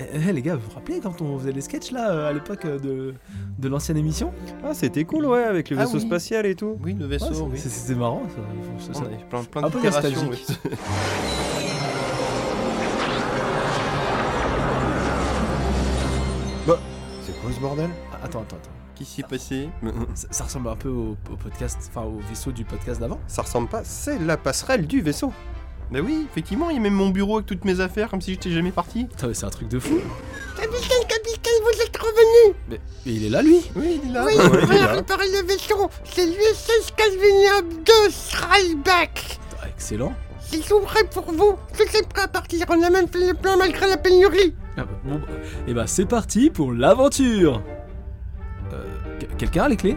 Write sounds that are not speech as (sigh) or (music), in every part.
Eh, eh, les gars, vous vous rappelez quand on faisait les sketchs là euh, à l'époque euh, de, de l'ancienne émission? Ah, c'était cool, ouais, avec le Ah vaisseau oui. spatial et tout. Oui, le vaisseau, c'est- oui. C'était marrant ça. ça- ça- Ouais, plein, plein un peu nostalgique. oui. (laughs) C'est quoi ce bordel? Ah, Attends, attends, attends. Qu'est-ce qui s'est passé? Ça, ça ressemble un peu au, au podcast, enfin au vaisseau du podcast d'avant? Ça ressemble pas, c'est la passerelle du vaisseau. Bah oui, effectivement, il y a même mon bureau avec toutes mes affaires, comme si j'étais jamais parti. Putain, mais c'est un truc de fou. Capitaine, capitaine, vous êtes revenu Mais il est là lui Oui, il est là. Oui, on il est va réparer le vaisseau C'est l'USS Calvinium 2 Strikeback Ah, Excellent. Ils sont prêts pour vous Tout est prêt à partir, on a même fait le plan malgré la pénurie Ah bah, bon, bah, et bah c'est parti pour l'aventure. Euh, que- Quelqu'un a les clés?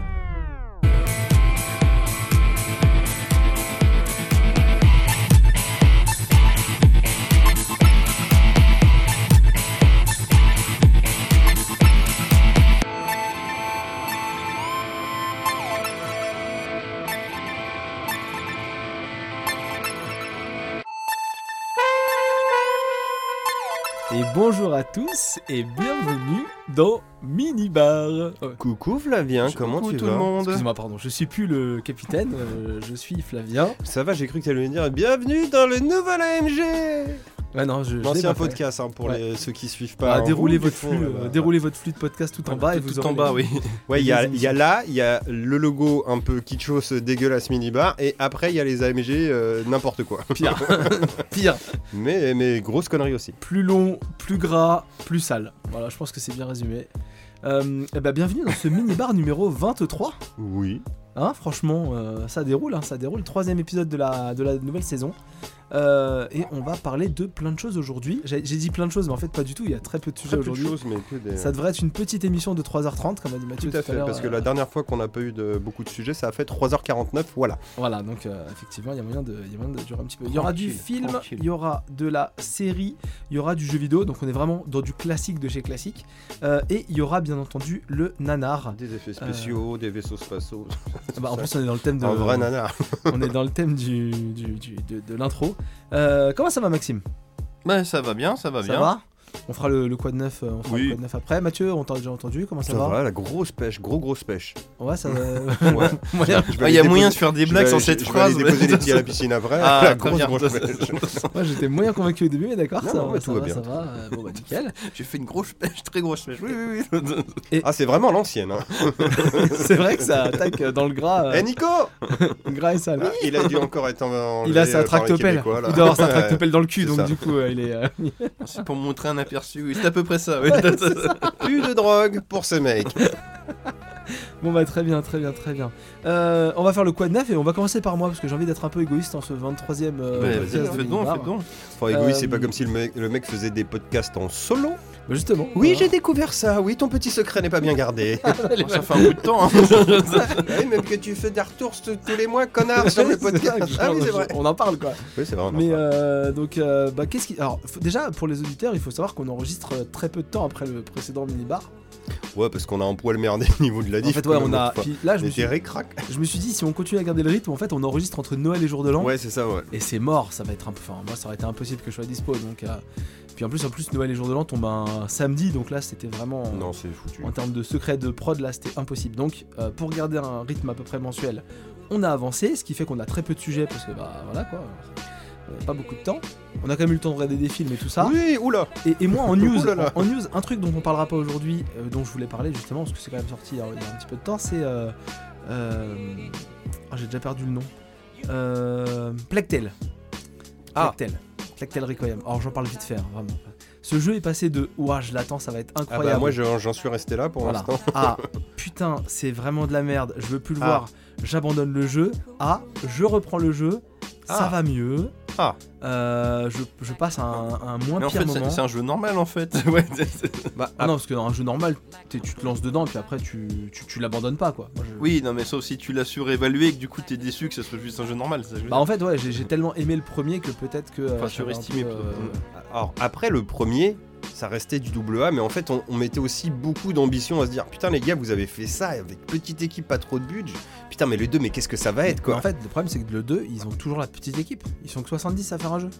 Bonjour à tous et bienvenue dans Minibar. Euh, Coucou Flavien, comment Coucou tu tout vas le monde. Excuse-moi, pardon, je suis plus le capitaine, euh, je suis Flavien. Ça va, j'ai cru que t'allais me dire bienvenue dans le nouvel AMG Ouais, non, je, L'ancien podcast hein, pour Ouais. les, ceux qui suivent pas. Ah, déroulez votre flux, euh, euh, déroulez votre flux de podcast tout en bas et vous tout en bas, oui. (laughs) Ouais, il y, a- y là, il y a le logo un peu kitschos dégueulasse minibar et après il y a les AMG euh, n'importe quoi. Pire, (laughs) pire. Mais, mais grosse connerie aussi. Plus long, plus gras, plus sale. Voilà, je pense que c'est bien résumé. Euh, eh ben, bienvenue dans ce mini-bar numéro 23. Oui. Hein, franchement, euh, ça déroule, hein, ça déroule. Troisième épisode de la, de la nouvelle saison. Euh, et on va parler de plein de choses aujourd'hui. J'ai dit plein de choses, mais en fait pas du tout. Il y a très peu de sujets aujourd'hui. des. Ça devrait être une petite émission de 3h30, comme a dit Mathieu Tout à fait, l'heure. parce que euh, la dernière fois qu'on n'a pas eu de beaucoup de sujets, ça a fait 3h49, voilà. Voilà, donc euh, effectivement, il y a moyen de, il y a moyen de durer un petit peu. Il y aura du film, il y aura de la série, il y aura du jeu vidéo, donc on est vraiment dans du classique de chez classique. Euh, et il y aura bien entendu le nanar. Des effets spéciaux, des vaisseaux spatiaux. (laughs) Bah, en plus, on est dans le thème de, Un vrai nanar. (laughs) on est dans le thème du, du- du- de, de l'intro. Euh, comment ça va, Maxime? Bah ça va bien, ça va Ça bien. va? On fera le, le quad neuf, euh, on fera Oui. le quad neuf après. Mathieu, on t'a déjà entendu, comment ça, Ça va va, la grosse pêche, gros grosse pêche. Ouais, ça va. (laughs) Ouais. (laughs) Ah, Il y a aller moyen de faire des blagues sans je- cette je vais phrase. aller déposer les pieds (laughs) à la piscine après. Ah, la grosse bien. grosse pêche. Moi, j'étais moyen convaincu au début, mais d'accord, ça, va, ça bien. ça va. Euh, Bon, bah, nickel. J'ai fait une grosse pêche, très grosse pêche. Oui, oui, oui. Ah, c'est vraiment l'ancienne. Hein. C'est vrai que ça attaque dans le gras, euh, Eh Nico gras et sale. Ah, Il a dû encore être en. Il a sa tractopelle. Il doit avoir sa tractopelle dans le cul, donc du coup, il est. C'est pour montrer un aperçu. C'est à peu près ça. oui. (laughs) (laughs) Plus de drogue pour ce mec. (laughs) Bon bah très bien, très bien, très bien. Euh, on va faire le quad neuf et on va commencer par moi parce que j'ai envie d'être un peu égoïste en ce 23ème. euh, Bah, podcast Vas-y, de fais donc, fais donc. Enfin, égoïste, c'est Euh, pas comme si le mec, le mec faisait des podcasts en solo. Bah justement. Oui, j'ai découvert ça. Oui, ton petit secret n'est pas bien gardé. (laughs) Ça fait un bout de temps. hein. (laughs) oui, même que tu fais des retours tous les mois, connard, sur le (laughs) ça, podcast. que Ah oui, c'est vrai. On en parle quoi. Oui, c'est vrai. on en Mais parle. euh, donc, euh, bah qu'est-ce qui. Alors, faut- déjà pour les auditeurs, il faut savoir qu'on enregistre euh, très peu de temps après le précédent minibar. Ouais, parce qu'on a un poil merdé au niveau de la En diff. fait, ouais, on a. Puis là, je me, suis... t'es récrac. je me suis dit, si on continue à garder le rythme, en fait, on enregistre entre Noël et Jour de l'An. Ouais, c'est ça, ouais. Et c'est mort, ça va être un peu. Enfin, moi, ça aurait été impossible que je sois dispo. Donc, euh, puis en plus, en plus, Noël et Jour de l'An tombent un samedi, donc là, c'était vraiment. Non, c'est foutu. En termes de secret de prod, là, c'était impossible. Donc, euh, pour garder un rythme à peu près mensuel, on a avancé, ce qui fait qu'on a très peu de sujets parce que, bah, voilà quoi. On n'a pas beaucoup de temps. On a quand même eu le temps de regarder des films et tout ça. Oui, oula. Et, et moi, en (laughs) news, en, en news, un truc dont on parlera pas aujourd'hui, euh, dont je voulais parler justement, parce que c'est quand même sorti il y a, il y a un petit peu de temps, c'est. Euh, euh, ah, J'ai déjà perdu le nom. Tale. Ah. Plague Tale Requiem. Alors, j'en parle vite fait, hein, vraiment. Ce jeu est passé de Ouah, je l'attends, ça va être Ah incroyable. bah, moi, j'en suis resté là pour Voilà. l'instant. (laughs) Ah, putain, c'est vraiment de la merde, je veux plus le Ah. voir, j'abandonne le jeu. Ah, je reprends le jeu, ça Ah. va mieux. Ah. Euh, je, je passe un, un moins Mais en pire fait, c'est- moment. c'est un jeu normal en fait. (laughs) Ouais, Bah, Ah non, parce que dans un jeu normal, tu te lances dedans, puis après tu, tu, tu l'abandonnes pas quoi. Moi, je- Oui, non, mais sauf si tu l'as surévalué et que du coup t'es déçu que ce soit juste un jeu normal. ça je Bah en fait, ouais, j'ai tellement aimé le premier que peut-être que. euh, Enfin, surestimé peu, euh, Alors après le premier, ça restait du double A, mais en fait on, mettait aussi beaucoup d'ambition à se dire putain les gars vous avez fait ça avec petite équipe, pas trop de budget. Putain mais le 2 mais qu'est-ce que ça va être quoi? En fait, le problème c'est que le 2, ils ont toujours la petite équipe. Ils sont que 70 à faire un jeu.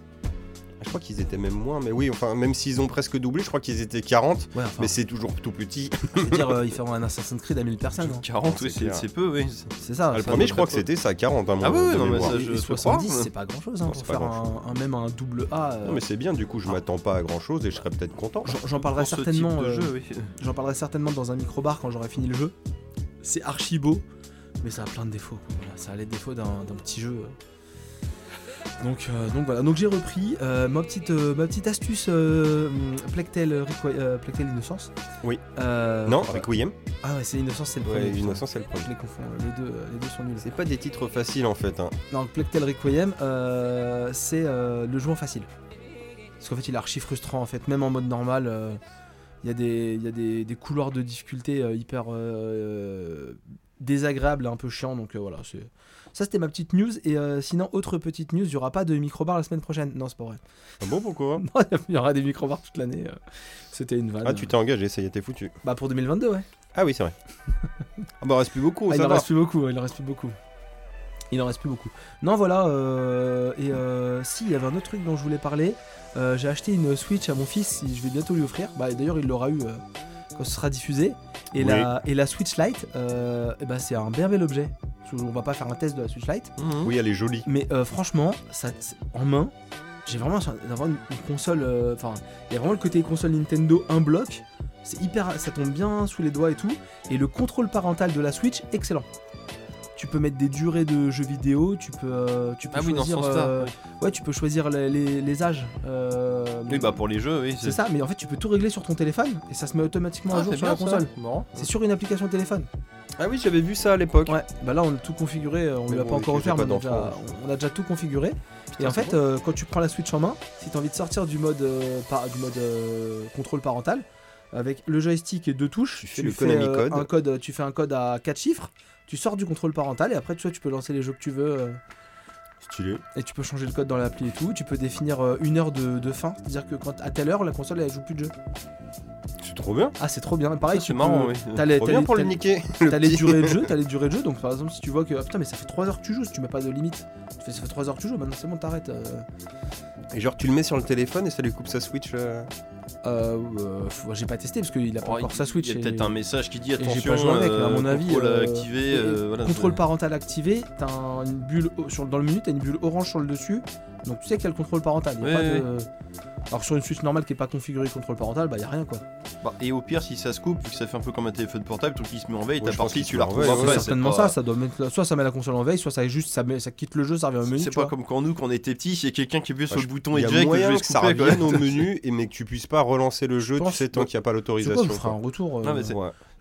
Je crois qu'ils étaient même moins, mais oui, enfin, même s'ils ont presque doublé, je crois qu'ils étaient 40, Ouais, enfin, mais c'est toujours tout petit. je veux dire, euh, ils feront un Assassin's Creed à 1000 personnes. hein. 40, c'est oui, peu, oui. C'est ça. Ah, le ça premier, je crois que c'était ça, 40. Hein, Ah mon- oui, non, mais mémoire. ça, Et- je et peux 70, croire. c'est pas grand chose. Hein, Non, pour c'est pas faire un, un- même un double A. euh, Non, mais c'est bien, du coup, je m'attends pas à grand chose et je serais peut-être content. J'en- J'en parlerai certainement. euh, jeu, oui. J'en parlerai certainement dans un micro-bar quand j'aurai fini le jeu. C'est archi beau, mais ça a plein de défauts. Voilà, ça a les défauts d'un d'un petit jeu. Donc, euh, donc voilà, donc j'ai repris euh, ma, petite, euh, ma petite astuce euh, Plectel, Innocence. Oui. Non, voilà. Requiem Ah ouais, c'est Innocence, c'est le Ouais, premier. putain. Innocence, c'est le premier. Je les confonds, les deux, les deux sont nuls. C'est pas des titres faciles en fait. Hein. Non, Plectel Requiem, c'est le jeu en facile. Parce qu'en fait, il est archi frustrant en fait, même en mode normal. Il y a, des, il y a des, des couloirs de difficulté hyper désagréables et un peu chiants. Donc voilà, c'est- ça c'était ma petite news. Et euh, sinon, autre petite news, il n'y aura pas de microbar la semaine prochaine. Non, c'est pas vrai. Ah bon, pourquoi (laughs) il y aura des microbars toute l'année. euh, C'était une vanne. Ah, tu t'es engagé, ça y est, t'es foutu. Bah pour 2022, ouais. Ah oui, c'est vrai. (laughs) ah bah, reste plus beaucoup, Ah, il ça en va. reste plus beaucoup, il en reste plus beaucoup. Il en reste plus beaucoup. Non, voilà. euh, et euh, si, il y avait un autre truc dont je voulais parler. Euh, J'ai acheté une Switch à mon fils, je vais bientôt lui offrir. Bah, D'ailleurs, il l'aura eu quand ce sera diffusé. Et, Oui. la, et la Switch Lite, ben, c'est un bien bel objet. On va pas faire un test de la Switch Lite. Mhm. Oui, elle est jolie. Mais euh, franchement, ça, en main, j'ai vraiment d'avoir une, une console. euh, Enfin, il y a vraiment le côté console Nintendo un bloc. C'est hyper, ça tombe bien sous les doigts et tout. Et le contrôle parental de la Switch, excellent. Tu peux mettre des durées de jeux vidéo. Tu peux, euh, tu peux Ah oui, dans ce choisir. euh, ouais. ouais, tu peux choisir les, les- les âges. euh, Oui, bah pour les jeux, oui. c'est ça. Mais en fait, tu peux tout régler sur ton téléphone et ça se met automatiquement à Ah, jour c'est sur la console. C'est sur une application téléphone. Ah oui, j'avais vu ça à l'époque. Ouais, bah là on a tout configuré, on Mais l'a bon, pas encore offert, mais on a, déjà, d'enfant, on a déjà tout configuré. et en fait, euh, quand tu prends la Switch en main, si tu as envie de sortir du mode, euh, par- du mode euh, contrôle parental, avec le joystick et deux touches, Tu fais le euh, un code, tu fais un code à 4 chiffres, tu sors du contrôle parental et après tu, vois, tu peux lancer les jeux que tu veux euh, Stylé. et tu peux changer le code dans l'appli et tout. Tu peux définir euh, une heure de, de fin, c'est-à-dire que quand à telle heure la console elle joue plus de jeu. C'est trop bien. Ah, c'est trop bien. Pareil, tu c'est marrant, oui. T'as les, Trop t'as bien les- pour le t'as- niquer. (laughs) le T'as les petit. durées de jeu, t'as les durées de jeu, donc par exemple si tu vois que ah, putain mais ça fait 3 heures que tu joues, si tu mets pas de limite, tu fais, ça fait 3 heures que tu joues, maintenant c'est bon t'arrêtes. Euh, Et genre, tu le mets sur le téléphone et ça lui coupe sa Switch. euh, euh, euh, j'ai pas testé parce qu'il a pas Oh, encore il- sa Switch. Il y a peut-être un message qui dit j'ai attention, pas joué avec, mais à euh, mon avis, contrôle euh, activé. euh, voilà, contrôle c'est- parental activé, t'as un- une bulle sur, dans le menu, t'as une bulle orange sur le dessus, donc tu sais qu'il y a le contrôle parental. y a Ouais, pas ouais. de... Alors sur une Switch normale qui est pas configurée contrôle parental, bah y a rien quoi. Bah, et au pire, si ça se coupe, vu que ça fait un peu comme un téléphone portable, tout qui se met en veille, Ouais, ta partie, tu la retrouves après. c'est certainement pas- ça, ça doit mettre, soit ça met la console en veille, soit ça juste ça, met, ça quitte le jeu, ça revient au menu. C'est pas vois. comme quand nous, quand on était petits, s'il y a quelqu'un qui appuie sur Bah, le bouton Il le moyen jeu que ça revienne au menu et mais que tu puisses pas relancer le jeu, Je tu sais, tant qu'il n'y a pas l'autorisation. on fera un retour.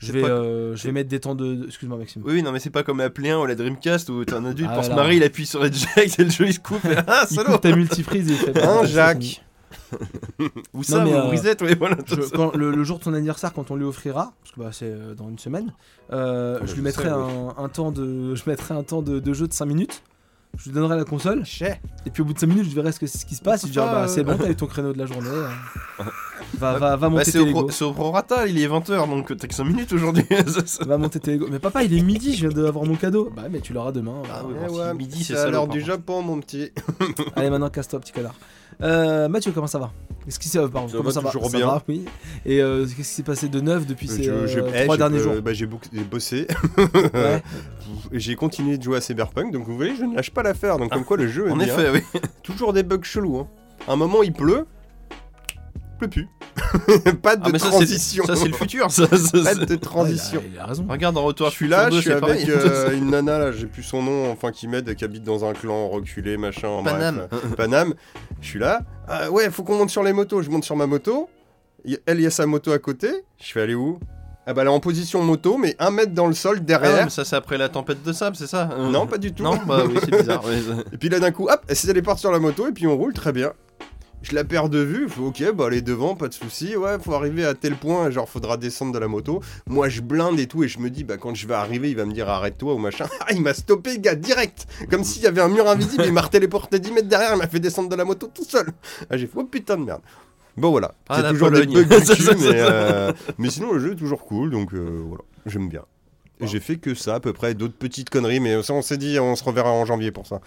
Euh, mais je vais, pas- euh, je vais mettre des temps de. Excuse-moi Maxime. Oui, non, mais c'est pas comme la Play 1 ou la Dreamcast où t'es un adulte Ah, pour se voilà. marrer, il appuie sur eject et le jeu il se coupe. et- Ah, Il coupe ta multiprise et il fait. (laughs) Hein, bah, Jacques (laughs) Ou ça, mais, ou euh, reset, oui, voilà. Je- quand- le, le jour de ton anniversaire, quand on lui offrira, parce que bah, c'est euh, dans une semaine, euh, Ouais, je lui je mettrai un temps de, je mettrai un temps de, de jeu de 5 minutes. Je lui donnerai la console. Chais. Et puis au bout de 5 minutes, je verrai ce, que, ce qui se passe. Je lui dirai, Ah, bah, c'est euh. bon, t'as eu ton créneau de la journée. euh. (laughs) Va, va, va Bah, monter c'est tes Lego. c'est au prorata, il est 20h, donc t'as que 5 minutes aujourd'hui. (laughs) Va monter tes Lego. Mais papa, il est midi, je viens d'avoir mon cadeau. Bah, mais tu l'auras demain. Ah euh. ouais, Eh ouais, si midi, c'est l'heure du. Japon, mon petit. Allez, maintenant, casse-toi, petit connard. Euh, Mathieu, comment ça va? Qu'est-ce qui s'est pardon, Ça comment va ça va? toujours Ça bien. va, oui. Et euh, qu'est-ce qui s'est passé de neuf depuis ces Je- euh, eh, trois derniers euh, jours? bah, J'ai bossé. Ouais. (laughs) J'ai continué de jouer à Cyberpunk, donc vous voyez, je ne lâche pas l'affaire. Donc, comme quoi, le jeu. (laughs) En est bien. effet, oui. Toujours des bugs chelous. Hein. À un moment, il pleut. Il pleut plus. (laughs) pas de Ah, mais ça, c'est- transition. Ça, c'est le futur, (laughs) ça. ça, Pas de transition. Ouais, il, a, il a raison. Regarde en retour. Je suis là, je suis avec euh, (laughs) une nana là, j'ai plus son nom, enfin qui m'aide, qui habite dans un clan reculé, machin. bref, Paname. euh, Paname. Je suis là. Ah, ouais, faut qu'on monte sur les motos. Je monte sur ma moto. Elle, il y a sa moto à côté. Je fais aller où? Ah bah elle est en position moto, mais un mètre dans le sol Ah derrière. mais ça, c'est après la tempête de sable, c'est ça? Euh, non, pas du tout. Non, bah oui, c'est bizarre. ouais. Et puis là d'un coup, hop, elle s'est allée partir sur la moto et puis on roule très bien. Je la perds de vue, faut ok, bah est devant, pas de souci. Ouais, faut arriver à tel point, genre faudra descendre de la moto. Moi je blinde et tout et je me dis bah quand je vais arriver, il va me dire arrête-toi ou machin. (laughs) Ah, il m'a stoppé, gars, direct. Comme s'il y avait un mur invisible, il m'a téléporté 10 mètres derrière, il m'a fait descendre de la moto tout seul. Ah, j'ai fait oh putain de merde. Bon voilà, Ah, c'est toujours Pologne. des bugs du (laughs) cul, mais, euh, mais sinon le jeu est toujours cool, donc euh, voilà, j'aime bien. Et j'ai fait que ça à peu près, d'autres petites conneries, mais ça on s'est dit on se reverra en janvier pour ça.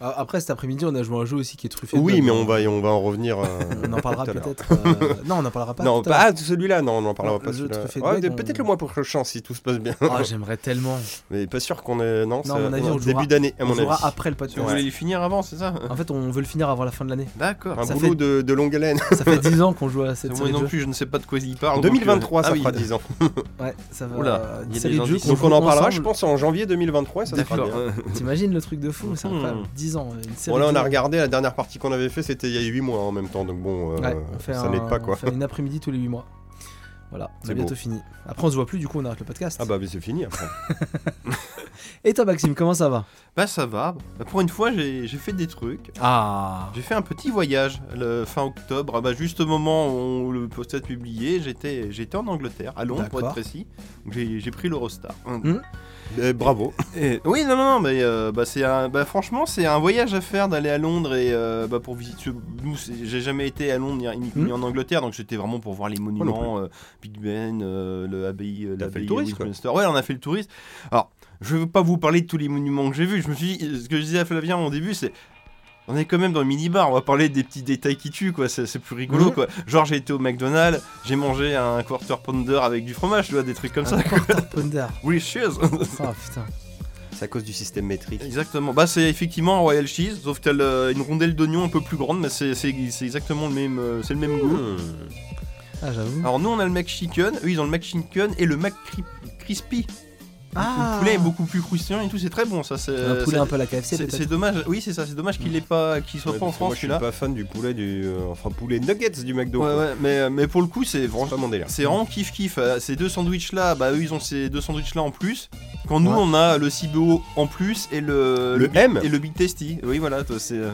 Ah, Après, cet après-midi, on a joué à un jeu aussi qui est truffé. Oui, mais on va, on va en revenir. euh, (laughs) On en parlera peut-être. euh, Non, on en parlera pas. non, pas celui-là, non, on en parlera Non, pas le Ouais, Peut-être on- le mois prochain si tout se passe bien. Ah, j'aimerais tellement. mais pas sûr qu'on est. Non, Non, ça- à mon avis, on début jouera- d'année, On jouera après le podcast. voulais les finir avant, c'est ça En fait, on veut le finir avant la fin de l'année. D'accord. Un Ça boulot de, longue haleine. (laughs) Ça fait 10 ans qu'on joue à cette Moi série de non plus, je ne sais pas de quoi il parle. En donc, euh, 2023, ça ah oui. fera 10 ans. Ouais, ça va. Oula, il y a série des Donc on en parlera, ensemble. je pense, en janvier 2023, ça sera D'accord. bien. (laughs) T'imagines le truc de fou, c'est incroyable. 10 ans, une série Bon là on a regardé la dernière partie qu'on avait fait c'était il y a 8 mois en même temps donc bon euh, Ouais, ça n'aide pas quoi. On fait une après-midi tous les 8 mois. Voilà, C'est bientôt beau. fini. Après, on se voit plus, du coup, on arrête le podcast. Ah bah mais c'est fini après. (laughs) Et toi, Maxime, comment ça va Bah ça va. Bah, pour une fois, j'ai fait des trucs. Ah J'ai fait un petit voyage le fin octobre. Ah Bah, juste au moment où le post est publié, j'étais j'étais en Angleterre, à Londres pour être précis. J'ai j'ai pris l'Eurostar. Eh, bravo. Et- oui, non, non, non, mais euh, bah, c'est un, bah, franchement, c'est un voyage à faire d'aller à Londres et euh, bah, pour visiter. Nous, j'ai jamais été à Londres ni, ni- ni Hmm. en Angleterre, donc j'étais vraiment pour voir les monuments, euh, Big Ben, l'abbaye touriste, quoi. Westminster. Ouais, on a fait le touriste. Alors, je veux pas vous parler de tous les monuments que j'ai vus. Je me suis dit, ce que je disais à Flavien au début, c'est. On est quand même dans le minibar, on va parler des petits détails qui tuent, quoi. C'est plus rigolo, Mhm. quoi. Genre, j'ai été au McDonald's, j'ai mangé un quarter pounder avec du fromage, tu vois, des trucs comme ça. Un quarter pounder. (laughs) Oui, cheers Ah putain. C'est à cause du système métrique. Exactement. Bah c'est effectivement un Royal Cheese, sauf que t'as le- une rondelle d'oignon un peu plus grande, mais c'est exactement le même, euh, c'est le même goût. Ah, j'avoue. Alors nous on a le McChicken, eux ils ont le McChicken et le McCrispy. Ah Le poulet est beaucoup plus croustillant et tout, c'est très bon ça. C'est Un poulet c'est- un peu à la KFC, c'est- peut-être. c'est dommage. Oui c'est ça, c'est dommage qu'il l'ait pas, qu'il soit Ouais, pas en que moi France je suis pas fan du poulet du euh, enfin poulet nuggets du McDo. Ouais ouais, mais mais pour le coup c'est vraiment pas mon délire. c'est vraiment kiff kiff. Euh, Ces deux sandwichs là, bah eux ils ont ces deux sandwichs là en plus. Quand nous Ouais. on a le CBO en plus et le Le M et le Big Tasty. Oui voilà, toi, c'est euh,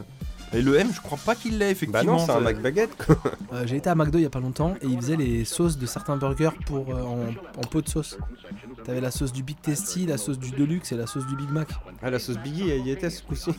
et le M je crois pas qu'il l'ait effectivement. Bah non, c'est un McBaguette quoi. Euh, J'ai été à McDo il y a pas longtemps et ils faisaient les sauces de certains burgers pour, euh, en, en pot de sauce. T'avais la sauce du Big Tasty, la sauce du Deluxe et la sauce du Big Mac. Ah la sauce Biggie elle y était ce coup-ci.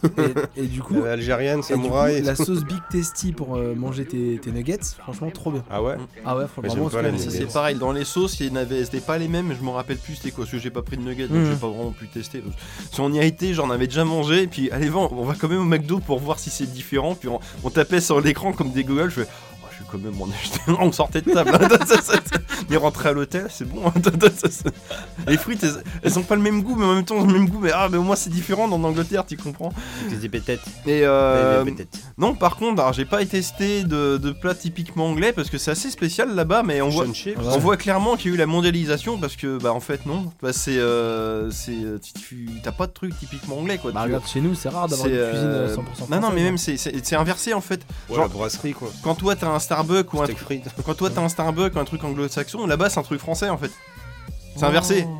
Et, et du coup, (laughs) Euh, Algérienne, et du coup, samouraï. la sauce Big Tasty pour euh, manger tes, tes nuggets, franchement trop bien. Ah ouais Ah ouais, franchement, c'est pareil, dans les sauces, c'était pas les mêmes, mais je me rappelle plus c'était quoi, parce que j'ai pas pris de nuggets, donc Mhm. j'ai pas vraiment pu tester. Si on y a été, j'en avais déjà mangé, et puis allez, on va quand même au McDo pour voir si c'est différent, puis on, on tapait sur l'écran comme des gogoles, je fais. Quand même en (laughs) on sortait de table. (laughs) On est rentré à l'hôtel, c'est bon. (laughs) hein. Les frites, elles, elles ont pas le même goût, mais en même temps, le même goût, mais ah, mais au moins c'est différent en Angleterre, tu comprends. Des peut-être. Et euh, non, par contre, alors, j'ai pas testé de, de plats typiquement anglais parce que c'est assez spécial là-bas, mais on voit. Ouais. on clairement qu'il y a eu la mondialisation parce que, bah, en fait, non. Bah, c'est. euh, c'est euh, tu- T'as pas de truc typiquement anglais, quoi. Bah regarde, chez nous, c'est rare d'avoir une cuisine euh, euh, 100% française. Non, non, mais hein. même, c'est- c'est inversé en fait. Ouais, Genre- la brasserie quoi. Quand toi t'as un Starbucks ou un, frites. quand toi t'as un Starbucks un truc anglo-saxon, là-bas c'est un truc français en fait. C'est inversé. Oh.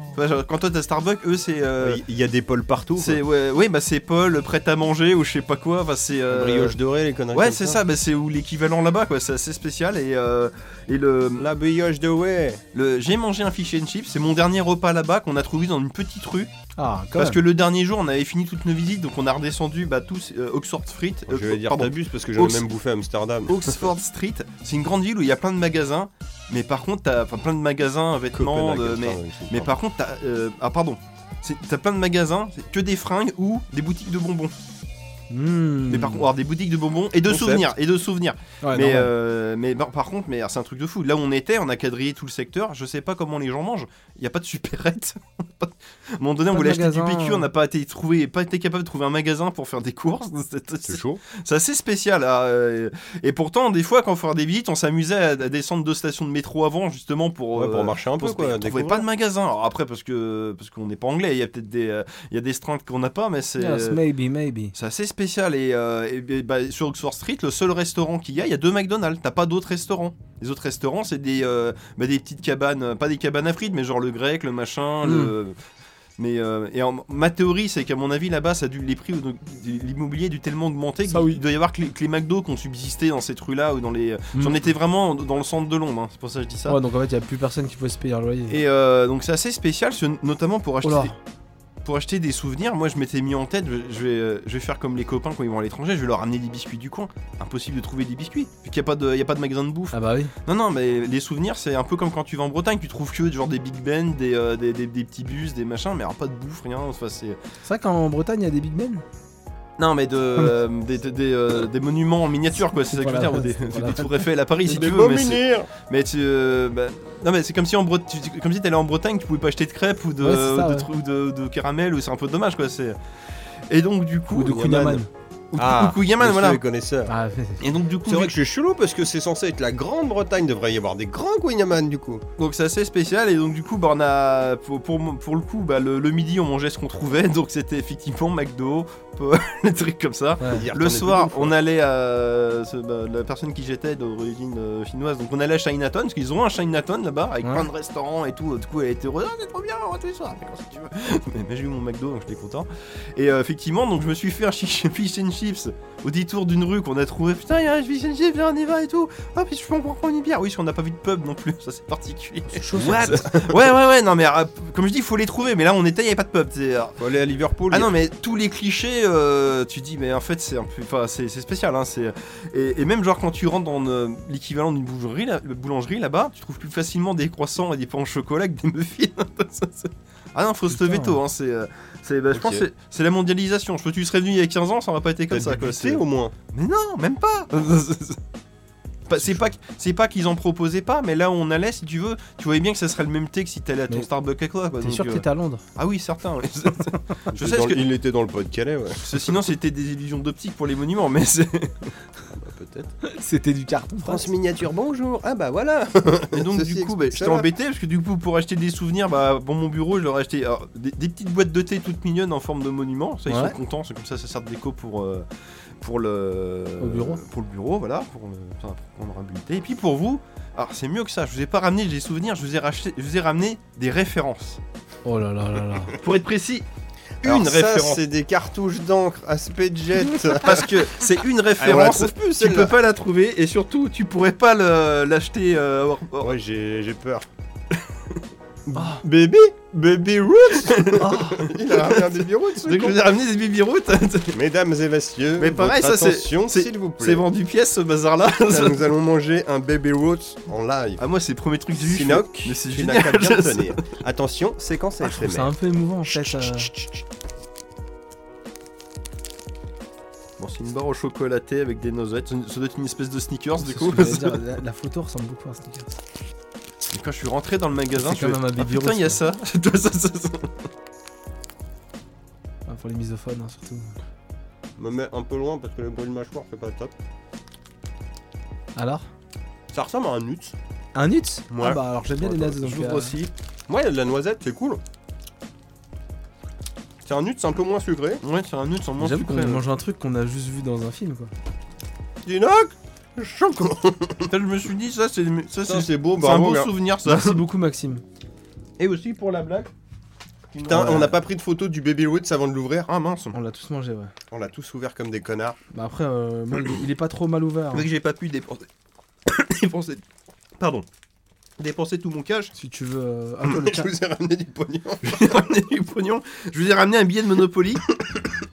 Quand toi t'as Starbucks, eux c'est. euh, Il y a des pôles partout. c'est ouais, ouais, bah c'est Paul prêt à manger ou je sais pas quoi. Enfin, c'est. euh, Brioche dorée, les conneries. Ouais, c'est ça, bah, c'est où l'équivalent là-bas, quoi. C'est assez spécial. Et, euh, et le, La brioche dorée. le j'ai mangé un fish and chips. C'est mon dernier repas là-bas qu'on a trouvé dans une petite rue. Ah, quand parce même. que le dernier jour, on avait fini toutes nos visites, donc on a redescendu bah, tous euh, Oxford Street. Je vais euh, dire pardon, t'abuses parce que Ox- même bouffé à Amsterdam. Oxford Street. C'est une grande ville où il y a plein de magasins. Mais par contre, t'as enfin, plein de magasins, vêtements. De- mais, pardon, mais par contre, t'as. euh, ah, pardon. C'est- T'as plein de magasins, c'est que des fringues ou des boutiques de bonbons. Hmm. Mais par contre, alors, des boutiques de bonbons et de Concept. souvenirs. Et de souvenirs. Ouais, mais euh, mais par, par contre, mais c'est un truc de fou. Là où on était, on a quadrillé tout le secteur. Je sais pas comment les gens mangent. Il y a pas de supérette. (laughs) À un moment donné, on voulait acheter du PQ, on n'a pas été trouvé, pas été capable de trouver un magasin pour faire des courses. (laughs) C'est- chaud. C'est assez spécial. là, euh, Et pourtant, des fois, quand on fait des visites, on s'amusait à, descendre deux stations de métro avant, justement pour Ouais, pour euh, marcher un peu quoi. on trouvait pas de magasin. Alors après, parce que parce qu'on n'est pas anglais, il y a peut-être des euh, il y a des strengths qu'on n'a pas, mais c'est Yes, maybe, maybe. c'est assez spécial et, euh, bah, sur Oxford Street, le seul restaurant qu'il y a, il y a deux McDonald's. T'as pas d'autres restaurants. Les autres restaurants, c'est des, euh, bah, des petites cabanes, euh, pas des cabanes à frites, mais genre le grec, le machin, Mm. le. Mais euh, et en- ma théorie, c'est qu'à mon avis, là-bas, ça a dû, les prix de, l'immobilier a dû tellement augmenter qu'il oui. doit y avoir que les, que les McDo qui ont subsisté dans cette rue-là ou dans les. Mm. J'en étais vraiment dans le centre de Londres. hein, c'est pour ça que je dis ça. Ouais, donc en fait, il y a plus personne qui pouvait se payer un loyer. Et euh, donc c'est assez spécial, notamment pour acheter. Oh pour acheter des souvenirs, moi je m'étais mis en tête, je, je vais, euh, je vais faire comme les copains quand ils vont à l'étranger, je vais leur ramener des biscuits du coin. Impossible de trouver des biscuits, vu qu'il n'y a, pas de- il y a pas de magasin de bouffe. Ah bah oui. Non, non, mais les souvenirs, c'est un peu comme quand tu vas en Bretagne, tu trouves que genre des Big Ben, des, euh, des, des- des petits bus, des machins, mais alors pas de bouffe, rien. Enfin, c'est... C'est vrai qu'en Bretagne, il y a des Big Ben? Non, mais de, euh, (laughs) des, des, des, euh, des monuments en miniature, quoi, c'est ça que je veux dire, ou des, (laughs) voilà. des tours Eiffel à Paris si tu veux, mais. Mais tu. euh, bah, non, mais c'est comme si en Bretagne. Comme si t'allais en Bretagne, tu pouvais pas acheter de crêpes ou de, Ouais, ça, ou de, ouais. tru- ou de, de caramel, ou c'est un peu dommage, quoi. C'est. Et donc, du coup. Ou de Yaman. Ah, monsieur voilà. est connaisseur. Ah, Et donc, du coup. C'est vrai que je suis chelou parce que c'est censé être la Grande-Bretagne, devrait y avoir des grands Yaman du coup. Donc, c'est assez spécial. Et donc, du coup, bah, on a. Pour, pour, pour le coup, bah, le, le midi, on mangeait ce qu'on trouvait. (laughs) Donc, c'était effectivement McDo, (laughs) les trucs comme ça. ouais. Le soir, ouf, on allait à ce- bah, la personne qui j'étais d'origine euh, finnoise, donc on allait à Chinatown parce qu'ils ont un Chinatown là-bas avec Ouais. plein de restaurants et tout. Du coup, elle était heureuse, ah, c'est trop bien, on va tous les soirs. D'accord, si tu veux. (laughs) mais mais j'ai eu mon McDo donc j'étais content. Et euh, effectivement, donc je me suis fait un and chips au détour d'une rue qu'on a trouvé. Putain, il y a un fish and chips, viens, on y va et tout. Ah, puis je peux encore prendre une bière. Oui, si on n'a pas vu de pub non plus, (laughs) ça c'est particulier. What? (laughs) Ouais, ouais, ouais, non, mais euh, comme je dis, il faut les trouver. Mais là, on était, il n'y avait pas de pub. c'est, euh, Faut aller à Liverpool. ah non mais tous les clichés, euh, tu dis mais en fait c'est un peu, enfin c'est spécial hein, et, et même genre quand tu rentres dans euh, l'équivalent d'une boulangerie, là, boulangerie là-bas, tu trouves plus facilement des croissants et des pains au chocolat que des muffins. (laughs) ah non, faut se lever tôt, hein, c'est, euh, c'est, bah, je pense que c'est- c'est la mondialisation. Je peux tu serais venu il y a 15 ans, ça aurait pas été comme ça quoi. c'est- au moins. Mais non, même pas. (laughs) Pas- C'est pas, c'est pas qu'ils en proposaient pas, mais là où on allait, si tu veux, tu voyais bien que ça serait le même thé que si t'allais à ton Mais Starbucks toi. quoi, T'es donc, sûr que euh, t'étais à Londres? Ah oui, certain. oui. (laughs) Je sais ce que- Il était dans le Pas-de-Calais, ouais. Parce que sinon c'était des illusions d'optique pour les monuments, mais c'est. Bah, Peut-être. (laughs) C'était du carton. France Miniature, bonjour. Ah bah voilà. (laughs) Et donc Ceci du coup, bah, j'étais embêté parce que du coup, pour acheter des souvenirs, bah, pour mon bureau, je leur ai acheté alors, des, des petites boîtes de thé toutes mignonnes en forme de monument. Ça, ils Ouais. sont contents. C'est comme ça, ça sert de déco pour euh, pour le Au bureau. Pour le bureau, voilà, pour le enfin, pour l'honorabilité. Et puis pour vous, alors c'est mieux que ça. Je vous ai pas ramené des souvenirs, je vous ai racheté, je vous ai ramené des références. Oh là là là là. (laughs) Pour être précis, Alors une ça, référence. c'est des cartouches d'encre aspect jet. (laughs) Parce que c'est une référence. trouve plus tu peux pas la trouver et surtout tu pourrais pas le- l'acheter euh, Ouais, j'ai j'ai peur. Ah. Baby? Baby Roots? Ah. (laughs) Il a ramené un Baby Roots ce Donc vous ai ramené des baby roots. (laughs) Mesdames et messieurs, Mais pareil, votre ça, c'est- attention, c'est- s'il vous C'est plaît. vendu pièce ce bazar là. (laughs) Nous allons manger un Baby Roots en live. Ah moi c'est le premier truc je Sinoc, Mais c'est tu n'as génial. qu'à bien tenir. Attention, séquence Ah, ASMR. un peu émouvant en fait. euh. Bon c'est une barre au chocolaté avec des noisettes. Ça doit être une espèce de sneakers du C'est coup. dire, la, la photo ressemble beaucoup à un sneakers. Et quand je suis rentré dans le magasin, je quand fais, même un ah, putain il y a ça. (laughs) Ah, pour les misophones hein, surtout. Me mets un peu loin parce que le bruit de mâchoire fait pas top. Alors? Ça ressemble à un nuts. Un nuts? Ouais. Ah bah alors j'aime bien les nuts donc. J'ouvre euh, aussi. Ouais, il y a de la noisette, c'est cool. C'est un nuts un peu moins sucré. Ouais c'est un nut sans moins J'avoue qu'on sucré. mange un truc qu'on a juste vu dans un film quoi. Dinoc Choco (laughs) Je me suis dit ça c'est ça Ça c'est c'est beau, c'est un beau gars. souvenir ça. Merci beaucoup Maxime. Et aussi pour la blague. Putain, Ouais. on n'a pas pris de photo du Baby Roots avant de l'ouvrir. Ah mince. On l'a tous mangé ouais. On l'a tous ouvert comme des connards. Bah après euh, moi, il, est, pas trop mal ouvert. Vu hein. que j'ai pas pu dépenser. (coughs) dépenser. Pardon. Dépenser tout mon cash. Si tu veux. euh, Ah, toi, le (laughs) Je vous ai ramené du pognon. (laughs) Je vous ai ramené du pognon. Je vous ai ramené un billet de Monopoly.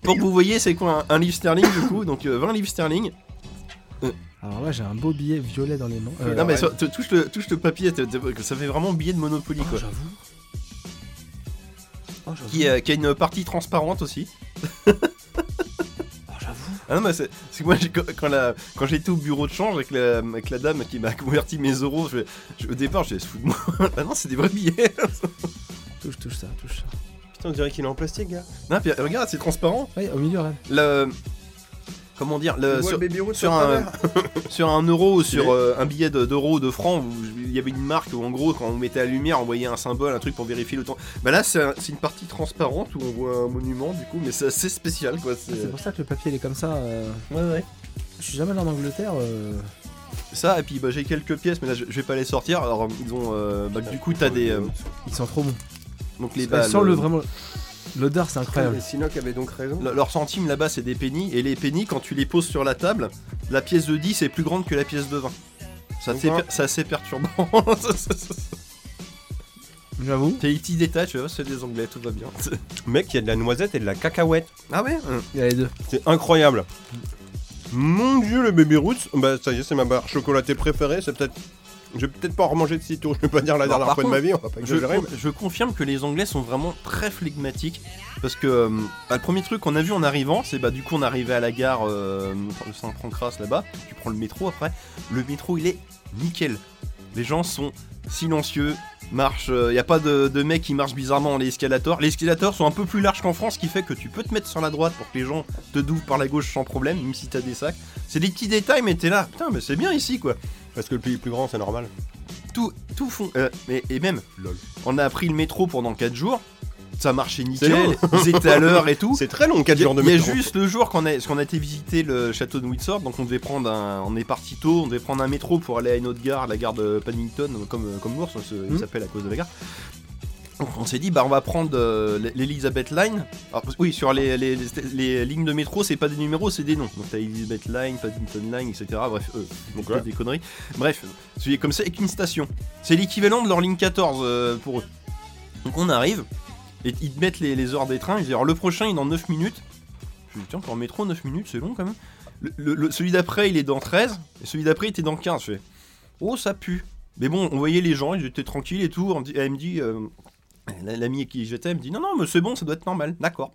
pour que vous voyez c'est quoi un, un livre sterling du coup. Donc euh, 20 livres sterling. Alors là j'ai un beau billet violet dans les mains. Euh, non mais touche, le, touche le papier, t- t- ça fait vraiment billet de Monopoly oh, quoi. j'avoue. Oh. Qui, euh, qui a une partie transparente aussi. Oh, j'avoue. Ah non mais c'est moi j'ai- quand, quand, la- quand j'étais au bureau de change avec la, avec la dame qui m'a converti mes euros, je, je- au départ je de moi. (laughs) ah non c'est des vrais billets. (laughs) Touche, touche ça, touche ça. Putain, on dirait qu'il est en plastique, gars. non puis regarde c'est transparent. Ouais, au milieu. Le comment dire le, sur, le un- (laughs) sur un euro ou sur euh, un billet de- d'euro ou de franc où il y avait une marque où en gros quand on mettait la lumière on voyait un symbole un truc pour vérifier le temps bah là c'est un- c'est une partie transparente où on voit un monument du coup mais c'est assez spécial quoi c'est C'est pour ça que le papier il est comme ça. euh, ouais ouais Je suis jamais allé en Angleterre. euh, ça et puis bah, j'ai quelques pièces mais là je, je vais pas les sortir alors ils ont euh, bah, du coup t'as des euh, Ils sont trop bons. donc les le- le vraiment. L'odeur c'est incroyable. Sinoc avait donc raison. le- leurs centimes là-bas c'est des pennies et les pennies quand tu les poses sur la table la pièce de 10 est plus grande que la pièce de 20 c'est assez, D'accord. per- c'est assez perturbant (laughs) J'avoue. T'as les petits détails, tu vois, c'est des anglais, tout va bien. (laughs) Mec, il y a de la noisette et de la cacahuète. Ah ouais Il y a les deux. C'est incroyable. Mon dieu, le baby roots. Bah, ça y est, c'est ma barre chocolatée préférée. C'est peut-être. Je vais peut-être pas en remanger de sitôt. Je vais pas dire la Non, dernière fois de ma vie, on va pas je, exagérer. je confirme que les Anglais sont vraiment très flegmatiques parce que euh, bah, le premier truc qu'on a vu en arrivant, c'est bah du coup on arrivait à la gare euh, de Saint-Pancras là-bas, tu prends le métro après, le métro il est nickel. Les gens sont silencieux, marchent, il y a pas de, de mecs qui marchent bizarrement dans les escalators. Les escalators sont un peu plus larges qu'en France, ce qui fait que tu peux te mettre sur la droite pour que les gens te douvent par la gauche sans problème, même si t'as des sacs. C'est des petits détails, mais t'es là, putain, mais c'est bien ici quoi. Parce que le pays est plus grand, c'est normal. Tout, tout fond. euh, mais, et même, on a pris le métro pendant 4 jours. Ça marchait nickel, (laughs) ils étaient à l'heure et tout. C'est très long, 4 Il y a, jours de il y a métro. juste le jour qu'on a, parce qu'on a été visiter le château de Windsor, donc on devait prendre un, on est parti tôt, on devait prendre un métro pour aller à une autre gare, la gare de Paddington, comme comme l'ours, ça- il Mhm. s'appelle à cause de la gare. Donc on s'est dit bah on va prendre euh, l'Elizabeth Line. Alors, oui sur les, les, les- les lignes de métro c'est pas des numéros c'est des noms. Donc t'as Elizabeth Line, Paddington Line, etc. Bref, euh, Donc, ouais. des conneries. Bref, celui comme ça avec une station. C'est l'équivalent de leur ligne 14 euh, pour eux. Donc on arrive et ils te mettent les, heures des trains. Ils disent alors le prochain il est dans 9 minutes. Je me dis tiens pour métro 9 minutes c'est long quand même. Le- le- le- celui d'après il est dans 13 et celui d'après il était dans 15. Je fais oh ça pue. Mais bon on voyait les gens ils étaient tranquilles et tout. Elle me dit euh, l'ami qui j'étais elle me dit non non mais c'est bon ça doit être normal. D'accord.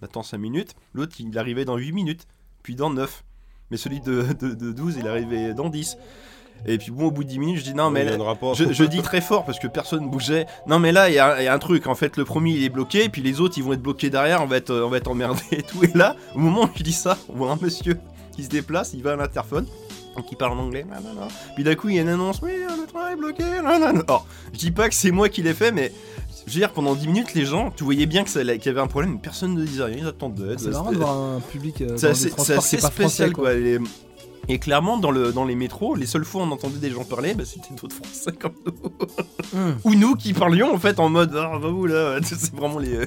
On attend 5 minutes. L'autre il arrivait dans 8 minutes puis dans 9. Mais celui de, de, de 12 il arrivait dans 10. Et puis bon au bout de 10 minutes je dis non mais là- je, je dis très fort parce que personne bougeait. Non mais là il y, a il y a un truc. En fait le premier il est bloqué, puis les autres ils vont être bloqués derrière. On va être, on va être emmerdés et tout. Et là au moment où je dis ça, on voit un monsieur qui se déplace, il va à l'interphone. Donc il parle en anglais, puis d'un coup il y a une annonce, oui le train est bloqué, nanana. Alors je dis pas que c'est moi qui l'ai fait, mais je veux dire pendant 10 minutes les gens, tu voyais bien qu'il y avait un problème, mais personne ne disait rien, ils attendaient. C'est marrant de voir un public euh, C'est assez, pas français spécial quoi. quoi. Et, et clairement dans, le, dans les métros, les seules fois où on entendait des gens parler, bah, c'était d'autres français comme nous. Hum. Ou nous qui parlions en fait en mode ah va où là (laughs) C'est vraiment les,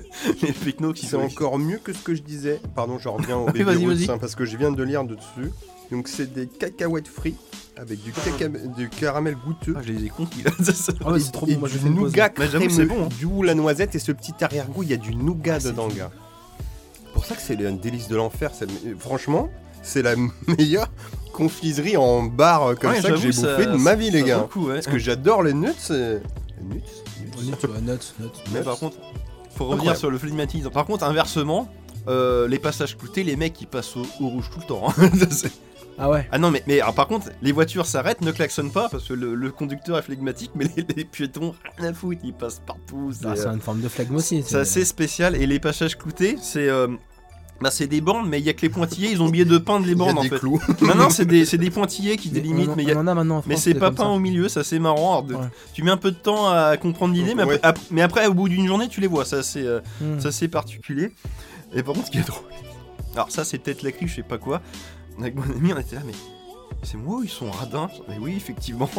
les pecnos qui C'est sont encore mieux que ce que je disais. Pardon, je reviens au (laughs) Oui, baby vas-y, roots, vas-y. hein, parce que je viens de lire dessus. Donc c'est des cacahuètes frites avec du, caca- du caramel goûteux. Ah, je les ai conquis là. (laughs) Ah ouais, c'est trop et bon, moi je du nougat crémeux, c'est bon, hein. d'où la noisette et ce petit arrière-goût, il y a du nougat Ah, dedans, gars. C'est pour ça que c'est un délice de l'enfer. c'est- Franchement, c'est la (laughs) meilleure confiserie en bar euh, comme Ouais, ça que j'ai bouffé de ma vie, les gars. ouais. Parce que j'adore les nuts. c'est- Les nuts Nuts, ouais, nuts, nuts. Mais par contre, faut revenir sur le flegmatisme. Par contre, inversement, euh, les passages cloutés, les mecs ils passent au, au rouge tout le temps. hein. (laughs) Ah ouais. ah non, mais, mais alors, par contre, les voitures s'arrêtent, ne klaxonnent pas parce que le, le conducteur est flegmatique, mais les, les piétons, rien à foutre, ils passent partout. C'est Ah, C'est euh, une forme de flegme aussi. c'est assez spécial. Et les passages cloutés, c'est. euh, bah, c'est des bandes, mais il y a que les pointillés, ils ont oublié de peindre les Il y a bandes en des fait. clous. (laughs) Non, c'est des, c'est des pointillés qui délimitent, on en- mais il y a- on en a maintenant en mais c'est pas peint ça. au milieu, ça c'est marrant. Alors, de- Ouais. Tu mets un peu de temps à comprendre l'idée, mais, après- Ouais. ap- mais après, au bout d'une journée, tu les vois. Ça c'est euh, ça, c'est particulier. Et par contre, ce qui est drôle. Alors, ça, c'est peut-être la clé, je sais pas quoi. Avec mon ami, on était là, mais c'est moi ou ils sont radins? Mais oui, effectivement.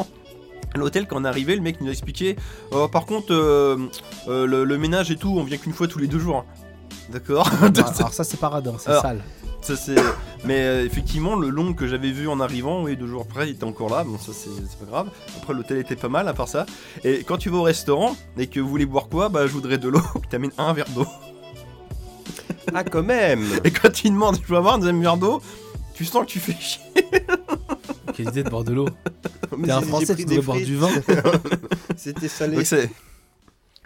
À (laughs) l'hôtel, quand on est arrivé, le mec nous a expliqué Oh, par contre, euh, euh, le, le ménage et tout, on vient qu'une fois tous les deux jours. D'accord? Ah, (laughs) Alors ça c'est pas radin, c'est Alors, sale. Ça, c'est... Mais euh, effectivement, le long que j'avais vu en arrivant, oui, deux jours après, il était encore là. Bon, ça, c'est, c'est pas grave. Après, l'hôtel était pas mal, à part ça. Et quand tu vas au restaurant et que vous voulez boire quoi, bah, je voudrais de l'eau. (laughs) Puis t'amènes un verre d'eau. Ah, quand même Et quand tu demandes, je veux avoir un deuxième verre d'eau, tu sens que tu fais chier. (laughs) Quelle idée de boire de l'eau. Mais T'es un français, tu devrais boire du vin. (laughs) C'était salé. Donc, c'est...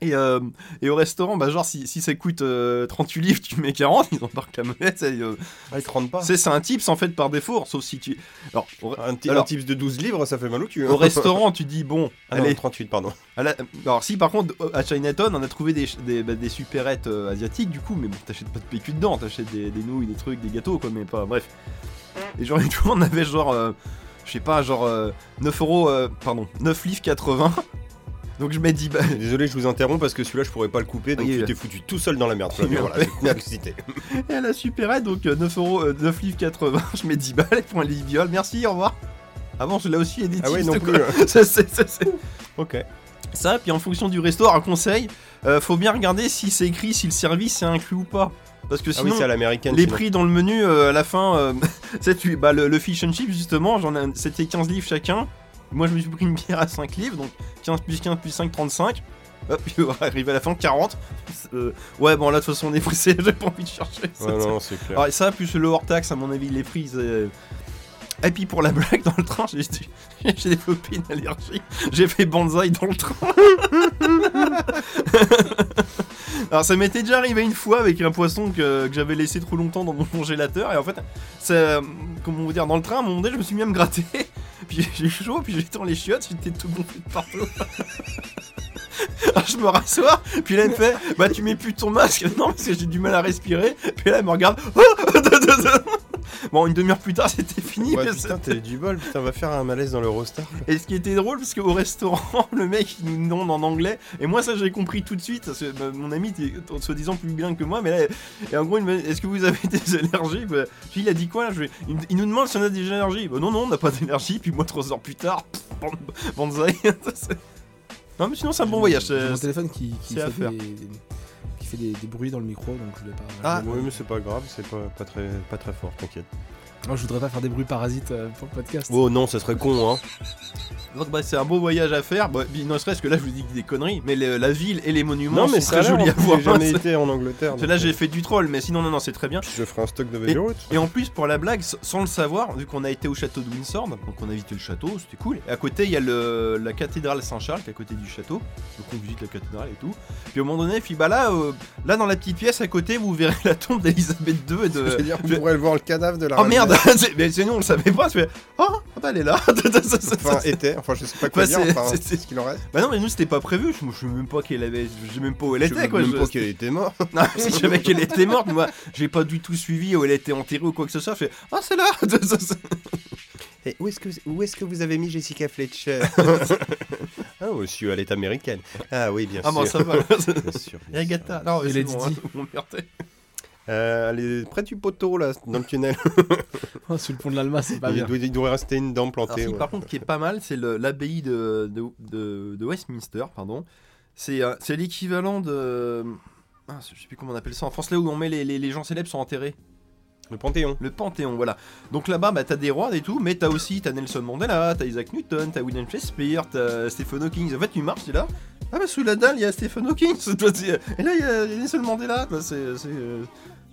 Et, euh, et au restaurant, bah, genre, si, si ça coûte euh, 38 livres, tu mets 40, ils embarquent la monnaie. c'est, euh, Ah, ils te rendent pas. c'est, un tips en fait par défaut, sauf si tu. Alors, au, Un, Alors- un tips de 12 livres, ça fait mal au cul. hein. au restaurant, tu dis, bon, (laughs) Ah non, allez, 38, pardon. La- Alors si par contre à Chinatown on a trouvé des, des, bah, des supérettes euh, asiatiques du coup mais bon t'achètes pas de PQ dedans, t'achètes des, des nouilles, des trucs, des gâteaux quoi mais pas bref. Et genre (laughs) et tout on avait genre euh, je sais pas genre euh, 9 euros euh, pardon 9 livres 80 (laughs) donc je mets 10 balles. Désolé, je vous interromps parce que celui-là, je pourrais pas le couper, donc Oui, tu t'es foutu tout seul dans la merde. Flavien, voilà, le citer. (laughs) Et à la supérette donc euh, 9 euros euh, 9 livres 80 je mets 10 balles pour un viol merci au revoir. Ah bon celui-là aussi des Ah ouais, non plus. Ça, c'est- ça, c'est- Ok. Ça, puis en fonction du resto, un conseil, euh, faut bien regarder si c'est écrit si le service est inclus ou pas. Parce que Ah oui, sinon, c'est à l'américaine. les sinon. prix dans le menu, euh, à la fin, euh, (laughs) tu bah, le, le fish and chips, justement, j'en ai- c'était 15 livres chacun. Moi, je me suis pris une bière à 5 livres, donc 15 plus 15 plus 5, 35. Hop, (laughs) on va arriver à la fin, 40. Euh, ouais, bon, là, de toute façon, on est pressé, (laughs) j'ai pas envie de chercher. ça, Ouais, non, c'est clair. Alors, ça, plus le hors taxe, à mon avis, les prix. Puis pour la blague, dans le train, j'ai (laughs) j'ai développé une allergie. J'ai fait bonsaï dans le train. (laughs) Alors ça m'était déjà arrivé une fois avec un poisson que, j'avais laissé trop longtemps dans mon congélateur. Et en fait, comment vous dire, dans le train, à un moment donné, je me suis mis à me gratter. (laughs) Puis j'ai chaud, puis j'étais dans les chiottes, j'étais tout gonflé de partout. Alors je me rassois, puis là elle me fait Bah tu mets plus ton masque Non parce que j'ai du mal à respirer Puis là elle me regarde Bon une demi-heure plus tard (laughs) c'était fini Ouais, putain, t'as du bol, putain, va faire un malaise dans l'Eurostar. Et ce qui était drôle parce qu'au restaurant (laughs) le mec il nous demande en anglais Et moi ça j'ai compris tout de suite parce que bah, mon ami était soi-disant plus bien que moi Mais là et en gros il me dit Est-ce que vous avez (laughs) des allergies? Bah, Puis il a dit quoi là? Je lui- il, nous demande si on a des allergies. Bah non non on n'a pas d'allergie Puis moi trois heures plus tard C'est- Non mais sinon c'est un bon voyage c'est- mon téléphone qui, qui fait, des, fait des, des bruits dans le micro, donc je voulais pas. Ah. Oui, mais c'est pas grave, c'est pas, pas, très, pas très fort, t'inquiète. Non, je voudrais pas faire des bruits parasites euh, pour le podcast. Oh non, ça serait con, hein. Donc bah c'est un beau voyage à faire, bah, ne serait-ce que là je vous dis des conneries, mais le- la ville et les monuments Non, mais sont ça a très en à plus, voir. J'ai jamais C'est- (laughs) été en Angleterre. c'est Là donc, j'ai euh, fait du troll, mais sinon non non c'est très bien. Je ferai un stock de Baby Ruth. Et en plus pour la blague, s- sans le savoir, vu qu'on a été au château de Windsor, donc on a visité le château, c'était cool. Et à côté il y a le, la cathédrale Saint-Charles qui est à côté du château, donc on visite la cathédrale et tout. Puis au moment donné, puis bah là, euh, là dans la petite pièce à côté vous verrez (laughs) la tombe d'Elisabeth II et (laughs) Je veux de... dire, on je- pourrait le voir le cadavre de la Oh reine merde, c'est- (laughs) mais sinon on le savait pas, tu fais oh bah, elle est là. (laughs) Enfin, était, enfin, je sais pas quoi Bah, dire, c'est- enfin, c'est- c'est ce qu'il en reste. Bah non mais nous c'était pas prévu, je, je sais même pas qu'elle avait, je sais même pas où elle Je était sais quoi. même je- pas qu'elle était morte. (laughs) Non, si je savais qu'elle était morte, moi, j'ai pas du tout suivi où elle était enterrée ou quoi que ce soit. Je fais, ah, c'est là Et où est-ce que, où est-ce que vous avez mis Jessica Fletcher? Ah, monsieur, elle est américaine. Ah oui, bien Ah, bon, sûr. ça va. Bien sûr. Et Agatha, non, Et c'est Lady bon, hein, mon merde. Euh, elle est près du poteau, là, dans le tunnel. (laughs) Oh, sous le pont de l'Alma, c'est pas il, bien. doit, il doit rester une dent Alors, plantée. si, ouais. par contre, qui est pas mal, c'est l'abbaye de, de, de- de Westminster, pardon. C'est euh, c'est l'équivalent de. Ah, je sais plus comment on appelle ça. En France, là où on met les, les- les gens célèbres sont enterrés. Le Panthéon. Le Panthéon, voilà. Donc là-bas, bah, t'as des rois et tout, mais t'as aussi t'as Nelson Mandela, t'as Isaac Newton, t'as William Shakespeare, t'as Stephen Hawking. En fait, tu marches, t'es là. Ah bah sous la dalle, il y a Stephen Hawking. (laughs) Et là, il y a Nelson Mandela. Toi, C'est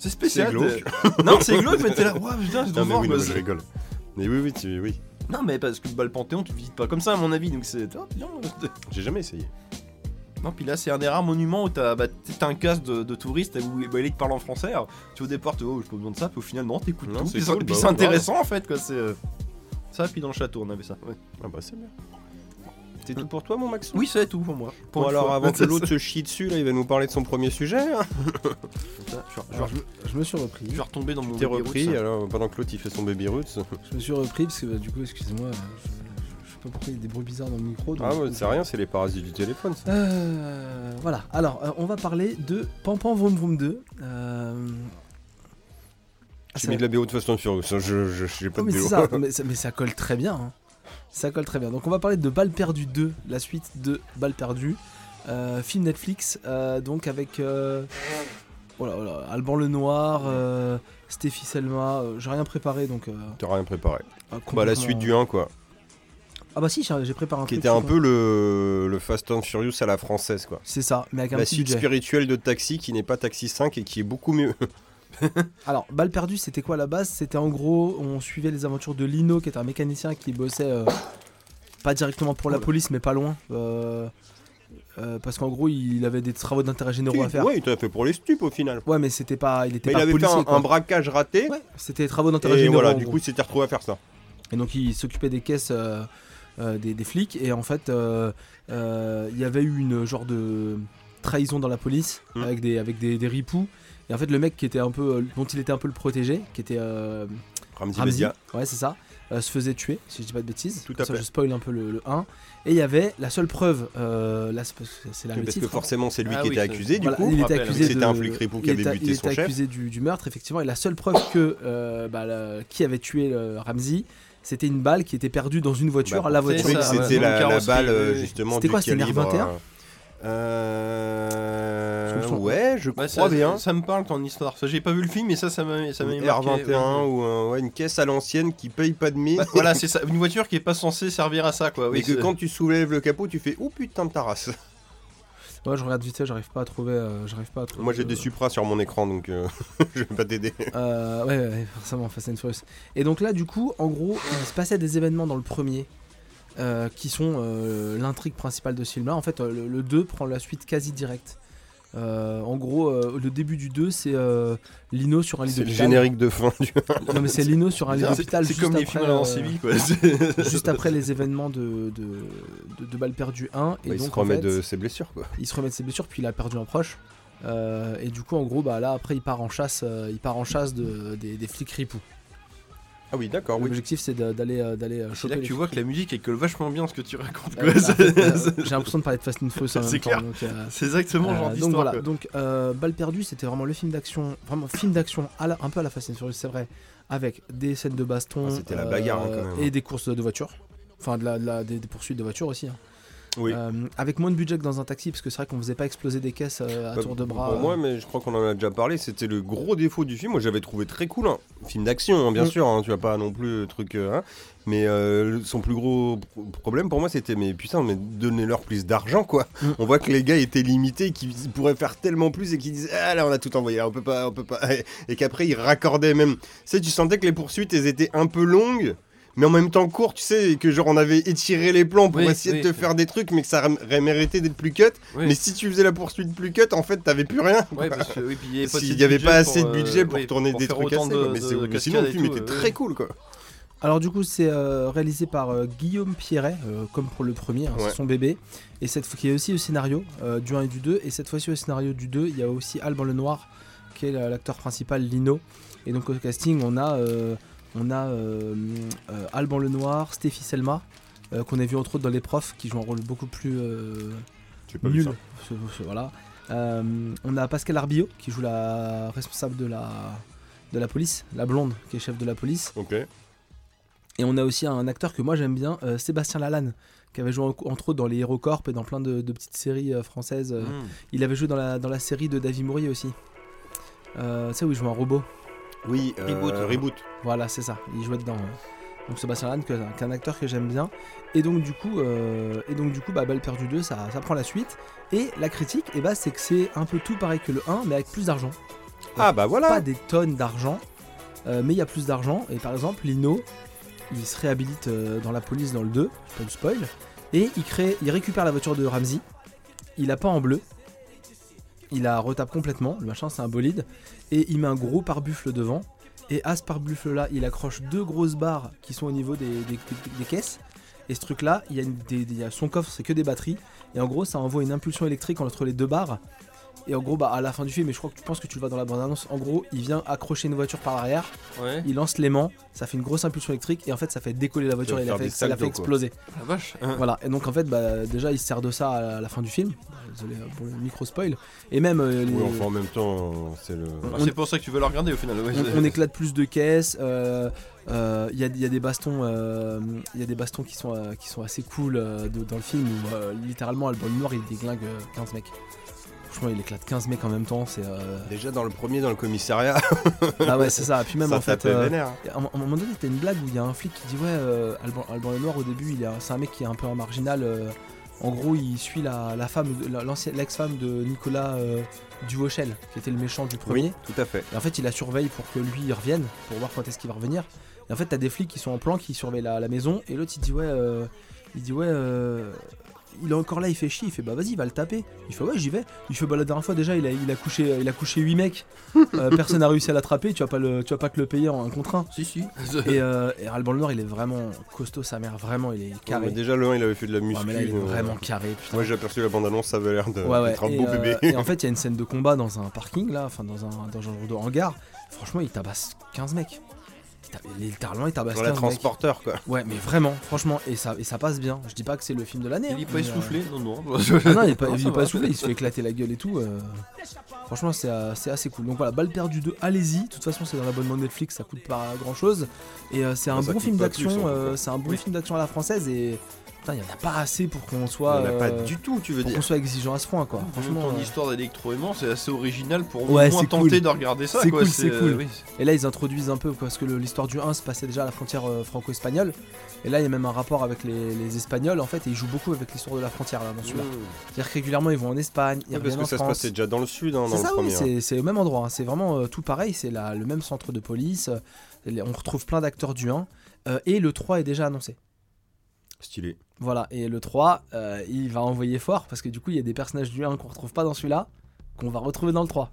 c'est, euh, spécial. Non, c'est glauque, mais t'es là. Ouah, putain, je dois voir, oui, non, mais je rigole. Mais oui, oui, tu- oui. Non, mais parce que bah, le Panthéon, tu visites pas comme ça, à mon avis. Donc c'est. Bien. (laughs) J'ai jamais essayé. Non, puis là, c'est un des rares monuments où t'as bah, un casque de, de touriste où bah, il parle en français. Alors, tu au départ, tu oh, j'ai pas besoin de ça, puis au final, non, t'écoutes tout. c'est Puis c'est cool, bah ouais, intéressant en fait, quoi. C'est. euh, Ça, puis dans le château, on avait ça. ouais. Ah bah c'est bien. C'était tout pour toi, mon Max Oui, c'est tout pour moi. Pour Bon, alors, fois. avant que (laughs) l'autre se chie dessus, là, il va nous parler de son premier sujet. hein. Ça, je, Alors, me suis repris. je vais retomber dans mon T'es baby repris, roots. alors, pendant que l'autre, il fait son baby roots. Je me suis repris parce que bah, du coup, excusez-moi, euh, je, sais pas pourquoi il y a des bruits bizarres dans le micro. donc Ah, ouais, c'est rien, c'est les parasites du téléphone, ça. Euh, voilà, alors euh, on va parler de Pampan Vroom Vroom 2. Euh... ah, J'ai mis de la BO de Fast and Furious, hein, je, je, j'ai pas Oh, de mais, BO. c'est ça, (laughs) mais, ça, mais ça colle très bien. hein. Ça colle très bien. Donc on va parler de Balle perdue 2, la suite de Balle perdue. Euh, film Netflix, euh, donc avec euh, oh là, oh là, Alban Lenoir, euh, Stéphie Selma. euh, j'ai rien préparé donc. T'as rien préparé. euh, Bah, la suite du 1, quoi. Ah bah si, j'ai préparé un Qui truc. était un peu le, le Fast and Furious à la française, quoi. C'est ça, mais avec un La petit suite budget. spirituelle de Taxi qui n'est pas Taxi 5 et qui est beaucoup mieux. (laughs) (laughs) Alors, Balle perdue, c'était quoi à la base? C'était en gros, on suivait les aventures de Lino, qui est un mécanicien qui bossait euh, pas directement pour la police, mais pas loin. euh, euh, parce qu'en gros, il avait des travaux d'intérêt généraux à faire. Ouais, il t'a fait pour les stupes au final. Ouais, mais c'était pas, il était Mais il pas avait fait policier. un, quoi. un braquage raté. Ouais, c'était des travaux d'intérêt Et généraux. voilà, en du gros. coup, il s'était retrouvé à faire ça. Et donc, il s'occupait des caisses euh, euh, des, des flics. Et en fait, euh, euh, il y avait eu une genre de trahison dans la police Mm. avec des avec des, des ripoux. Et en fait, le mec qui était un peu, euh, dont il était un peu le protégé, qui était euh, Ramzi Ramzi, ouais c'est ça, euh, se faisait tuer, si je dis pas de bêtises. Tout à Comme ça, fait. je spoil un peu le, le 1. Et il y avait la seule preuve, euh, là c'est le Parce que titre, hein. forcément, c'est lui Ah qui oui, était accusé, du Voilà, coup. il était accusé c'était un flic ripou qui il avait était- buté il son était chef. accusé du, du meurtre, effectivement. Et la seule preuve que euh, bah, la- qui avait tué euh, Ramsey, c'était une balle qui était perdue dans une voiture, Bah, la voiture. C'était la, la balle justement C'était du quoi, c'était une calibre. R21? Euh, ouais, je Bah, crois ça, bien. ça me parle ton histoire. Ça, j'ai pas vu le film, mais ça, ça m'a ça m'a Une marqué, R21 ouais. ou un- ouais, une caisse à l'ancienne qui paye pas de mine. Ouais, voilà, c'est ça. Une voiture qui est pas censée servir à ça, quoi. mais Oui, que c'est- quand tu soulèves le capot, tu fais oh putain de ta race. (laughs) Ouais, je regarde vite fait, j'arrive pas à trouver. euh, j'arrive pas à trouver Moi j'ai euh, des Supra sur mon écran donc euh, (laughs) je vais pas t'aider. Euh, ouais, ouais, ouais, forcément, Fast and Furious. Et donc là, du coup, en gros, il se passait des événements dans le premier euh, qui sont euh, l'intrigue principale de ce film-là. En fait, euh, le, le 2 prend la suite quasi directe. Euh, en gros, euh, le début du 2, c'est euh, Lino sur un lit C'est le d'hôpital. générique de fin du. (laughs) Non, mais c'est Lino sur un lit d'hôpital. c'est juste comme les après, films euh, Séville, quoi. Juste après les événements de, de, de, de Balles perdues 1. Et Bah, il donc, se en remet fait, de ses blessures quoi. il se remet de ses blessures, puis il a perdu un proche. Et du coup, en gros, bah, là, après, il part en chasse, il part en chasse de, des, des flics ripoux. Ah oui d'accord oui. L'objectif, c'est de- d'aller euh, d'aller euh, C'est là que tu vois que la musique elle colle vachement bien ce que tu racontes. Euh, fait, (laughs) euh, J'ai l'impression de parler de Fast and Furious C'est clair. euh, c'est exactement genre donc voilà, quoi. donc euh, Balle perdue, c'était vraiment le film d'action, vraiment film d'action un peu à la Fast and Furious, c'est vrai, avec des scènes de baston Ah, c'était la bagarre, hein, quand même. et des courses de voitures, enfin de la, de la- des, des poursuites de voitures aussi. hein. Oui. Euh, avec moins de budget que dans un taxi, parce que c'est vrai qu'on faisait pas exploser des caisses euh, à Bah, tour de bras. Pour moi, euh. mais je crois qu'on en a déjà parlé, c'était le gros défaut du film. Moi, j'avais trouvé très cool. Hein. Film d'action, hein, bien Mm. sûr. hein, tu vas pas non plus le truc. mais son plus gros pro- problème pour moi, c'était mais putain, mais donnez-leur plus d'argent, quoi. Mm. On voit que les gars étaient limités, qu'ils pourraient faire tellement plus et qu'ils disaient ah là, on a tout envoyé, là, on peut pas, on peut pas. (laughs) Et qu'après ils raccordaient même. Tu sais, tu sentais que les poursuites, elles étaient un peu longues. Mais en même temps courtes, tu sais, et que genre on avait étiré les plans pour Oui, essayer oui. de te faire des trucs, mais que ça aurait mérité d'être plus cut. Oui. Mais si tu faisais la poursuite plus cut, en fait, t'avais plus rien. Ouais, parce que oui, puis il y avait pas S'il assez de y avait budget pas assez de pour, euh, budget pour tourner pour des trucs assez, de- quoi. mais, c'est- de mais sinon le film était très cool quoi. Alors du coup, c'est euh, réalisé par euh, Guillaume Pierret, euh, comme pour le premier, hein, Ouais. c'est son bébé, et cette fois qui est aussi au scénario euh, du 1 et du 2, et cette fois-ci au scénario du 2, il y a aussi Alban Lenoir, qui est l'acteur principal Lino, et donc au casting, on a, euh, on a euh, euh, Alban Lenoir, Stéphie Selma, euh, qu'on a vu entre autres dans Les Profs, qui joue un rôle beaucoup plus pas vu nul. ça. Voilà. On a Pascal Arbillot, qui joue la responsable de la, de la police, la blonde, qui est chef de la police. Ok. Et on a aussi un acteur que moi j'aime bien, euh, Sébastien Lalanne, qui avait joué en- entre autres dans les Hérocorp et dans plein de, de petites séries euh, françaises. euh. Mm. Il avait joué dans la, dans la série de David Mourier aussi. Tu sais où il joue un robot Oui, euh, Reboot. reboot. Voilà, c'est ça, il jouait dedans. ouais. Donc Sébastien Lalanne, que- qui est un acteur que j'aime bien. Et donc du coup, euh, et donc, du coup bah, Balle perdue 2, ça, ça prend la suite. Et la critique, bah, c'est que c'est un peu tout pareil que le 1, mais avec plus d'argent. Ah bah voilà. Pas des tonnes d'argent, euh, mais il y a plus d'argent. Et par exemple, Lino, il se réhabilite euh, dans la police dans le 2, pas du spoil, et il, crée, il récupère la voiture de Ramsey. Il a pas en bleu. Il la retape complètement, le machin c'est un bolide, et il met un gros pare-buffle devant. Et à ce pare-buffle là, il accroche deux grosses barres qui sont au niveau des, caisses. Et ce truc là, son coffre, c'est que des batteries. Et en gros, ça envoie une impulsion électrique entre les deux barres. Et en gros, bah, à la fin du film, et je crois que tu penses que tu le vois dans la bande-annonce, en gros, il vient accrocher une voiture par l'arrière, Ouais. il lance l'aimant, ça fait une grosse impulsion électrique, et en fait, ça fait décoller la voiture et la fait, ça la fait exploser. La vache. Voilà, et donc en fait, bah, déjà, il se sert de ça à la fin du film. Désolé euh, pour le micro spoil. Et même, euh, les- Oui, enfin en même temps, c'est le. Ah, on- C'est pour ça que tu veux le regarder au final. ouais, on, on éclate plus de caisses. euh, euh, Il y, a, il y a des bastons, euh, il y a des bastons qui sont, euh, qui sont assez cool euh, de- dans le film où euh, littéralement Alban Noir il déglingue euh, 15 mecs. Franchement, il éclate 15 mecs en même temps. C'est euh, Déjà dans le premier, dans le commissariat, (laughs) ah ouais, c'est ça. Puis même ça en fait, euh, à un moment donné, t'as une blague où il y a un flic qui dit ouais, euh, Alban, Alban Lenoir au début, il c'est un mec qui est un peu un marginal. euh, en gros, il suit la, la femme, l'ex-femme de Nicolas euh, Duvauchel, qui était le méchant du premier. Oui, tout à fait. Et en fait, il la surveille pour que lui il revienne, pour voir quand est-ce qu'il va revenir. Et en fait, t'as des flics qui sont en plan, qui surveillent la, la maison, et l'autre il dit ouais, euh, il dit ouais, euh, il est encore là, il fait chier, il fait bah vas-y, il va le taper. Il fait ouais, j'y vais. Il fait bah la dernière fois déjà, il a, il a couché, il a couché 8 mecs, Euh, (laughs) personne n'a réussi à l'attraper, tu vas pas le, tu vas pas te le payer en un contre un. Si, si. Et, euh, et Alban Lenoir, il est vraiment costaud, sa mère, vraiment, il est Ouais, carré. mais déjà le 1, il avait fait de la Ouais, muscu. mais là, il est donc, vraiment euh, carré. Putain. Moi j'ai aperçu la bande-annonce, ça avait l'air de- Ouais, ouais. d'être un Et, beau euh, bébé. et en fait, il y a une (laughs) scène de combat dans un parking là, enfin dans un, dans un genre de hangar. Franchement, il tabasse 15 mecs. Il tab- Littéralement, il tabasse Dans 15 la mecs. transporteur quoi. Ouais, mais vraiment, franchement, et ça, et ça passe bien. Je dis pas que c'est le film de l'année. Il est hein, pas essoufflé Non, non. euh, (laughs) ah non, il est pas, Non, il ça est pas va. essoufflé, il se fait éclater la gueule et tout. euh. Franchement, c'est euh, c'est assez cool. Donc voilà, Balle perdue 2, allez-y. De toute façon, c'est dans l'abonnement Netflix, ça coûte pas grand chose. Et euh, c'est un bon film d'action. euh, c'est un bon Oui. film d'action à la française. Et il y en a pas assez pour qu'on soit. Il y en a pas euh, du tout, tu veux pour dire. qu'on soit exigeant à ce point, quoi. Franchement, Franchement. ton euh, histoire d'électroaimant, c'est assez original pour Ouais, au moins c'est tenter cool. de regarder ça. C'est quoi, cool, c'est euh, cool. oui. Et là, ils introduisent un peu, parce que le- l'histoire du 1 se passait déjà à la frontière euh, franco-espagnole. Et là, il y a même un rapport avec les, les Espagnols, en fait, et ils jouent beaucoup avec l'histoire de la frontière, là, dans celui-là. C'est-à-dire que régulièrement, ils vont en Espagne, parce que en ça se France. passait déjà dans le sud, hein, C'est dans ça, le hein. c'est c'est au même endroit. hein. C'est vraiment euh, tout pareil. C'est la- le même centre de police. euh, on retrouve plein d'acteurs du 1. euh, et le 3 est déjà annoncé. Stylé. Voilà. Et le 3, euh, il va envoyer fort parce que du coup, il y a des personnages du 1 qu'on retrouve pas dans celui-là, qu'on va retrouver dans le 3.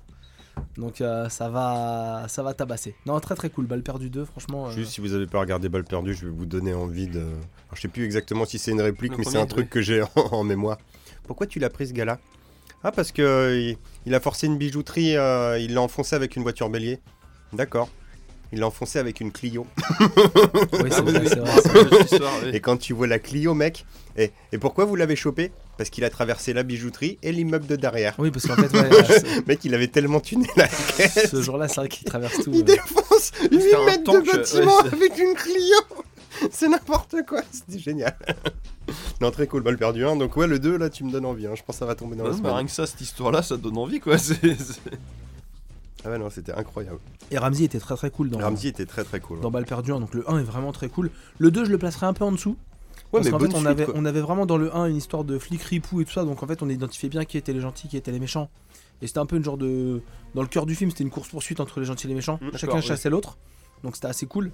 Donc euh, ça va ça va tabasser. Non, très très cool. Balle perdue 2, franchement. euh, Juste si vous avez pas regardé Balle perdue, je vais vous donner envie de. Alors, je sais plus exactement si c'est une réplique, Le mais c'est un truc que j'ai (laughs) en, en mémoire. Pourquoi tu l'as pris ce gars-là? Ah, parce que euh, il, il a forcé une bijouterie, euh, il l'a enfoncé avec une voiture bélier. D'accord. Il l'a enfoncé avec une Clio. Oui, c'est vrai, c'est vrai, c'est vrai. Cette histoire, oui. Et quand tu vois la Clio, mec, et, et pourquoi vous l'avez chopé Parce qu'il a traversé la bijouterie et l'immeuble de derrière. Oui, parce qu'en fait, ouais, (laughs) Mec, il avait tellement tuné la caisse. ce jour-là, c'est vrai qu'il traverse tout. Il défonce 8 C'était un mètres tank, de bâtiment avec une Clio C'est n'importe quoi, c'était génial Non, très cool, balle perdu 1, donc ouais, le 2, là, tu me donnes envie, hein. je pense que ça va tomber dans la bah, semaine. rien que ça, cette histoire-là, ça donne envie quoi. (laughs) C'est- c'est- Ah ouais, non, c'était incroyable. Et Ramsey était très très cool dans, Ramsey était très très cool. dans Balle perdue 1. Donc le 1 est vraiment très cool. Le 2, je le placerai un peu en dessous. Ouais, Parce mais bonne fait, on suite, avait, quoi. on avait vraiment dans le 1 une histoire de flic ripou et tout ça, donc en fait, on identifiait bien qui étaient les gentils, qui étaient les méchants. Et c'était un peu une genre de. Dans le cœur du film, c'était une course-poursuite entre les gentils et les méchants. Mmh, Chacun chassait l'autre. Donc c'était assez cool.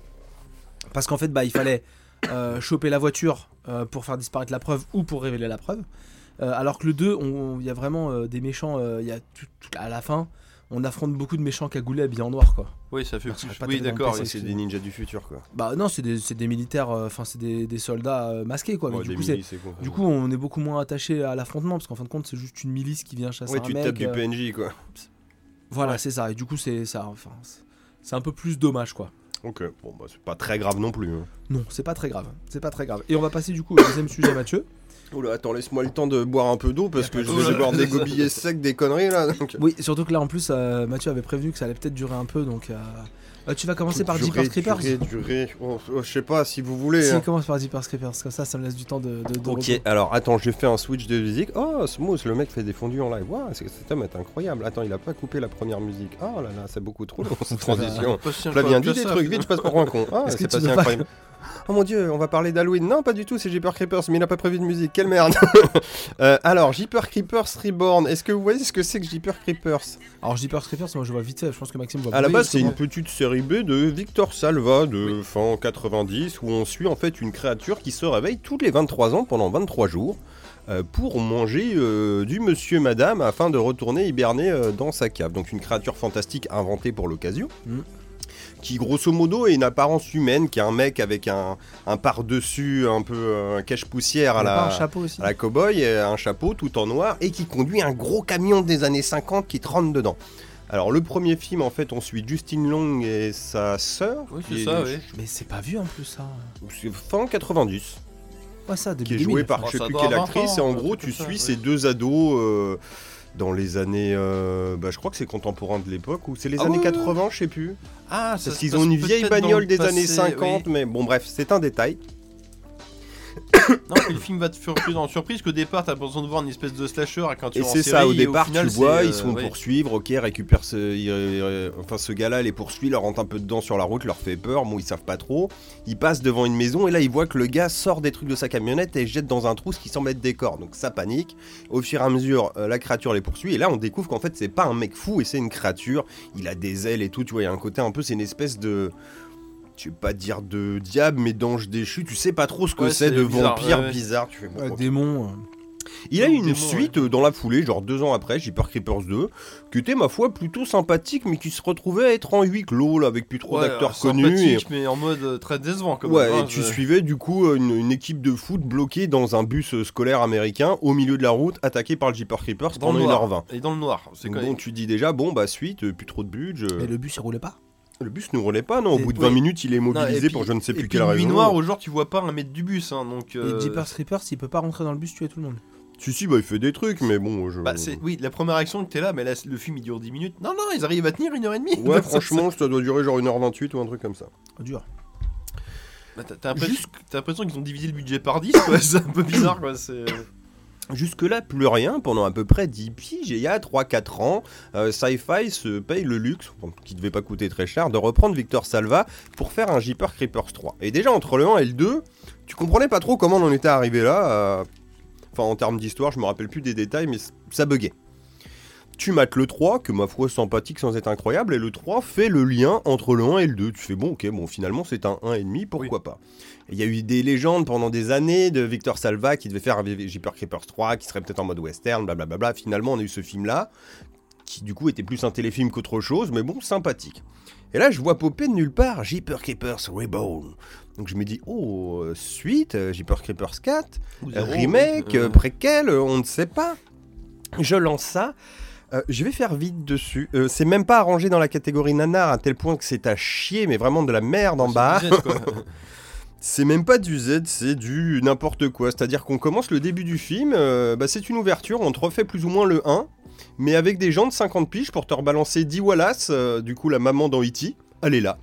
Parce qu'en fait, bah, il fallait euh, choper la voiture euh, pour faire disparaître la preuve ou pour révéler la preuve. Euh, alors que le 2, on- il y a vraiment des méchants, il y a tout, tout- à la fin, on affronte beaucoup de méchants cagoulés habillés en noir, quoi. Oui, ça fait plus. Oui, d'accord. c'est des ninjas du futur, quoi. Bah non, c'est des, militaires, euh, enfin, c'est des, des soldats euh, masqués, quoi. Mais Ouais, du coup, milices. Du on est beaucoup moins attaché à l'affrontement parce qu'en fin de compte, c'est juste une milice qui vient chasser ouais, un tu mec. tapes du euh, PNJ, quoi. Voilà, Ouais. c'est ça. Et du coup, c'est ça. Enfin, c'est- c'est un peu plus dommage, quoi. Ok, bon, bah, c'est pas très grave non plus. hein. Non, c'est pas très grave. C'est pas très grave. Et on va passer du coup au deuxième sujet, Mathieu. Oula, attends, laisse-moi le temps de boire un peu d'eau parce que je vais boire (laughs) des gobillets secs, des conneries là. donc. Oui, surtout que là, en plus, euh, Mathieu avait prévenu que ça allait peut-être durer un peu, donc. euh, euh, tu vas commencer par Durer, Jeepers Creepers. durer, durer. Oh, oh, je sais pas si vous voulez. Si, hein. commence par Jeepers Creepers, comme ça, ça me laisse du temps de. de, de Ok, repos. alors attends, j'ai fait un switch de musique. Oh, Smooth, le mec fait des fondus en live. Waouh, c'est- cet homme est incroyable. Attends, il a pas coupé la première musique. Oh là là, c'est beaucoup trop long cette transition. Flavien, dis des ça, trucs, vite, je passe pour un con. Ah, (laughs) Est-ce que c'est tu pas si incroyable. Oh mon dieu, on va parler d'Halloween. Non, pas du tout, c'est Jeeper Creepers, mais il a pas prévu de musique. Quelle merde. (laughs) Euh, alors, Jeeper Creepers Reborn. Est-ce que vous voyez ce que c'est que Jeeper Creepers? Alors, Jeepers Creepers, moi je vois vite je pense que Maxime voit À la base, c'est une petite série B de Victor Salva de fin 90 où on suit en fait une créature qui se réveille tous les 23 ans pendant 23 jours euh, pour manger euh, du monsieur madame afin de retourner hiberner euh, dans sa cave. Donc une créature fantastique inventée pour l'occasion. Mhm. Qui grosso modo est une apparence humaine, qui est un mec avec un, un par-dessus un peu euh, cache-poussière à la, pas un chapeau aussi. à la cow-boy, un chapeau tout en noir, et qui conduit un gros camion des années 50 qui te rentre dedans. Alors le premier film, en fait, on suit Justine Long et sa sœur. Oui, qui c'est est- ça, oui. Mais c'est pas vu en plus ça. c'est fin 90, Ouais, ça, qui est 2000. joué par Oh, je sais plus quelle avoir actrice, 20 et en gros tu ça, suis oui. ces deux ados euh, dans les années, euh, bah, je crois que c'est contemporain de l'époque, ou c'est les Ah années oui, 80, je sais plus. Ah, Parce qu'ils ont une vieille bagnole le des passé, années 50, oui. mais bon bref, c'est un détail. (coughs) Non, mais le film va te faire plus en surprise qu'au départ, t'as besoin de voir une espèce de slasher et quand tu Et c'est ça, au départ, final, tu le vois, c'est, ils se euh, font ouais. poursuivre, ok, récupère ce. il- euh, enfin, ce gars-là les poursuit, leur rentre un peu dedans sur la route, leur fait peur, bon, ils savent pas trop. Ils passent devant une maison et là, ils voient que le gars sort des trucs de sa camionnette et jette dans un trou ce qui semble être des corps. Donc ça panique. Au fur et à mesure, euh, la créature les poursuit et là, on découvre qu'en fait, c'est pas un mec fou et c'est une créature. Il a des ailes et tout, tu vois, il y a un côté un peu, c'est une espèce de. Je vais pas dire de diable, mais d'ange déchu, tu sais pas trop ce que Ouais, c'est de bizarre, vampire ouais, ouais. bizarre. Tu fais, bon, démon. euh. Il a eu une démon, suite euh, dans la foulée, genre deux ans après, Jeepers Creepers 2, qui était ma foi plutôt sympathique, mais qui se retrouvait à être en huis clos, là, avec plus trop Ouais, d'acteurs euh, connus. Et... sympathique, mais en mode euh, très décevant quand Ouais, même. hein, et tu je- suivais du coup une, une équipe de foot bloquée dans un bus scolaire américain au milieu de la route, attaqué par le Jeepers Creepers dans pendant le 1h20. noir. Et dans le noir. C'est Donc quand bon, même. tu dis déjà, bon, bah suite, plus trop de budget. Mais le bus il roulait pas? Le bus ne roulait pas, non, au Et- bout de 20 oui. minutes, il est mobilisé puis- pour je ne sais plus quelle raison. noire, au genre, tu vois pas un mètre du bus. Hein, donc, euh, Et Jeepers Creepers, il peut pas rentrer dans le bus tuer tout le monde. Si, si, bah il fait des trucs, mais bon, je. Bah, c'est, oui, la première action que t'es là, mais là, le film il dure 10 minutes. Non, non, ils arrivent à tenir une heure et demie. Ouais, (laughs) Donc, ça- franchement, ça doit durer genre 1h28 ou un truc comme ça. Dur. Bah, t'as- l'impression t'as l'impression qu'ils ont divisé le budget par 10, quoi. (laughs) C'est un peu bizarre, quoi. c'est- Jusque-là, plus rien pendant à peu près 10 piges. Il y a 3-4 ans, euh, Sci-Fi se paye le luxe, qui devait pas coûter très cher, de reprendre Victor Salva pour faire un Jeepers Creepers 3. Et déjà, entre le 1 et le 2, tu comprenais pas trop comment on en était arrivé là. euh, Enfin, en termes d'histoire, je me rappelle plus des détails, mais ça buguait. Tu mates le 3, que ma foi sympathique sans être incroyable, et le 3 fait le lien entre le 1 et le 2. Tu fais bon, ok, bon, finalement c'est un 1,5, pourquoi pas? Il y a eu des légendes pendant des années de Victor Salva qui devait faire un Jeepers Creepers 3, qui serait peut-être en mode western, blablabla. Finalement, on a eu ce film-là, qui du coup était plus un téléfilm qu'autre chose, mais bon, sympathique. Et là, je vois popper de nulle part Jeepers Creepers Reborn. Donc je me dis, oh, euh, suite, euh, Jeepers Creepers 4, Ou euh, zéro, remake, euh, préquel, on ne sait pas. Je lance ça. Euh, je vais faire vite dessus. Euh, c'est même pas arrangé dans la catégorie nanar à tel point que c'est à chier, mais vraiment de la merde en bas. (laughs) C'est même pas du Z, c'est du n'importe quoi. C'est-à-dire qu'on commence le début du film, euh, bah, c'est une ouverture, on te refait plus ou moins le 1, mais avec des gens de 50 piges pour te rebalancer Dee Wallace, euh, du coup la maman dans E.T., elle est là.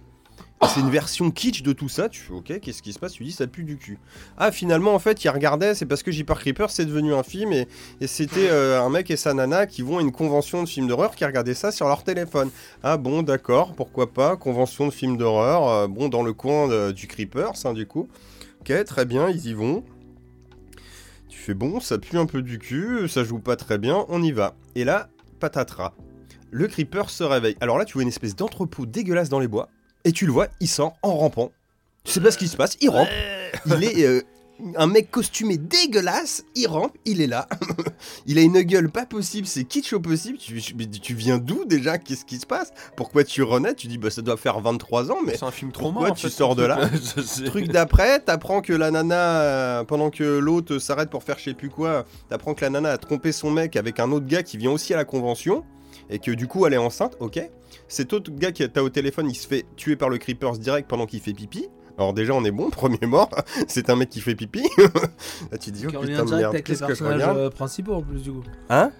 C'est une version kitsch de tout ça, tu fais ok, qu'est-ce qui se passe? Tu dis ça pue du cul. Ah finalement en fait il regardait, c'est parce que Jeepers Creepers c'est devenu un film et, c'était euh, un mec et sa nana qui vont à une convention de films d'horreur qui regardaient ça sur leur téléphone. Ah bon d'accord, pourquoi pas, convention de films d'horreur, euh, bon dans le coin de- du Creepers hein, du coup. Ok, très bien, ils y vont. Tu fais bon, ça pue un peu du cul, ça joue pas très bien, on y va. Et là, patatras. Le creeper se réveille. Alors là, tu vois une espèce d'entrepôt dégueulasse dans les bois, et tu le vois, il sort en rampant. Tu sais pas ce qui se passe, il rampe. Il est euh, un mec costumé dégueulasse, il rampe, il est là. (laughs) il a une gueule pas possible, c'est kitsch au possible. Tu, viens d'où déjà? Qu'est-ce qui se passe? Pourquoi tu renais? Tu dis, bah ça doit faire 23 ans, mais C'est un film trop pourquoi tu sors de là? (laughs) Truc d'après, t'apprends que la nana, euh, pendant que l'autre s'arrête pour faire je sais plus quoi, t'apprends que la nana a trompé son mec avec un autre gars qui vient aussi à la convention, et que du coup elle est enceinte, ok Cet autre gars qui t'as au téléphone, il se fait tuer par le Creepers direct pendant qu'il fait pipi. Alors déjà on est bon, (laughs) premier mort, c'est un mec qui fait pipi. (laughs) Là tu te dis, oh putain merde, qu'est-ce que je personnages regarde euh, principaux en plus du coup. Hein?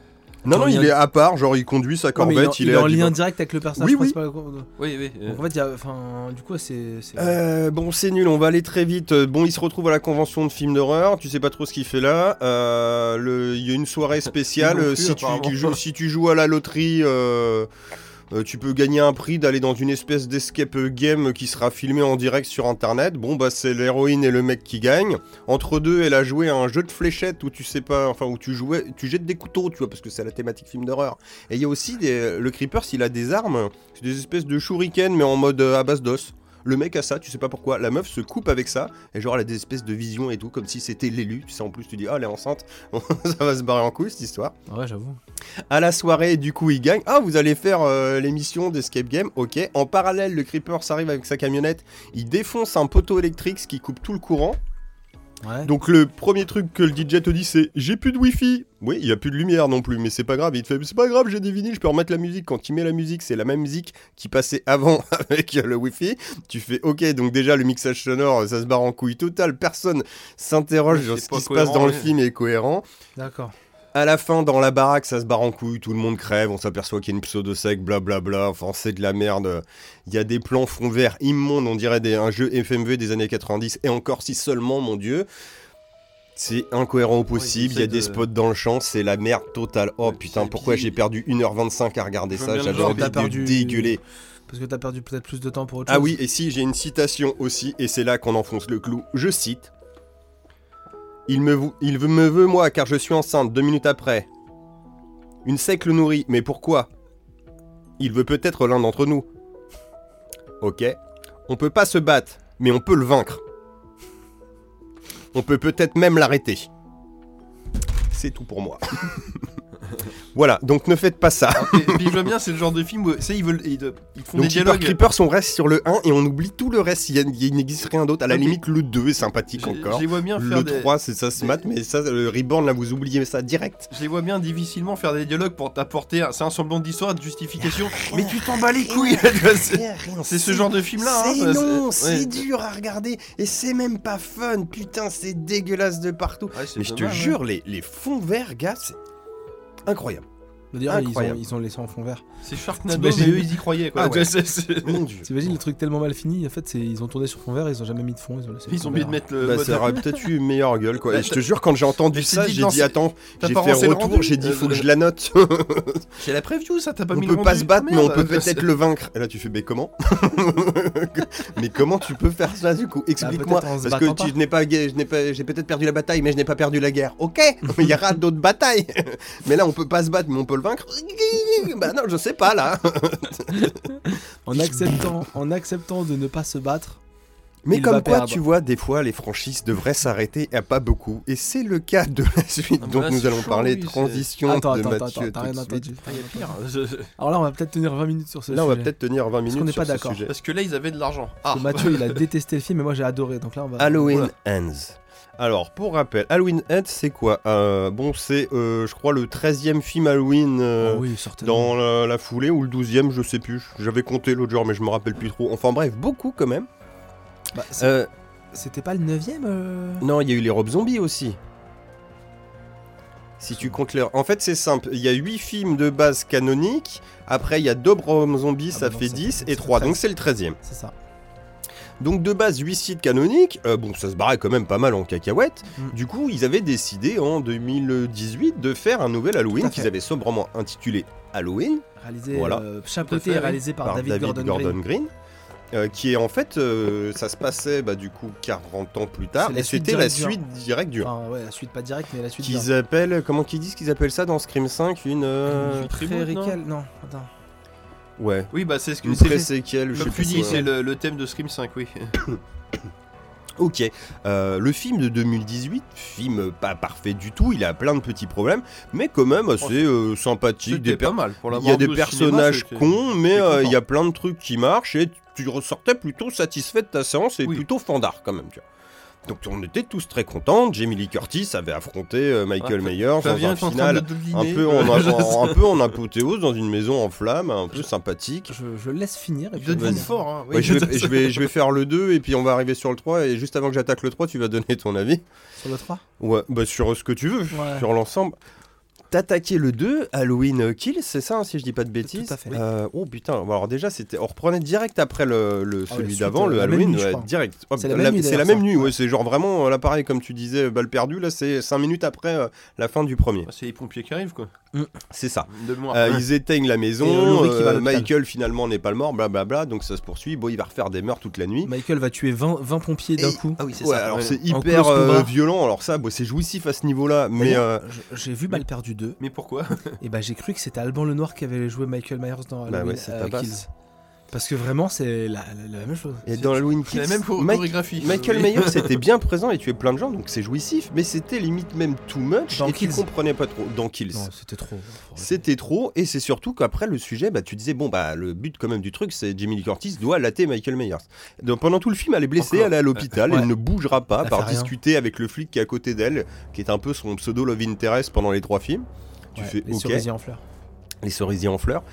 Non, non, il est à part, genre il conduit sa corvette, il, il, est est en à lien direct avec le personnage Oui, oui. principal. Oui, oui. euh, Donc en fait, il y a, enfin, du coup, c'est. Euh, bon, c'est nul, on va aller très vite. Euh, Bon, il se retrouve à la convention de films d'horreur, tu sais pas trop ce qu'il fait là. Euh, le- Il y a une soirée (laughs) spéciale. Plus, tu, si tu joues à la loterie, euh, euh, tu peux gagner un prix d'aller dans une espèce d'escape game qui sera filmé en direct sur internet. Bon, bah, c'est l'héroïne et le mec qui gagnent. Entre deux, elle a joué à un jeu de fléchettes où tu sais pas, enfin, où tu jouais, tu jettes des couteaux, tu vois, parce que c'est la thématique film d'horreur. Et il y a aussi des, le Creeper, s'il a des armes, c'est des espèces de shuriken, mais en mode euh, à base d'os. Le mec a ça, tu sais pas pourquoi. La meuf se coupe avec ça, et genre elle a des espèces de visions et tout, comme si c'était l'élu. Tu sais, en plus, tu dis, ah, elle est enceinte, (laughs) ça va se barrer en couille cette histoire. Ouais, j'avoue. À la soirée, du coup, il gagne. Ah, vous allez faire euh, l'émission d'Escape Game, ok. En parallèle, le Creeper s'arrive avec sa camionnette, il défonce un poteau électrique, ce qui coupe tout le courant. Ouais. Donc le premier truc que le DJ te dit c'est j'ai plus de wifi. Oui, il y a plus de lumière non plus, mais c'est pas grave. Il te fait c'est pas grave, j'ai des vinyles, je peux remettre la musique. Quand il met la musique, c'est la même musique qui passait avant (laughs) avec le wifi. Tu fais ok, donc déjà le mixage sonore, ça se barre en couille totale. Personne s'interroge sur ce qui se passe dans le film est cohérent. D'accord. À la fin, dans la baraque, ça se barre en couille, tout le monde crève, on s'aperçoit qu'il y a une pseudo sec, blablabla, enfin c'est de la merde. Il y a des plans fond vert immondes, on dirait des, un jeu FMV des années 90, et encore si seulement, mon dieu. C'est incohérent au possible, il y a des de- spots dans le champ, c'est la merde totale. Oh putain, pourquoi j'ai perdu 1h25 à regarder ça, j'avais envie de perdu- dégueuler. Parce que t'as perdu peut-être plus de temps pour autre Ah chose. oui, et si, j'ai une citation aussi, et c'est là qu'on enfonce le clou. Je cite. Il me, veut moi, car je suis enceinte, deux minutes après. Une sec le nourrit, mais pourquoi? Il veut peut-être l'un d'entre nous. Ok. On peut pas se battre, mais on peut le vaincre. On peut peut-être même l'arrêter. C'est tout pour moi. (laughs) (laughs) voilà, donc ne faites pas ça. Et puis je vois bien, c'est le genre de film où, tu sais, ils veulent, ils, ils font Donc des dialogues. Creepers, on reste sur le 1 et on oublie tout le reste. Il, n'existe rien d'autre. À la limite, le 2 est sympathique encore. je les vois bien faire Le des... 3, c'est ça se mate, mais ça, le Reborn, là, vous oubliez ça direct. Je les vois bien difficilement faire des dialogues pour t'apporter un, c'est un semblant d'histoire, de justification. Mais tu t'en bats les couilles c'est- C'est ce genre de film là. C'est non, c'est dur à regarder et c'est même pas fun. Putain, c'est dégueulasse de partout. Mais je te jure, les, les fonds verts, gars, c'est incroyable. D'ailleurs, ils ont, ils ont laissé en fond vert. C'est Sharknado, mais T'imagines eux ils y croyaient quoi. Ah ouais. C'est- c'est- (laughs) Mon dieu. T'imagines le truc tellement mal fini En fait, c'est ils ont tourné sur fond vert, ils ont jamais mis de fond, ils ont laissé. le Ils fond ont oublié vert. de mettre le. Bah, mode- ça aurait peut-être eu une meilleure gueule quoi. Bah, Et je te jure, quand j'ai entendu Mais c'est ça, dit j'ai dit ces- attends, T'as j'ai pas fait le retour, rendu j'ai dit Euh, faut que je la note. (laughs) C'est la preview ça, t'as pas on mis peut le pas rendu se battre, Ah, mais on merde. peut peut-être (laughs) le vaincre. Et là, tu fais, mais comment Mais comment tu peux faire ça du coup? Explique-moi. peut-être en se Parce que battant tu- pas. je n'ai pas, je n'ai pas, j'ai peut-être perdu la bataille, mais je n'ai pas perdu la guerre. Ok, il y aura d'autres batailles. Mais là, on peut pas se battre, mais on peut vaincre. (laughs) Bah non, je sais pas là. En acceptant, en acceptant de ne pas se battre. Mais Il comme quoi, perdre. tu vois, des fois, les franchises devraient s'arrêter à pas beaucoup. Et c'est le cas de la suite. Ah Donc là, nous allons chaud, parler oui, transition Attends, de attends, attends, Mathieu attends, t'as tout rien de suite. Ah, pire. Alors là, on va peut-être tenir 20 minutes sur ce Là, on va sujet. peut-être tenir 20 minutes qu'on n'est sur pas ce d'accord. sujet. Parce que là ils avaient de l'argent. Ah, Parce Mathieu, il a (laughs) détesté le film et moi j'ai adoré. Donc là, on va. Halloween Voilà. Ends. Alors, pour rappel, Halloween Ends, c'est quoi? Euh, Bon, c'est, euh, je crois, le 13e film Halloween euh, Oh oui, dans la, la foulée, ou le 12e, je sais plus. J'avais compté l'autre jour, mais je me rappelle plus trop. Enfin bref, beaucoup quand même. Bah, Euh, C'était pas le 9ème non, il y a eu les robes zombies aussi. Si tu comptes les... En fait, c'est simple. Il y a 8 films de base canoniques. Après, il y a deux robes zombies, Ah ça bah non, fait ça 10. fait- Et ça 3, fait donc 13. c'est le 13e. C'est ça. Donc de base 8 sites canoniques, euh, bon ça se barrait quand même pas mal en cacahuète. Mm. Du coup ils avaient décidé en 2018 de faire un nouvel Halloween qu'ils avaient sobrement intitulé Halloween Réalisé, Voilà. euh, chapeauté et réalisé par, par David, Gordon, Green. Green. Euh, qui est en fait, euh, ça se passait bah, du coup 40 ans plus tard, C'est la et suite c'était la directe du un. suite directe du 1. Enfin, ouais, la suite pas directe, mais la suite. Qu'ils appellent, comment qu'ils disent qu'ils appellent ça dans Scream 5 Une. euh, un. Tribute, Préquel, non, attends. Ouais, Oui, bah c'est ce que une c'est. pré-séquelle, je sais Comme tu dis, c'est le, le thème de Scream 5, oui. (coughs) Ok, Euh, le film de 2018, film pas parfait du tout, il a plein de petits problèmes, mais quand même assez euh, sympathique. Des pas mal. Pour il y a des cinéma, personnages cons, mais euh, il y a plein de trucs qui marchent et tu ressortais plutôt satisfait de ta séance et Oui. plutôt fandard quand même. Tu vois. Donc on était tous très contents. Jamie Lee Curtis avait affronté euh, Michael Ah, Myers dans un final un peu, en, (laughs) en- un peu en apothéose dans une maison en flammes, un peu sympathique. Je, je laisse finir. Et puis fort, hein. Ouais, je, vais, je, vais, je vais faire le 2 et puis on va arriver sur le 3 et juste avant que j'attaque le 3 tu vas donner ton avis. Sur le 3 Ouais, bah sur ce que tu veux, Ouais. sur l'ensemble. T'attaquais le 2, Halloween Kills, c'est ça, hein, si je dis pas de bêtises Tout à fait. Euh, oh putain, alors déjà, c'était, on reprenait direct après le, le- Ah ouais, celui d'avant, euh, le Halloween, nuit, ouais, direct. Oh, C'est la même nuit, c'est la d'ailleurs, même ça. nuit, ouais, Ouais. c'est genre vraiment, là pareil, comme tu disais, balle perdue, là c'est 5 minutes après euh, la fin du premier. C'est les pompiers qui arrivent, quoi. C'est ça. Euh, ils éteignent la maison, euh, va euh. Michael finalement n'est pas le mort, blablabla, donc ça se poursuit. Bon, il va refaire des meurtres toute la nuit. Michael va tuer 20, 20 pompiers d'un coup. Ah oui, c'est ça. alors c'est hyper euh, violent, alors ça, c'est jouissif à ce niveau-là, mais euh, j'ai vu Balle perdue 2 Mais pourquoi? Et bah j'ai cru que c'était Alban Lenoir qui avait joué Michael Myers dans bah Halloween ouais, c'est euh, ta base. Kills. Parce que vraiment c'est la, la- la même chose. Et dans Halloween Kills, la même chorégraphie. Michael Oui. Myers (laughs) était bien présent et tuait plein de gens, donc c'est jouissif, mais c'était limite même too much Dans et tu Kills. comprenais pas trop. Dans Kills. C'était trop. C'était trop, et c'est surtout qu'après le sujet, bah, tu disais, bon, bah, le but quand même du truc, c'est Jamie Lee Curtis doit latter Michael Myers. Donc pendant tout le film, elle est blessée, Encore. elle est à l'hôpital, Ouais. elle ne bougera pas, par rien. discuter avec le flic qui est à côté d'elle, qui est un peu son pseudo love interest pendant les trois films. Tu Ouais, fais, les ok, cerisiers en fleurs. les cerisiers en fleurs.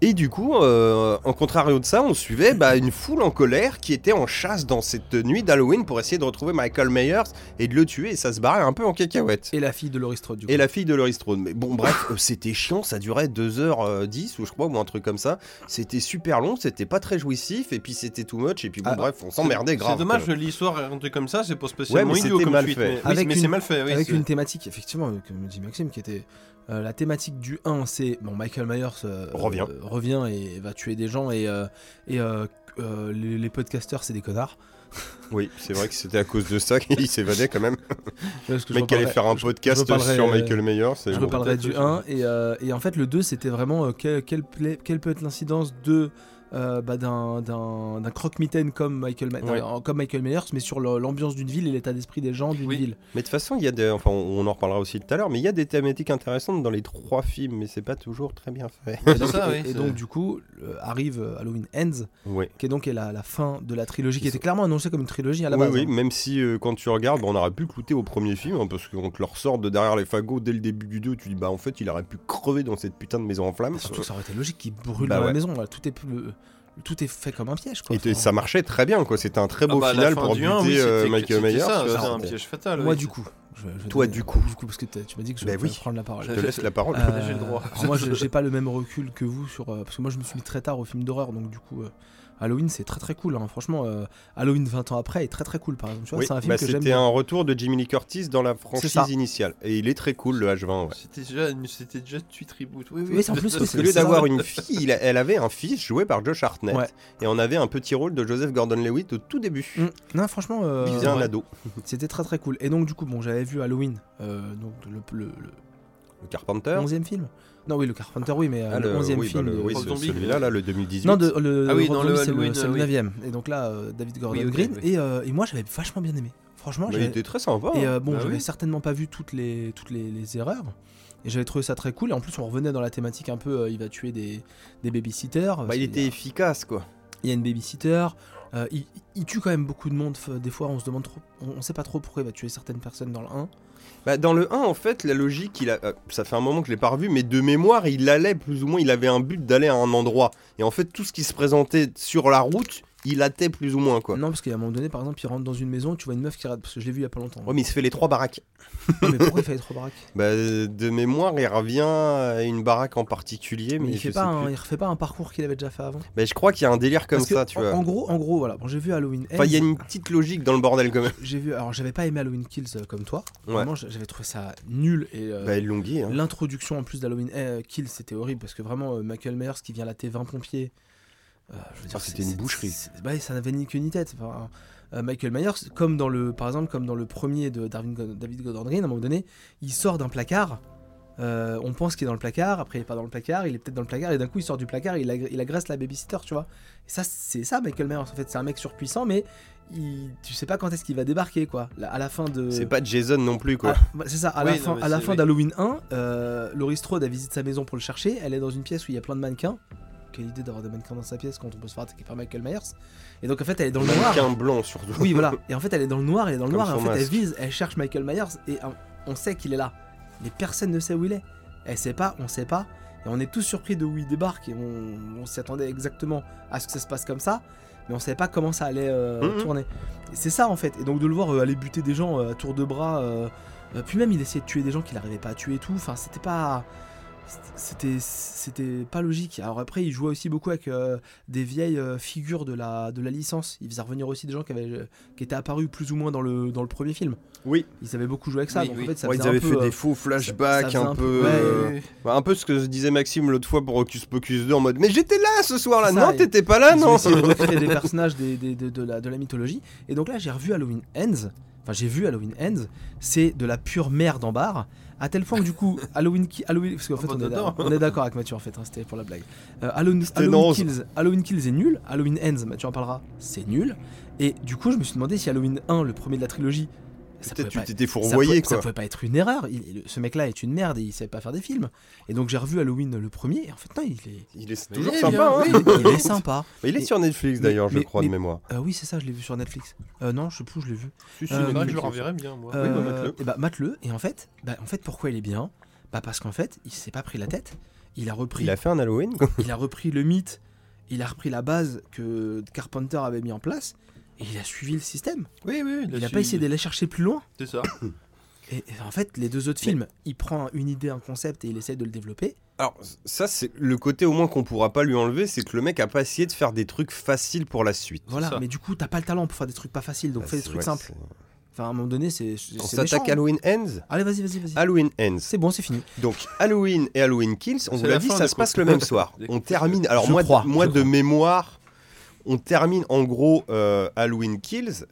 Et du coup, euh, en contrario de ça, on suivait bah, une foule en colère qui était en chasse dans cette nuit d'Halloween pour essayer de retrouver Michael Myers et de le tuer. Et ça se barrait un peu en cacahuète. Et la fille de Laurie Strode du coup. Et la fille de Laurie Strode. Mais bon, bref, euh, c'était chiant, ça durait 2h10 ou je crois, ou un truc comme ça. C'était super long, c'était pas très jouissif, et puis c'était too much, et puis bon, Ah, bref, on s'emmerdait grave. C'est dommage, l'histoire est rentrée comme ça, c'est pas Ouais, spécialement mais idiot c'était comme mal suite. fait. Mais, oui, Avec mais une- c'est mal fait, oui. avec une thématique, effectivement, euh, comme dit Maxime, qui était euh, la thématique du 1, c'est bon, Michael Myers euh, Revient. euh, revient et va tuer des gens et, euh, et euh, euh, les, les podcasters c'est des connards. (laughs) Oui, c'est vrai que c'était à cause de ça qu'il s'évadait quand même. (laughs) Parce que Le je mec qui allait reparlerai- faire un podcast je sur euh, Michael Myers. c'est Je bon. reparlerai du oui. 1 et, euh, et en fait le 2 c'était vraiment euh, quel- quelle, quelle peut être l'incidence de euh, bah, d'un d'un- d'un croque-mitaine comme Michael, Ma- Ouais. comme Michael Myers mais sur l'ambiance d'une ville et l'état d'esprit des gens d'une Oui. ville. Mais de toute façon, il y a des. Enfin, on en reparlera aussi tout à l'heure, mais il y a des thématiques intéressantes dans les trois films, mais c'est pas toujours très bien fait. Et donc, ça, et- oui, et c'est- donc du coup euh, arrive Halloween Ends Ouais. qui est donc est la, la fin de la trilogie qui était clairement annoncée comme une trilogie à la oui, base. oui, hein. même si euh, quand tu regardes, bah, on aurait pu clouter au premier film, hein, parce qu'on te le ressort de derrière les fagots dès le début du 2, tu dis bah en fait il aurait pu crever dans cette putain de maison en flammes. Surtout que ça aurait été logique qu'il brûle Bah dans ouais. la maison. Tout est plus- tout est fait comme un piège quoi. Et ça marchait très bien, quoi. C'était un très Ah beau bah, final fin pour du buter oui, euh, Michael c'était Myers. vois, C'était un piège fatal. moi oui. du coup, je je Toi, donner- du coup. Du coup, parce que tu m'as dit que je vais oui. prendre la parole. Je te laisse la parole. Euh, j'ai le droit. moi, j'ai j'ai pas le même recul que vous sur. euh, parce que moi, je me suis mis très tard au film d'horreur, donc du coup, euh, Halloween, c'est très très cool. hein. Franchement, euh, Halloween 20 ans après est très très cool, par exemple. Oui, c'est un film bah, que j'aime c'était un retour de Jimmy Lee Curtis dans la franchise initiale. Et il est très cool, le H20. Ouais. C'était déjà, c'était déjà suite reboot. Oui, oui. En plus, (laughs) Parce qu'au lieu d'avoir une fille, il a- elle avait un fils joué par Josh Hartnett. Ouais. Et on avait un petit rôle de Joseph Gordon-Levitt au tout début. Mm. Non, franchement, euh, Il faisait un ouais. ado. c'était très très cool. Et donc, du coup, bon, j'avais vu Halloween, euh, donc le, le, le Le Carpenter. 11e film. Non, oui, le Carpenter, oui, mais euh, Ah, le 11e oui, bah, film. le- oui, ce- celui-là, là, le 2018. Non, de, le, Ah oui, Zombie, le c'est le, Halloween, c'est le oui. 9ème. Et donc là, euh, David Gordon Green. Et, euh, et moi, j'avais vachement bien aimé. Franchement, Bah, il j'avais- était très sympa. Et hein. euh, bon, Bah j'avais certainement pas vu toutes les, toutes les, les erreurs. Et j'avais trouvé ça très cool. Et en plus, on revenait dans la thématique un peu il va tuer des, des babysitters. Bah, il était efficace, quoi. Il y a une babysitter. Euh, il, tue quand même beaucoup de monde. Des fois, on se demande. On, on sait pas trop pourquoi il va tuer certaines personnes dans le 1. Bah, dans le 1, en fait, la logique, euh, ça fait un moment que je l'ai pas revu, mais de mémoire, il allait plus ou moins, il avait un but d'aller à un endroit. Et en fait, tout ce qui se présentait sur la route, il hâtait plus ou moins, quoi. Non, parce qu'à un moment donné, par exemple, il rentre dans une maison. Tu vois une meuf qui rate. Parce que je l'ai vu il y a pas longtemps. Ouais, mais il se fait les trois baraques. Mais pourquoi il fallait trop baraque (laughs) Bah, de mémoire, il revient à une baraque en particulier, mais, Mais il, je fait sais pas un- plus. il refait pas un parcours qu'il avait déjà fait avant. Bah, je crois qu'il y a un délire comme Parce que ça, tu en, vois. en gros, en gros, voilà. Bon, j'ai vu Halloween. Enfin, il y a une petite logique dans le bordel quand même. (laughs) J'ai vu. Alors, j'avais pas aimé Halloween Kills euh, comme toi. Ouais. Vraiment, j'avais trouvé ça nul et. euh, Bah, hein. L'introduction en plus d'Halloween eh, Kills c'était horrible parce que vraiment euh, Michael Myers qui vient latter 20 pompiers. Euh, je veux Ah, c'était une boucherie. ça n'avait ni queue ni tête. Enfin, euh, Michael Myers, comme dans le, par exemple, comme dans le premier de Darwin David Gordon Green, à un moment donné, il sort d'un placard. euh, on pense qu'il est dans le placard, après il est pas dans le placard, il est peut-être dans le placard, et d'un coup il sort du placard, et il, agr- il agresse la babysitter, tu vois. Et ça, c'est ça Michael Myers, en fait, c'est un mec surpuissant, mais il, tu sais pas quand est-ce qu'il va débarquer, quoi. À la fin de. C'est pas Jason non plus, quoi. Ah, c'est ça, à la non, fin, à la d'Halloween 1, euh, Laurie Strode a visité sa maison pour le chercher. Elle est dans une pièce où il y a plein de mannequins. Quelle idée d'avoir des mannequins dans sa pièce quand on peut se faire attaquer par Michael Myers. Et donc en fait, elle est dans le noir. Mannequin blanc, surtout. Oui, voilà. Et en fait, elle est dans le noir, elle est dans le Comme noir. Et en fait, elle vise, elle cherche Michael Myers et euh, on sait qu'il est là. Mais personne ne sait où il est. Elle sait pas, on sait pas. Et on est tous surpris de où il débarque et on, on s'y attendait exactement à ce que ça se passe comme ça. Mais on savait pas comment ça allait euh, tourner. C'est ça en fait. Et donc de le voir euh, aller buter des gens euh, à tour de bras. puis même il essayait de tuer des gens qu'il n'arrivait pas à tuer et tout. Enfin, c'était pas. C'était, c'était pas logique. Alors après, il jouait aussi beaucoup avec euh, des vieilles euh, figures de la, de la licence. Il faisait revenir aussi des gens qui, avaient, euh, qui étaient apparus plus ou moins dans le, dans le premier film. Oui. Ils avaient beaucoup joué avec ça. Oui, donc oui. en fait, ça Ouais, faisait ils un avaient peu, fait euh, des faux flashbacks, un un peu. peu- ouais, euh, bah, un peu ce que disait Maxime l'autre fois pour Hocus Pocus 2 en mode Mais j'étais là ce soir-là C'est ça, Non, t'étais pas là, ils non (laughs) recréer des personnages des, des- de, de la, de la mythologie. Et donc là, j'ai revu Halloween Ends. Enfin, j'ai vu Halloween Ends. C'est de la pure merde en barre. À tel point que du coup, (laughs) Halloween, parce qu'en Ah fait, bah, on est, d'accord avec Mathieu en fait. hein, C'était pour la blague. Euh, Halloween. Kills, Halloween Kills est nul. Halloween Ends, Mathieu en parlera, c'est nul. Et du coup, je me suis demandé si Halloween 1, le premier de la trilogie, Peut-être tu t'étais fourvoyé, pouvait, ça quoi. pouvait pas être une erreur. Il- ce mec-là est une merde et il savait pas faire des films. Et donc j'ai revu Halloween le premier. Et en fait, non, il est, Il est Mais toujours il est sympa, bien, hein oui. il est sympa. (laughs) Mais il est sur Netflix d'ailleurs, je mais- crois, de mémoire. Euh, oui, c'est ça, je l'ai vu sur Netflix. Euh, non, je sais plus où je l'ai vu. Si, si, Euh, je le en reverrai bien, moi. bah, mate-le. et bah, mate-le. Et en fait, bah, en fait, pourquoi il est bien? Bah, parce qu'en fait, il s'est pas pris la tête. Il a repris, Il a fait un Halloween quoi. (laughs) il a repris le mythe. Il a repris la base que Carpenter avait mis en place. Et il a suivi le système. Oui, oui, Il a pas essayé d'aller chercher plus loin. C'est ça. (coughs) Et, et en fait, les deux autres films, il prend une idée, un concept et il essaie de le développer. Alors, ça, c'est le côté au moins qu'on pourra pas lui enlever, c'est que le mec a pas essayé de faire des trucs faciles pour la suite. Voilà, ça. mais du coup, t'as pas le talent pour faire des trucs pas faciles, donc Ah, fais des c'est- trucs ouais, simples. c'est- Enfin, à un moment donné, c'est. c'est On méchant, s'attaque hein. Halloween Ends Allez, vas-y, vas-y, vas-y. Halloween Ends. C'est bon, c'est fini. Donc Halloween et Halloween Kills, on C'est vous l'a la dit, fin ça des se passe le même soir. Des (laughs) On termine. Alors Je moi, crois, moi je de crois. mémoire, on termine en gros euh, Halloween Kills.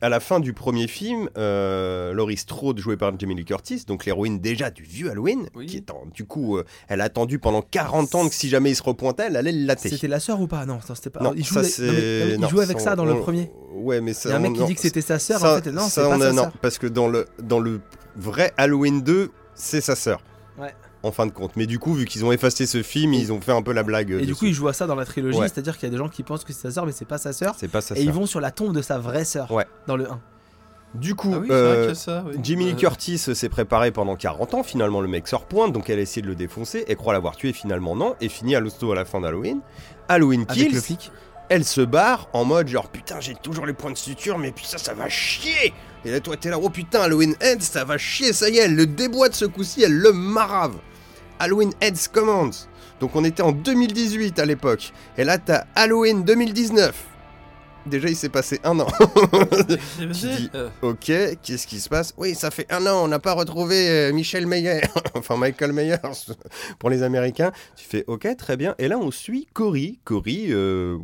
À la fin du premier film, euh, Laurie Strode, jouée par Jamie Lee Curtis, donc l'héroïne déjà du vieux Halloween, Oui. qui est en- du coup, euh, elle a attendu pendant 40 ans que si jamais il se repointait, elle allait le latter. C'était la sœur ou pas? Non, c'était pas. Non, il joue ça avec, non, non, il ça, ça dans le premier. Ouais, mais Il ça. y a un mec on- qui dit que c'était sa sœur, ça- en fait. Non, ça, pas on sa a- non, parce que dans le, dans le vrai Halloween 2, c'est sa sœur. Ouais. En fin de compte. Mais du coup, vu qu'ils ont effacé ce film, ils ont fait un peu la blague. Et du coup, il joue à ça dans la trilogie, Ouais. c'est-à-dire qu'il y a des gens qui pensent que c'est sa sœur, mais c'est pas sa sœur. c'est pas sa Et ils sœur. vont sur la tombe de sa vraie sœur Ouais. dans le 1. Du coup, Ah oui, c'est vrai euh, ça. oui. Jimmy Lee Euh, Curtis s'est préparé pendant 40 ans. Finalement, le mec sort pointe, donc elle essaie de le défoncer. Elle croit l'avoir tué, finalement non. Et finit à l'hosto à la fin d'Halloween. Halloween Avec Kills. le flic. Elle se barre en mode genre putain j'ai toujours les points de suture mais puis ça ça va chier Et là toi t'es là oh putain Halloween Ends ça va chier ça y est elle le déboîte ce coup-ci elle le marave Halloween Ends commence Donc on était en 2018 à l'époque. Et là t'as Halloween 2019 Déjà il s'est passé un an (laughs) (laughs) J'ai- dis- euh, Ok, qu'est-ce qui se passe? Oui, ça fait un an, on n'a pas retrouvé euh, Michel Meyer, (laughs) enfin Michael Myers pour les Américains. Tu fais ok, très bien. Et là, on suit Cory. Cory, euh,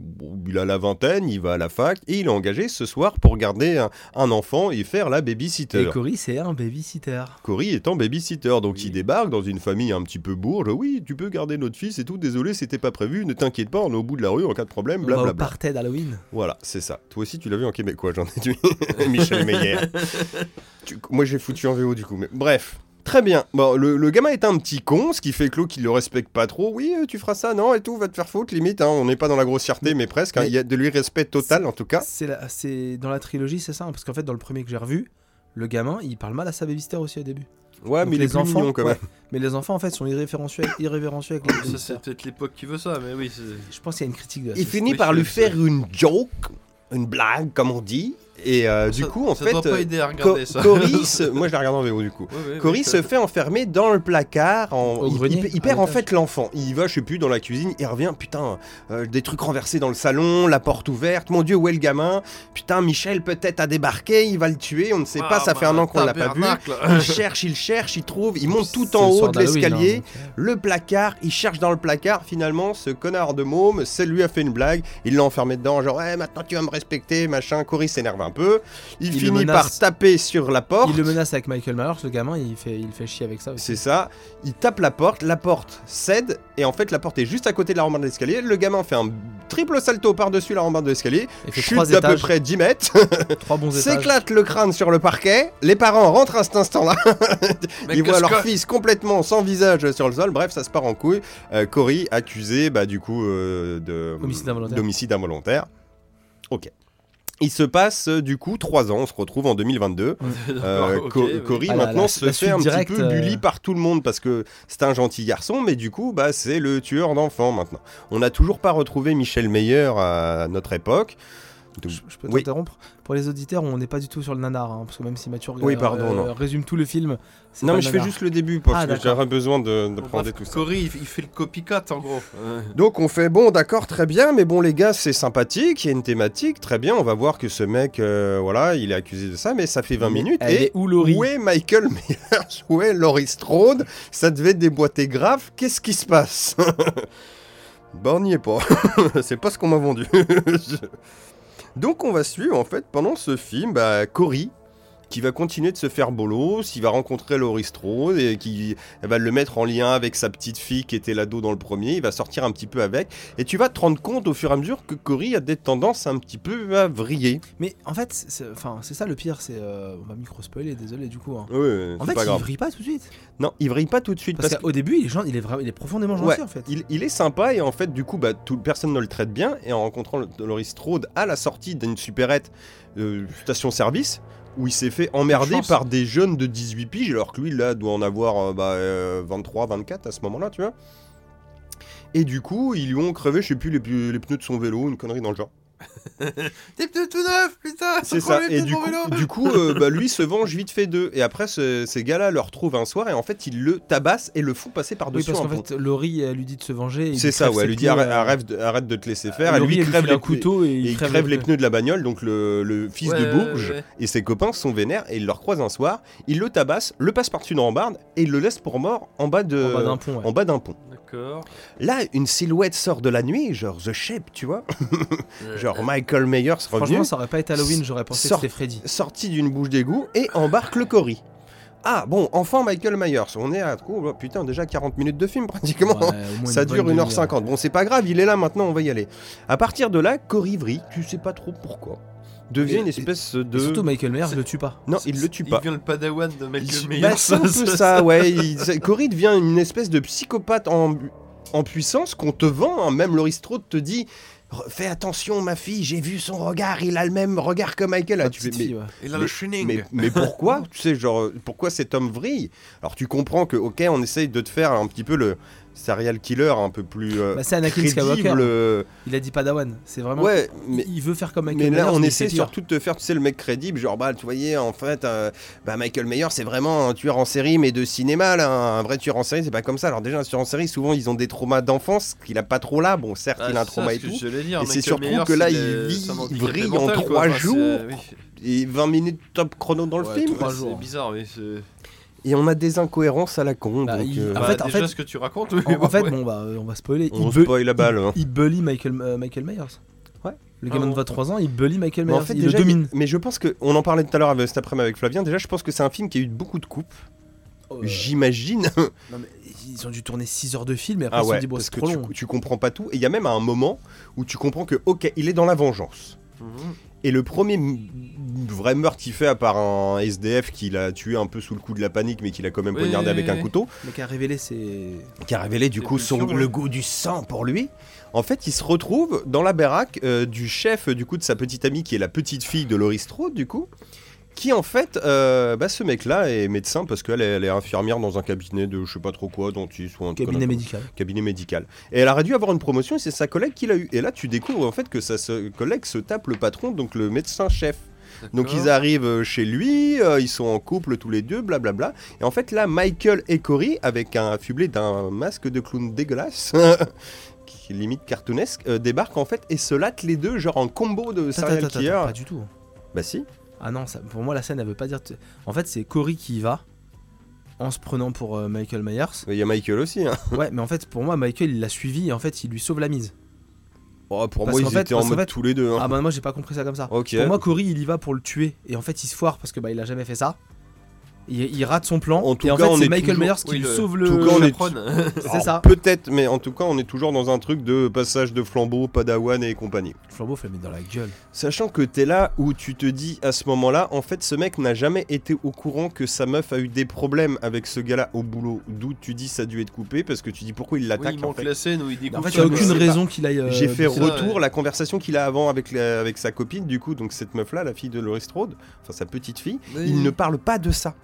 il a la vingtaine, il va à la fac et il est engagé ce soir pour garder un, un enfant et faire la babysitter. Et Cory, c'est un babysitter. Cory étant babysitter, donc il débarque dans une famille un petit peu bourge. Oui, tu peux garder notre fils et tout. Désolé, c'était pas prévu. Ne t'inquiète pas, on est au bout de la rue en cas de problème. On va au Blablabla. party d'Halloween. Voilà, c'est ça. Toi aussi, tu l'as vu en québécois, j'en ai dit. (laughs) Michel Meyer. (laughs) Tu- Moi, j'ai foutu en VO du coup, mais bref. Très bien. Bon, le, le gamin est un petit con, ce qui fait que l'autre, il le respecte pas trop. Oui, euh, tu feras ça, non, et tout, va te faire foutre, limite. hein. On n'est pas dans la grossièreté, mais presque. hein. Il y a de lui respect total, en tout cas. C'est dans la trilogie, c'est ça hein, Parce qu'en fait, dans le premier que j'ai revu, le gamin, il parle mal à sa babysitter aussi au début. Ouais, Donc mais mignon quand même. ouais. Mais les enfants, en fait, sont irrévérencieux, irrévérencieux avec Ça, c'est peut-être l'époque qui veut ça, mais oui. c'est- Je pense qu'il y a une critique de la Il société. finit oui, par lui faire une joke, une blague, comme on dit. Et euh, du Ça- coup, en ça fait, doit pas euh, aider à Co- regarder ça. Cory (laughs) se- moi je la regarde en VO du coup. Ouais, ouais, Cory ouais, se fait enfermer dans le placard. En... Il- grenier, il, il à perd en l'étage. fait l'enfant. Il va, je sais plus, dans la cuisine. Il revient, putain, euh, des trucs renversés dans le salon, la porte ouverte. Mon dieu, où est le gamin? Putain, Michel peut-être a débarqué, il va le tuer. On ne sait Ah, pas, ça bah, fait un an qu'on l'a pas vu. Il cherche, il cherche, il trouve, il monte tout en haut de l'escalier. hein, Le placard, il cherche dans le placard. Finalement, ce connard de môme, c'est lui a fait une blague. Il l'a enfermé dedans, genre, ouais, maintenant tu vas me respecter, machin. Cory s'énerve un peu. Il, finit par taper sur la porte. Il le menace avec Michael Myers, le gamin, il fait, il fait chier avec ça aussi. C'est ça. Il tape la porte, la porte cède, et en fait, la porte est juste à côté de la rambarde de l'escalier. Le gamin fait un triple salto par-dessus la rambarde de l'escalier, chute d'à peu près 10 mètres, (laughs) trois bons étages. s'éclate le crâne sur le parquet. Les parents rentrent à cet instant-là. (laughs) Ils voient leur que- fils complètement sans visage sur le sol. Bref, ça se part en couille. Euh, Cory accusé, bah, du coup, euh, de Homicide involontaire. Ok. Il se passe euh, du coup 3 ans, on se retrouve en 2022. (laughs) Euh, Ok, Co- oui. Cory Ah, la- maintenant la- se la fait un petit peu bully euh, par tout le monde parce que c'est un gentil garçon, mais du coup bah c'est le tueur d'enfants maintenant. On n'a toujours pas retrouvé Michel Meyer à notre époque. Je, je peux Oui. t'interrompre Pour les auditeurs, on n'est pas du tout sur le nanar, hein, parce que même si Mathieu regarde, Oui, pardon, non. résume tout le film, Non mais je fais juste le début parce Ah, que j'aurais besoin de, de Bon, prendre bref, tout ça. Cory, il fait- il fait le copycat en gros. Ouais. (laughs) Donc on fait bon d'accord très bien mais bon les gars c'est sympathique il y a une thématique très bien on va voir que ce mec euh, voilà il est accusé de ça mais ça fait 20 Mais minutes elle et est où Laurie où est Michael Myers (laughs) où est Laurie Strode ça devait déboîter grave qu'est-ce qui se passe (laughs) Bah on n'y est pas c'est pas ce qu'on m'a vendu donc on va suivre en fait pendant ce film bah, Cory qui va continuer de se faire bolos, il va rencontrer Laurie Strode et qui elle va le mettre en lien avec sa petite fille qui était l'ado dans le premier, il va sortir un petit peu avec, et tu vas te rendre compte au fur et à mesure que Cory a des tendances un petit peu à vriller. Mais en fait, c'est c'est- enfin, c'est ça le pire, c'est. euh, on va micro-spoiler, désolé du coup. hein. En fait, pas il grave. vrille pas tout de suite. Non, il vrille pas tout de suite Parce, parce, qu'au début, il est, gen- il, est vraiment, il est profondément gentil Ouais, en fait. il est sympa et en fait du coup bah, tout, personne ne le traite bien et en rencontrant Laurie Strode à la sortie d'une supérette euh, station-service où il s'est fait emmerder par des jeunes de 18 piges alors que lui là doit en avoir euh, bah, euh, 23, 24 à ce moment-là tu vois. Et du coup ils lui ont crevé je sais plus les, les pneus de son vélo, une connerie dans le genre. (laughs) T'es pneus tout neuf, putain C'est ça. les Et pneus de du mon coup, vélo. du coup euh, bah, lui se venge vite fait d'eux. Et après, ce- ces gars-là le retrouvent un soir et en fait, ils le tabassent et le font passer Oui, par-dessus parce un qu'en pont. fait, Laurie, elle lui dit de se venger. C'est lui ça, ouais. Elle lui dit arrête, euh, arrête de, arrête de te laisser faire. Elle Laurie, lui elle crève les, couteau et et il crève, crève les pneus de la bagnole. Donc le, le fils Ouais, de Bourges ouais. et ses copains sont vénères et ils le recroisent un soir. Il le tabasse, le passe par-dessus une rambarde et il le laisse pour mort en bas d'un pont. en bas d'un pont. D'accord. Là, une silhouette sort de la nuit, genre The Shape, tu vois. (laughs) Genre Michael Myers revenu. Franchement, ça aurait pas été Halloween, j'aurais pensé Sort- que c'était Freddy. sorti d'une bouche d'égout et embarque le Cory. Ah bon, enfin Michael Myers. On est à oh, putain déjà 40 minutes de film pratiquement. Ouais, au moins Ça une dure bonne 1h50. demi-heure. Bon, c'est pas grave, il est là maintenant, on va y aller. À partir de là, Cory vrille, tu sais pas trop pourquoi. Devient Et- une espèce Et de. surtout, Michael Myers le tue pas. Non, il le tue Il pas. devient le padawan de Michael Il- Myers. bah, c'est un peu ça, (laughs) ouais. il- devient une espèce de psychopathe en, en puissance qu'on te vend. hein. Même Laurie Strode te dit Fais attention, ma fille, j'ai vu son regard, il a le même regard que Michael. Ah, tu fais, mais- ouais. Il a Mais- le shining. Mais, mais pourquoi (laughs) Tu sais, genre, pourquoi cet homme vrille? Alors tu comprends que, ok, on essaye de te faire un petit peu le, serial killer un peu plus euh, Bah, c'est Anakin crédible. Skywalker. euh, Il a dit Padawan. C'est vraiment. Ouais, mais Il veut faire comme Mais Michael là, Myers, on mais essaie surtout de te faire, tu sais, le mec crédible, genre, bah, tu voyais, en fait, euh, bah, Michael Myers, c'est vraiment un tueur en série, mais de cinéma, là, un vrai tueur en série, c'est pas comme ça. Alors, déjà, un tueur en série, souvent, ils ont des traumas d'enfance qu'il a pas trop là. Bon, certes, Ah, il a un c'est trauma ça, et tout. Et c'est surtout que là, il vit- c'est il vrille en mental, quoi. trois Enfin, c'est- jours. oui. Et 20 minutes top chrono dans le Ouais, film. trois Ouais, jours. C'est bizarre, oui. Et on a des incohérences à la con. Bah, donc, il- euh, En Bah, fait- en déjà fait- ce que tu racontes, oui, En, en fait, ouais. bon, bah, euh, on va spoiler. on il, spoil la balle. hein. il bully Michael, euh, Michael Myers. Ouais. Le gamin Ah de bon. 23 ans, il bully Michael Myers. en fait, il déjà, le domine. mais je pense que, on en parlait tout à l'heure avec- cet après-midi avec Flavien, déjà, je pense que c'est un film qui a eu beaucoup de coupes. Euh, J'imagine. (laughs) (laughs) ils ont dû tourner 6 heures de film et après Ah ils se sont dit, bon, parce que trop tu, long. tu comprends pas tout. Et il y a même un moment où tu comprends que, ok, il est dans la vengeance. Et le premier vrai meurtre qu'il fait, à part un SDF qu'il a tué un peu sous le coup de la panique, mais qu'il a quand même Oui, poignardé oui, avec oui, un couteau, Le mec a révélé, c'est. qui a révélé du Ses coup son, le goût du sang pour lui. En fait, il se retrouve dans la baraque euh, du chef du coup de sa petite amie, qui est la petite fille de Laurie Strode, du coup. Qui en fait, euh, bah, ce mec-là est médecin parce qu'elle est, elle est infirmière dans un cabinet de je sais pas trop quoi, dentiste ou un truc Cabinet comme ça médical. cabinet médical. Et elle aurait dû avoir une promotion et c'est sa collègue qui l'a eu. Et là, tu découvres en fait que sa collègue se tape le patron, donc le médecin-chef. Donc D'accord. ils arrivent euh, chez lui, euh, ils sont en couple tous les deux, blablabla. Et en fait là, Michael et Cory, avec un affublé d'un masque de clown dégueulasse, (laughs) qui est limite cartoonesque, euh, débarquent en fait et se latent les deux, genre en combo de serial killer. pas du tout. Bah si. Ah non, ça, pour moi, la scène, elle veut pas dire. t- En fait, c'est Cory qui y va en se prenant pour euh, Michael Myers. Il y a Michael aussi. Hein. (laughs) Ouais, mais en fait, pour moi, Michael, il l'a suivi et en fait, il lui sauve la mise. Oh, pour Parce moi, qu'en ils fait- étaient en parce qu'en mode fait- tous les deux. hein. Ah bah, moi, j'ai pas compris ça comme ça. ok. Pour moi, Cory, il y va pour le tuer et en fait, il se foire parce que bah, il a jamais fait ça. Il, il rate son plan En tout et en cas, on fait, c'est est Michael toujours- Myers qui Oui, lui le- sauve le. (laughs) C'est ça. Peut-être, mais en tout cas, on est toujours dans un truc de passage de flambeau, padawan et compagnie. Le flambeau, faut le mettre dans la gueule. Sachant que t'es là où tu te dis à ce moment-là, en fait, ce mec n'a jamais été au courant que sa meuf a eu des problèmes avec ce gars-là au boulot. D'où tu dis ça a dû être coupé parce que tu dis pourquoi il Oui, l'attaque il en manque fait. la scène où il découvre En fait, il n'y a aucune raison qu'il aille. euh, J'ai fait retour ouais. la conversation qu'il a avant avec, la- avec sa copine, du coup, donc cette meuf-là, la fille de Laurie Strode, enfin sa petite fille. Oui. Il ne parle pas de ça.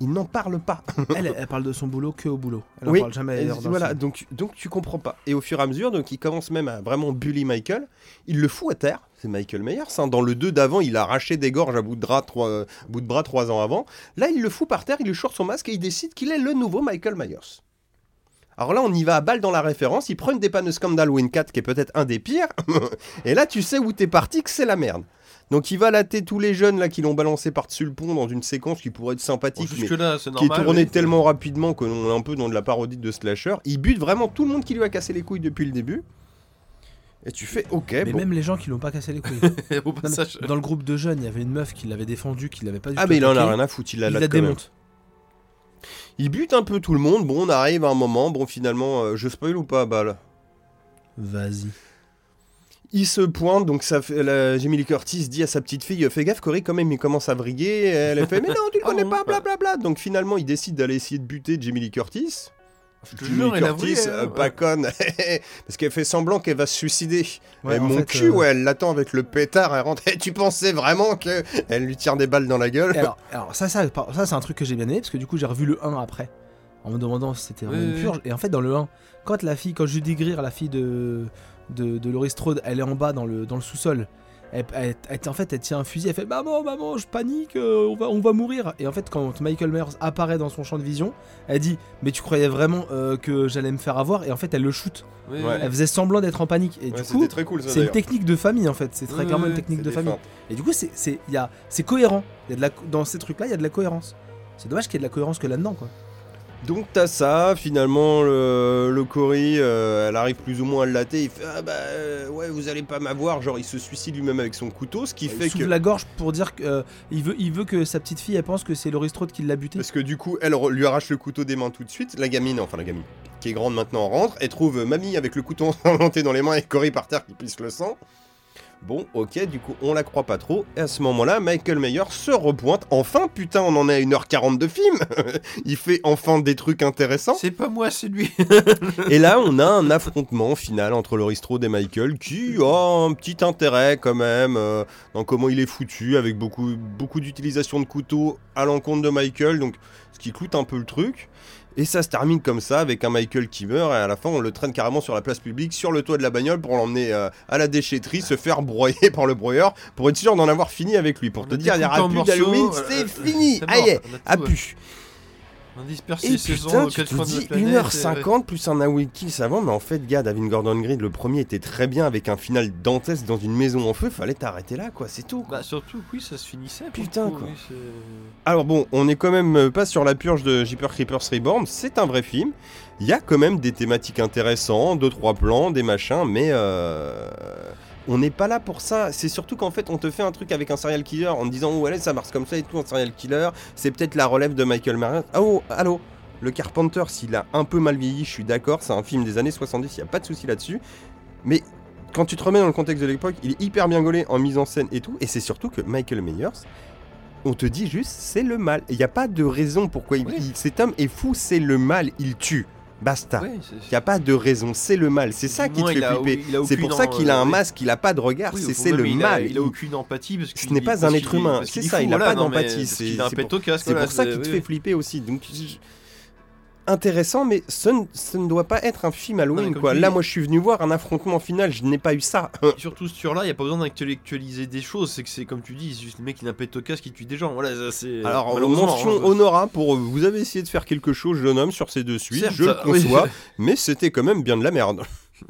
Il n'en parle pas. (laughs) Elle, elle parle de son boulot que au boulot. Elle Oui, en parle jamais Et ailleurs dans le voilà, donc, donc tu comprends pas. Et au fur et à mesure, donc il commence même à vraiment bully Michael. Il le fout à terre. C'est Michael Myers. hein. Dans le 2 d'avant, il a arraché des gorges à bout de, bras trois, euh, bout de bras trois ans avant. Là, il le fout par terre, il lui short son masque et il décide qu'il est le nouveau Michael Myers. Alors là, on y va à balle dans la référence. Il prend une dépanneuse comme d'Halloween 4, qui est peut-être un des pires. (laughs) et là, tu sais où t'es parti, que c'est la merde. Donc il va latter tous les jeunes là qui l'ont balancé par-dessus le pont dans une séquence qui pourrait être Bon, sympathique, mais qui est normal. tourné oui. tellement rapidement qu'on est un peu dans de la parodie de slasher. Il bute vraiment tout le monde qui lui a cassé les couilles depuis le début. Et tu fais ok, Mais bon. même les gens qui l'ont pas cassé les couilles. (laughs) Au Non, mais passage. dans le groupe de jeunes, il y avait une meuf qui l'avait défendu, qui l'avait pas du Ah tout mais il en a rien à foutre, il la Il la même. démonte. Il bute un peu tout le monde. Bon, on arrive à un moment. Bon, finalement, euh, je spoil ou pas, balle Vas-y. Il se pointe, donc ça fait, la, Jamie Lee Curtis dit à sa petite fille Fais gaffe, Cory, quand même, il commence à vriller. Elle fait Mais non, tu le Ah connais pas, blablabla. Donc finalement, il décide d'aller essayer de buter Jamie Lee Curtis. Je te Jamie jure, elle Curtis, vrillé, euh, hein, pas ouais. conne, (laughs) parce qu'elle fait semblant qu'elle va se suicider. Ouais, mon fait, cul, euh, ouais, elle l'attend avec le pétard, elle rentre. Et tu pensais vraiment que elle lui tire des balles dans la gueule? Alors, alors ça, ça, ça c'est un truc que j'ai bien aimé parce que du coup j'ai revu le 1 après en me demandant si c'était vraiment Oui, une oui. purge. Et en fait dans le 1, quand la fille, quand Judy Greer, la fille de de, de Laurie Strode, elle est en bas dans le dans le sous-sol. Elle, elle- elle- en fait, elle tient un fusil, elle fait maman, maman, je panique, euh, on va on va mourir. Et en fait, quand Michael Myers apparaît dans son champ de vision, elle dit mais tu croyais vraiment euh, que j'allais me faire avoir? Et en fait, elle le shoot. Oui, Ouais. oui. Elle faisait semblant d'être en panique. Et Ouais, du c'était coup, très cool c'est une technique de famille en fait. C'est très clairement une technique de famille. Et du coup, c'est cohérent. Y a de la, dans ces trucs-là, il y a de la cohérence. C'est dommage qu'il y ait de la cohérence que là-dedans, quoi. Donc t'as ça, finalement le, le Cory, euh, elle arrive plus ou moins à le latter, il fait ah bah euh, ouais vous allez pas m'avoir, genre il se suicide lui-même avec son couteau, ce qui Il fait que la gorge pour dire qu'il veut, il veut que sa petite fille, elle pense que c'est Laurie Strode qui l'a buté. parce que du coup elle lui arrache le couteau des mains tout de suite, la gamine, enfin la gamine qui est grande maintenant rentre, elle trouve euh, mamie avec le couteau (laughs) ensanglanté dans les mains et Cory par terre qui pisse le sang. Bon, ok, du coup, on la croit pas trop. Et à ce moment-là, Michael Mayer se repointe. Enfin, putain, on en est à 1h40 de film. (laughs) Il fait enfin des trucs intéressants. C'est pas moi, c'est lui. (laughs) Et là, on a un affrontement final entre Laurie Strode et Michael qui a un petit intérêt quand même euh, dans comment il est foutu, avec beaucoup, beaucoup d'utilisation de couteaux à l'encontre de Michael, donc ce qui cloute un peu le truc. Et ça se termine comme ça, avec un Michael qui meurt, et à la fin, on le traîne carrément sur la place publique, sur le toit de la bagnole, pour l'emmener euh, à la déchetterie, se faire broyer (laughs) par le broyeur, pour être sûr d'en avoir fini avec lui. Pour On te dire, il n'y aura plus d'Halloween, euh, c'est euh, fini. Aïe, a pu On a dispersé Et aux tu te dis planète, 1h50 plus un Away Kills avant, mais en fait, gars, David Gordon Green, le premier était très bien avec un final dantesque dans une maison en feu, fallait t'arrêter là, quoi, c'est tout. Bah surtout, oui, ça se finissait. Putain, coup, quoi. oui, Alors bon, on est quand même euh, pas sur la purge de Jeepers Creepers Reborn, c'est un vrai film. Il y a quand même des thématiques intéressantes, deux trois plans, des machins, mais euh, on n'est pas là pour ça. C'est surtout qu'en fait, on te fait un truc avec un serial killer en te disant ouais, ça marche comme ça et tout, un serial killer. C'est peut-être la relève de Michael Myers. Ah oh, allô. Le Carpenter, s'il a un peu mal vieilli, je suis d'accord, c'est un film des années 70, il n'y a pas de souci là-dessus. Mais quand tu te remets dans le contexte de l'époque, il est hyper bien gaulé en mise en scène et tout. Et c'est surtout que Michael Myers, on te dit juste c'est le mal. Il n'y a pas de raison pourquoi il, Oui. il- cet homme est fou, c'est le mal, il tue. Basta. Ouais, Il n'y a pas de raison, c'est le mal. C'est ça qui te fait flipper. C'est pour ça qu'il a un masque, il n'a pas de regard, Oui, c'est le a- mal. Il a aucune empathie parce Ce n'est pas un être humain, c'est ça, il n'a pas d'empathie, c'est- pour- ça qu'il te fait flipper aussi. Donc intéressant, mais ce, ne- ce ne doit pas être un film Halloween quoi. Là, dis- moi, je suis venu voir un affrontement final, je n'ai pas eu ça. Surtout sur là, il n'y a pas besoin d'intellectualiser des choses. C'est que c'est comme tu dis, c'est juste le mec qui n'a pas de tocasse qui tue des gens. Voilà, c'est. Alors, mention hein, honorable pour vous avez essayé de faire quelque chose, jeune homme, sur ces deux suites, je le oui. conçois, (laughs) mais c'était quand même bien de la merde.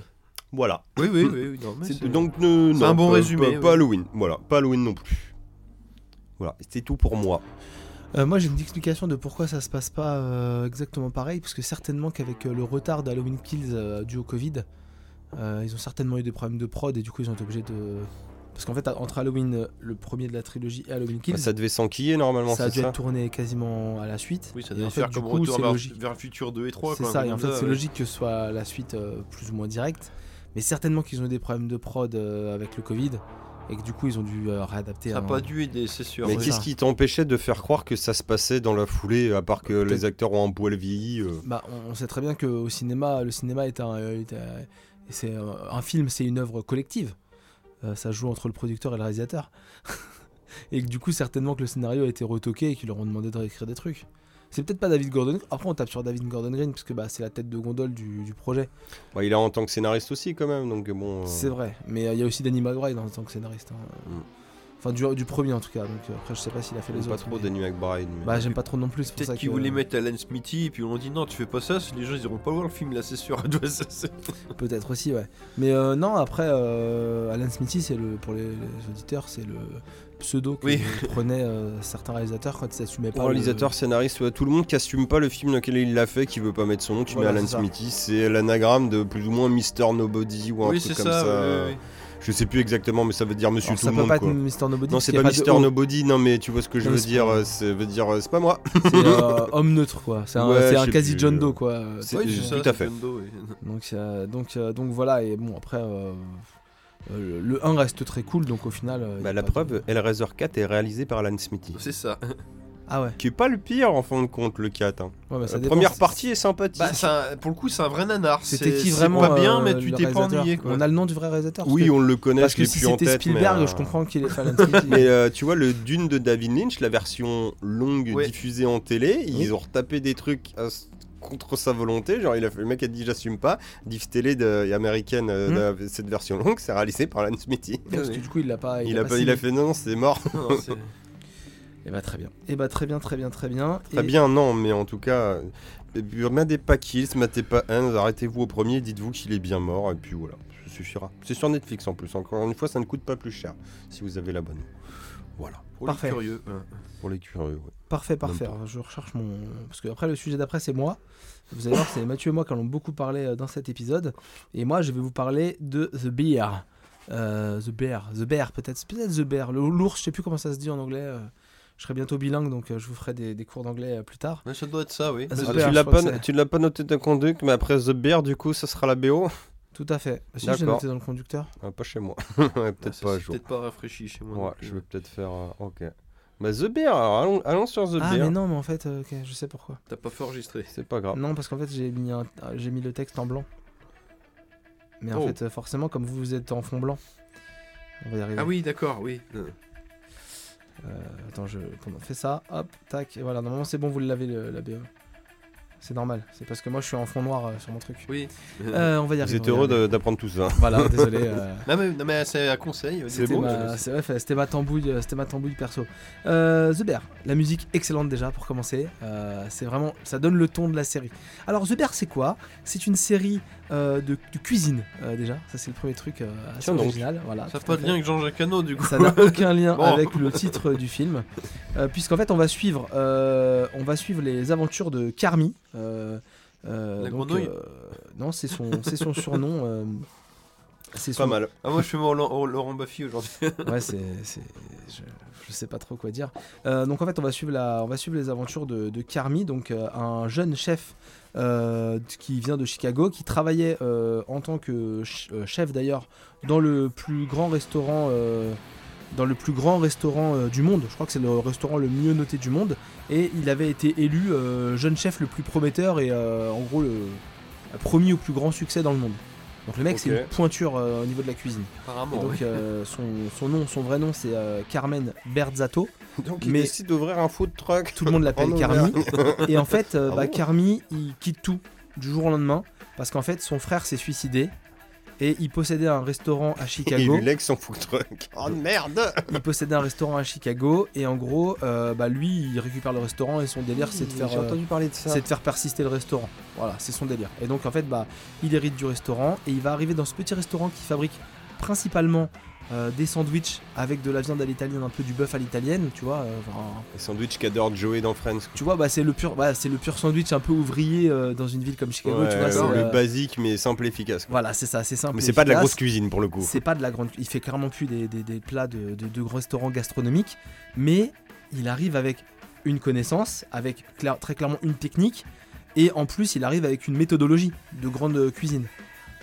(laughs) voilà. Oui, oui, oui. oui, non, mais C'est- Donc, c'est non, un bon pas- résumé, pas Halloween, voilà, pas Halloween non plus. Voilà, c'est tout pour moi. Euh, moi j'ai une explication de pourquoi ça se passe pas euh, exactement pareil, parce que certainement qu'avec euh, le retard d'Halloween Kills euh, dû au Covid, euh, ils ont certainement eu des problèmes de prod et du coup ils ont été obligés de... Parce qu'en fait entre Halloween, le premier de la trilogie et Halloween Kills, Bah, ça devait s'enquiller normalement, ça a c'est dû ça être tourné quasiment à la suite. Oui, ça devait fait, faire du comme coup, retour c'est vers, logique. vers le futur 2 et 3. C'est ça, et en fait c'est ouais. logique que ce soit la suite euh, plus ou moins directe. Mais certainement qu'ils ont eu des problèmes de prod euh, avec le Covid et que du coup ils ont dû euh, réadapter. Ça un- n'a pas dû aider, c'est sûr. Mais qu'est-ce qui t'empêchait de faire croire que ça se passait dans la foulée, à part que les acteurs ont un poil vieilli euh, Bah, on, sait très bien qu'au cinéma, le cinéma est un, euh, est un- c'est un film, c'est une œuvre collective. Euh, ça joue entre le producteur et le réalisateur. (laughs) et que du coup, certainement que le scénario a été retoqué et qu'ils leur ont demandé de réécrire des trucs. C'est peut-être pas David Gordon. Après, on tape sur David Gordon Green parce que bah, c'est la tête de gondole du, du projet. bah, il est en tant que scénariste aussi quand même, donc bon. euh, C'est vrai. Mais euh, il y a aussi Danny McBride en tant que scénariste. hein. Mm. Enfin, du, du premier en tout cas. Donc euh, après, je sais pas s'il a fait J'aime les pas autres. trop mais- Danny McBride. mais- Bah, j'aime pas trop non plus. C'est pour ça Peut-être qu'ils que- voulaient mettre Alan Smithy et puis on leur dit non, tu fais pas ça, les gens ils iront pas voir le film là, c'est sûr. (laughs) Ouais, ça, c'est- Peut-être aussi, ouais. Mais euh, non, après, euh, Alan Smithy, c'est le, pour les, les auditeurs, c'est le pseudo que Oui. (laughs) prenaient euh, certains réalisateurs quand ils s'assumaient pas. Le- réalisateur, scénariste, ouais, tout le monde qui assume pas le film dans lequel il l'a fait, qui veut pas mettre son nom, tu Voilà, mets Alan ça. Smithy, c'est l'anagramme de plus ou moins Mister Nobody ou un Oui, truc c'est comme ça. ça. oui. Je sais plus exactement, mais ça veut dire Monsieur Alors, tout ça le peut monde. pas quoi. être Mister Nobody. Non, c'est pas de Mister. Nobody, non, mais tu vois ce que je Non, veux dire, pas- euh, ça veut dire, euh, c'est pas moi. C'est (laughs) euh, homme neutre, quoi. C'est un, Ouais, quasi plus, John Doe, quoi. C'est- Oui, c'est ça, tout à fait. John Doe, oui. (laughs) Donc, euh, donc, euh, donc voilà, et bon, après, euh, euh, le 1 reste très cool, donc au final. euh, Bah, la pas de- preuve, Hellraiser 4 est réalisé par Alan Smithy. C'est ça. (laughs) Ah ouais, Qui est pas le pire en fin de compte, le 4. hein. ouais bah, ça La dépend. première partie est sympathique. Bah, un- pour le coup, c'est un vrai nanar. C'était qui c'est vraiment pas bien, euh, mais tu le t'es pas ennuyé quoi. On a le nom du vrai réalisateur oui, que- on le connaît, Parce je que l'ai si c'était tête. Spielberg, mais, euh, je comprends qu'il est fait Alan Smithy. (laughs) Mais euh, tu vois, le Dune de David Lynch, la version longue Ouais. diffusée en télé, ils ont retapé des trucs à contre sa volonté. Genre, il a fait, le mec a dit J'assume pas. Diff télé de, et américaine, euh, de- cette version longue, c'est réalisé par Alan Smithy. Parce que du coup, il l'a pas. Il a, pas, il a fait Non, non, c'est mort. Non, Et bah très bien. Et bah très bien, très bien, très bien. Très Et- bien, non, mais en tout cas, euh, matez pas Kills, matez pas Hans, arrêtez-vous au premier, dites-vous qu'il est bien mort, et puis voilà, ça suffira. C'est sur Netflix en plus, encore une fois, ça ne coûte pas plus cher si vous avez l'abonnement. Voilà, Pour Parfait. les curieux. pour les curieux. ouais. Parfait, parfait. Alors, Je recherche mon. Parce que après le sujet d'après, c'est moi. Vous allez voir, c'est Mathieu et moi qui allons beaucoup parler euh, dans cet épisode. Et moi, je vais vous parler de The Bear. Euh, the Bear, The Bear, peut-être. C'est Peut-être The Bear. Le- L'ours, je sais plus comment ça se dit en anglais. euh, Je serai bientôt bilingue, donc je vous ferai des, des cours d'anglais plus tard. Ouais, ça doit être ça, oui. Ah, Mais Ah, Bear, tu l'as pas, tu l'as pas noté dans le conduct, mais après The Bear, du coup, ça sera la BO Tout à fait. Si j'ai D'accord. noté dans le conducteur. Ah, Pas chez moi, Ouais, Ah, (laughs) peut-être ça, pas à c'est jour. Peut-être pas rafraîchi chez moi. Ouais, je vais peut-être faire. euh, ok. Bah, The Bear, alors allons, allons sur The Ah, Bear. mais non, mais en fait, euh, ok, je sais pourquoi. T'as pas fait enregistrer. C'est pas grave. Non, parce qu'en fait, j'ai mis, un- j'ai mis le texte en blanc. Mais en Oh. fait, euh, forcément, comme vous, vous êtes en fond blanc, on va y arriver. Ah oui, d'accord, oui. Euh, attends, je fait ça? Hop, tac, et voilà. Normalement, c'est bon, vous l'avez le- la BE. C'est normal. C'est parce que moi je suis en fond noir euh, sur mon truc. Oui. Euh, on va y Vous arriver. êtes va y heureux d'apprendre tout ça. Voilà, (laughs) désolé. euh, Non mais, non, mais c'est un conseil. C'est ouais, fait- c'était ma tambouille, euh, c'était ma tambouille perso. Euh, The Bear, la musique excellente déjà pour commencer. Euh, c'est vraiment, ça donne le ton de la série. Alors The Bear, c'est quoi? C'est une série euh, de, de cuisine euh, déjà. Ça c'est le premier truc euh, assez Tiens donc. original. Voilà. Ça n'a pas de lien avec Jean-Jacques Hano du coup. Ça n'a aucun lien (laughs) Bon. avec le titre du film, Euh, puisqu'en fait on va suivre, euh, on va suivre les aventures de Carmi. euh, euh, La donc, grenouille euh, Non, c'est son, c'est son surnom. euh, c'est Pas son- mal. Ah moi je suis mon Laurent Laurent Baffy aujourd'hui. (laughs) Ouais, c'est, c'est- je, je sais pas trop quoi dire. Euh, donc en fait, on va suivre la, on va suivre les aventures de, de Carmi, donc euh, un jeune chef euh, qui vient de Chicago, qui travaillait euh, en tant que euh, chef d'ailleurs dans le plus grand restaurant. dans le plus grand restaurant du monde, je crois que c'est le restaurant le mieux noté du monde, et il avait été élu jeune chef le plus prometteur et en gros le promis au plus grand succès dans le monde. Donc le mec c'est une pointure euh, au niveau de la cuisine. Apparemment. Et donc oui. euh, son, son nom, son vrai nom c'est euh, Carmen Berzatto. (laughs) Donc il Mais- décide d'ouvrir un food truck. Tout le monde l'appelle (laughs) Carmi. Et en fait, euh, Ah bah, bon Carmi il quitte tout du jour au lendemain parce qu'en fait son frère s'est suicidé et il possédait un restaurant à Et il Chicago. lui son food truck. Oh merde il possédait un restaurant à Chicago et en gros, euh, bah, lui il récupère le restaurant et son délire c'est de faire J'ai euh, entendu parler de ça. c'est de faire persister le restaurant. Voilà, c'est son délire. Et donc en fait, bah, il hérite du restaurant et il va arriver dans ce petit restaurant qui fabrique principalement euh, des sandwichs avec de la viande à l'italienne, un peu du bœuf à l'italienne, tu vois. euh, sandwichs qu'adore Joey dans Friends. tu vois, bah, c'est le pur, bah, c'est le pur sandwich un peu ouvrier euh, dans une ville comme Chicago, Ouais, tu vois. c'est, le euh, basique mais simple et efficace. quoi. Voilà, c'est ça, c'est simple. Mais c'est pas de la grosse cuisine pour le coup. C'est pas de la grande. Il fait clairement plus des, des- des plats de, de, restaurants gastronomiques, mais il arrive avec une connaissance, avec clair- très clairement une technique, et en plus il arrive avec une méthodologie de grande cuisine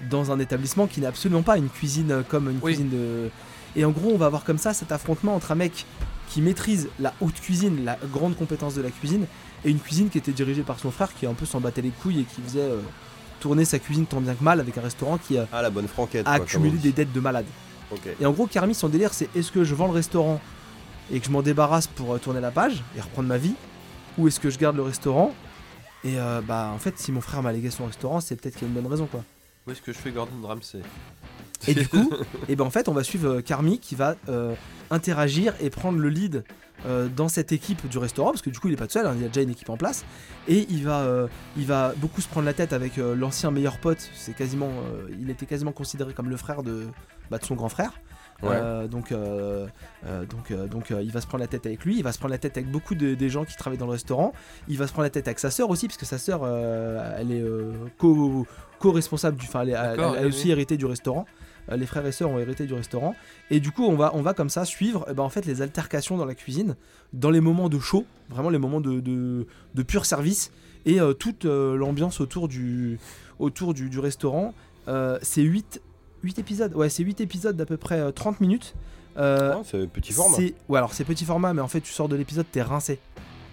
dans un établissement qui n'est absolument pas une cuisine euh, comme une Oui. cuisine de. Et en gros, on va avoir comme ça cet affrontement entre un mec qui maîtrise la haute cuisine, la grande compétence de la cuisine, et une cuisine qui était dirigée par son frère qui un peu s'en battait les couilles et qui faisait euh, tourner sa cuisine tant bien que mal avec un restaurant qui euh, Ah la bonne franquette. a quoi, accumulé des dettes de malade. Et en gros, Carmi, son délire, c'est est-ce que je vends le restaurant et que je m'en débarrasse pour euh, tourner la page et reprendre ma vie Ou est-ce que je garde le restaurant Et euh, bah, en fait, si mon frère m'a légué son restaurant, c'est peut-être qu'il y a une bonne raison, quoi. Où est-ce que je fais Gordon Ramsay? Et du coup, (laughs) et ben en fait, on va suivre euh, Carmi qui va euh, interagir et prendre le lead euh, dans cette équipe du restaurant parce que du coup, il est pas tout seul, hein, il y a déjà une équipe en place et il va, euh, il va beaucoup se prendre la tête avec euh, l'ancien meilleur pote. C'est quasiment, euh, il était quasiment considéré comme le frère de, bah, de son grand frère. Ouais. Euh, donc, euh, euh, donc, euh, donc euh, il va se prendre la tête avec lui, il va se prendre la tête avec beaucoup de, des gens qui travaillent dans le restaurant, il va se prendre la tête avec sa sœur aussi, parce que sa sœur, euh, elle est euh, co- co-responsable du, enfin, elle, a aussi oui. hérité du restaurant. Euh, les frères et sœurs ont hérité du restaurant, et du coup, on va, on va comme ça suivre, eh ben, en fait, les altercations dans la cuisine, dans les moments de chaud, vraiment les moments de, de, de pur service, et euh, toute euh, l'ambiance autour du, autour du, du restaurant. Euh, c'est 8, 8 épisodes, ouais, c'est 8 épisodes d'à peu près euh, 30 minutes. Euh, Ah, c'est petit format. c'est ouais alors c'est petit format mais en fait tu sors de l'épisode t'es rincé